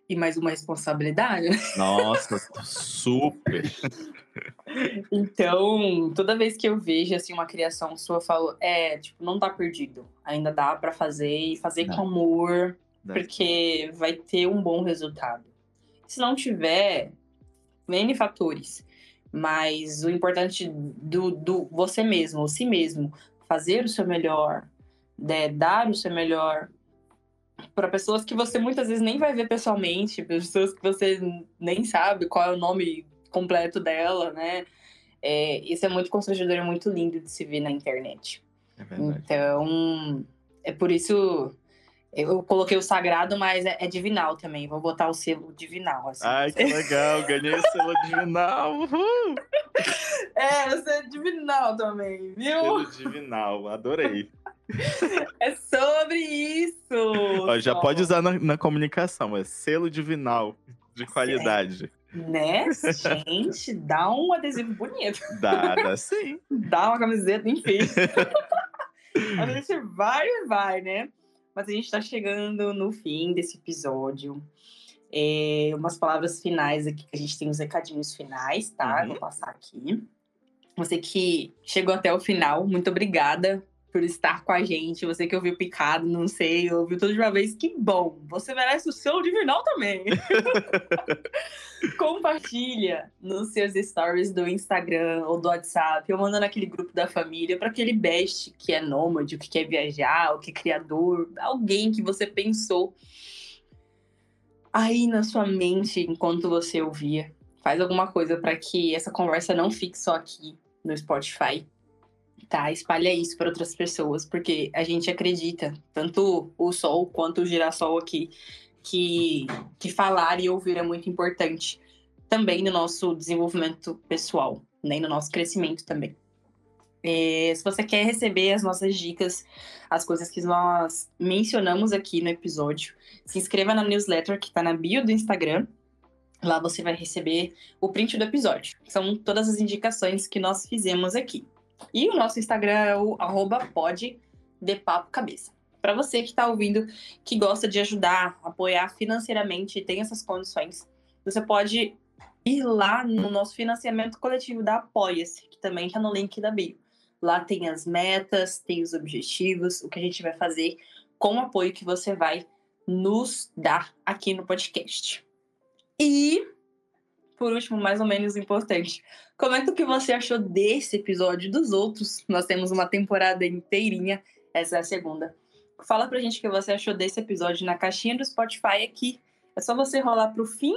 E mais uma responsabilidade. Nossa, super. Então, toda vez que eu vejo assim uma criação sua, eu falo, é, tipo, não tá perdido. Ainda dá para fazer e fazer não. com amor, não. porque vai ter um bom resultado. Se não tiver, N fatores. Mas o importante do, do você mesmo, ou si mesmo, fazer o seu melhor, né, dar o seu melhor, para pessoas que você muitas vezes nem vai ver pessoalmente, pessoas que você nem sabe qual é o nome completo dela, né? É, isso é muito constrangedor e muito lindo de se ver na internet. É então, é por isso eu coloquei o sagrado, mas é, é, divinal também. Vou botar o selo divinal. Assim. Ai, que legal, ganhei o selo divinal. Uhul. É, você é divinal também, viu? Selo divinal, adorei. É sobre isso! Ó, já pode usar na, na, comunicação, é selo divinal de qualidade. Né? Gente, dá um adesivo bonito. Dá, dá sim. Dá uma camiseta, enfim. a gente vai e vai, né? Mas a gente está chegando no fim desse episódio. É, umas palavras finais aqui, que a gente tem os recadinhos finais, tá? Uhum. Vou passar aqui. Você que chegou até o final, muito obrigada por estar com a gente. Você que ouviu picado, não sei, ouviu tudo de uma vez, que bom! Você merece o seu divinal também. Compartilha nos seus stories do Instagram ou do WhatsApp, ou manda naquele grupo da família, para aquele best que é nômade, que quer viajar, o que é criador, alguém que você pensou aí na sua mente enquanto você ouvia. Faz alguma coisa para que essa conversa não fique só aqui no Spotify tá? Espalha isso para outras pessoas, porque a gente acredita, tanto o sol quanto o girassol aqui, que, que falar e ouvir é muito importante também no nosso desenvolvimento pessoal, né? no nosso crescimento também. É, se você quer receber as nossas dicas, as coisas que nós mencionamos aqui no episódio, se inscreva na newsletter que está na bio do Instagram. Lá você vai receber o print do episódio. São todas as indicações que nós fizemos aqui E o nosso Instagram é o arroba papo cabeça. Para você que está ouvindo, que gosta de ajudar, apoiar financeiramente e tem essas condições, você pode ir lá no nosso financiamento coletivo da Apoia-se, que também está no link da bio. Lá tem as metas, tem os objetivos, o que a gente vai fazer com o apoio que você vai nos dar aqui no podcast. E, por último, mais ou menos importante, comenta o que você achou desse episódio dos outros. Nós temos uma temporada inteirinha, essa é a segunda. Fala pra gente o que você achou desse episódio na caixinha do Spotify aqui. É só você rolar pro fim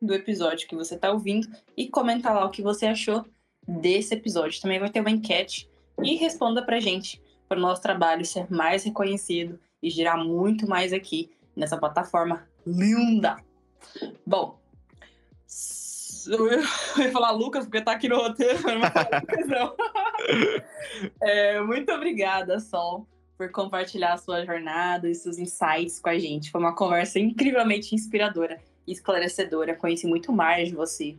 do episódio que você tá ouvindo e comentar lá o que você achou desse episódio. Também vai ter uma enquete e responda pra gente, para o nosso trabalho ser mais reconhecido e girar muito mais aqui nessa plataforma linda. Bom, eu ia falar Lucas, porque tá aqui no roteiro, mas não Lucas, não. É, muito obrigada, Sol, por compartilhar a sua jornada e seus insights com a gente. Foi uma conversa incrivelmente inspiradora e esclarecedora. Conheci muito mais de você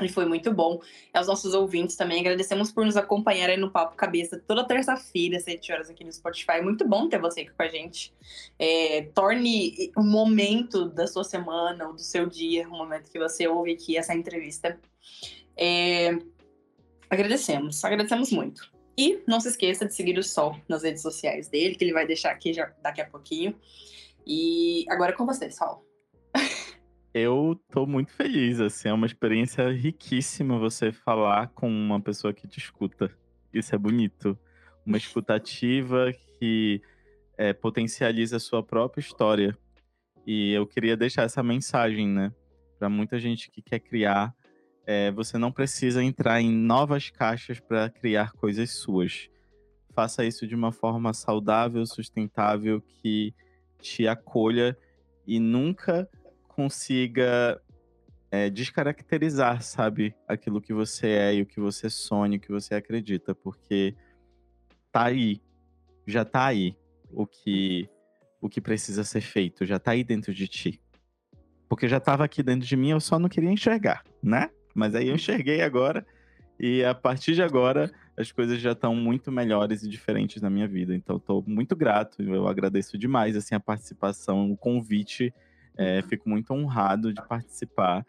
e foi muito bom. E aos nossos ouvintes também, agradecemos por nos acompanhar aí no Papo Cabeça toda terça-feira, 7 horas aqui no Spotify. Muito bom ter você aqui com a gente. É, torne um momento da sua semana ou do seu dia, um momento que você ouve aqui essa entrevista. É, agradecemos, agradecemos muito. E não se esqueça de seguir o Sol nas redes sociais dele, que ele vai deixar aqui já daqui a pouquinho. E agora é com você, Sol. Eu tô muito feliz, assim, é uma experiência riquíssima você falar com uma pessoa que te escuta. Isso é bonito. Uma escutativa que é, potencializa a sua própria história. E eu queria deixar essa mensagem, né? Para muita gente que quer criar, é, você não precisa entrar em novas caixas para criar coisas suas. Faça isso de uma forma saudável, sustentável, que te acolha e nunca consiga é, descaracterizar, sabe, aquilo que você é e o que você sonha, o que você acredita, porque tá aí, já tá aí o que o que precisa ser feito, já tá aí dentro de ti. Porque já tava aqui dentro de mim, eu só não queria enxergar, né? Mas aí eu enxerguei agora e a partir de agora as coisas já estão muito melhores e diferentes na minha vida. Então estou muito grato, eu agradeço demais assim a participação, o convite é, fico muito honrado de participar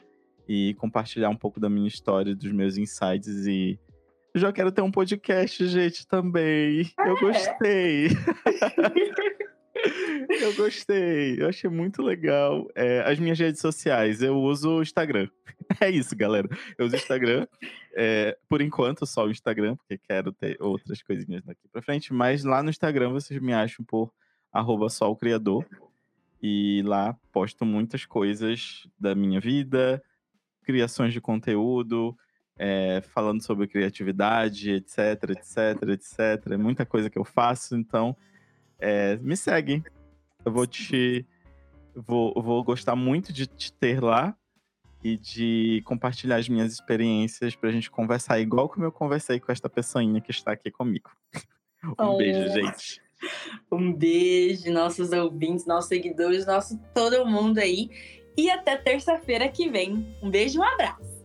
e compartilhar um pouco da minha história, dos meus insights e eu já quero ter um podcast, gente, também. Eu é. gostei. eu gostei. Eu achei muito legal. É, as minhas redes sociais, eu uso o Instagram. É isso, galera. Eu uso o Instagram. É, por enquanto, só o Instagram, porque quero ter outras coisinhas daqui pra frente. Mas lá no Instagram vocês me acham por arroba solcriador. E lá posto muitas coisas da minha vida, criações de conteúdo, é, falando sobre criatividade, etc, etc, etc. Muita coisa que eu faço, então é, me segue. Eu vou te. Vou, vou gostar muito de te ter lá e de compartilhar as minhas experiências pra gente conversar igual como eu conversei com esta pessoinha que está aqui comigo. Um oh. beijo, gente. Um beijo, nossos ouvintes, nossos seguidores, nosso todo mundo aí. E até terça-feira que vem. Um beijo e um abraço.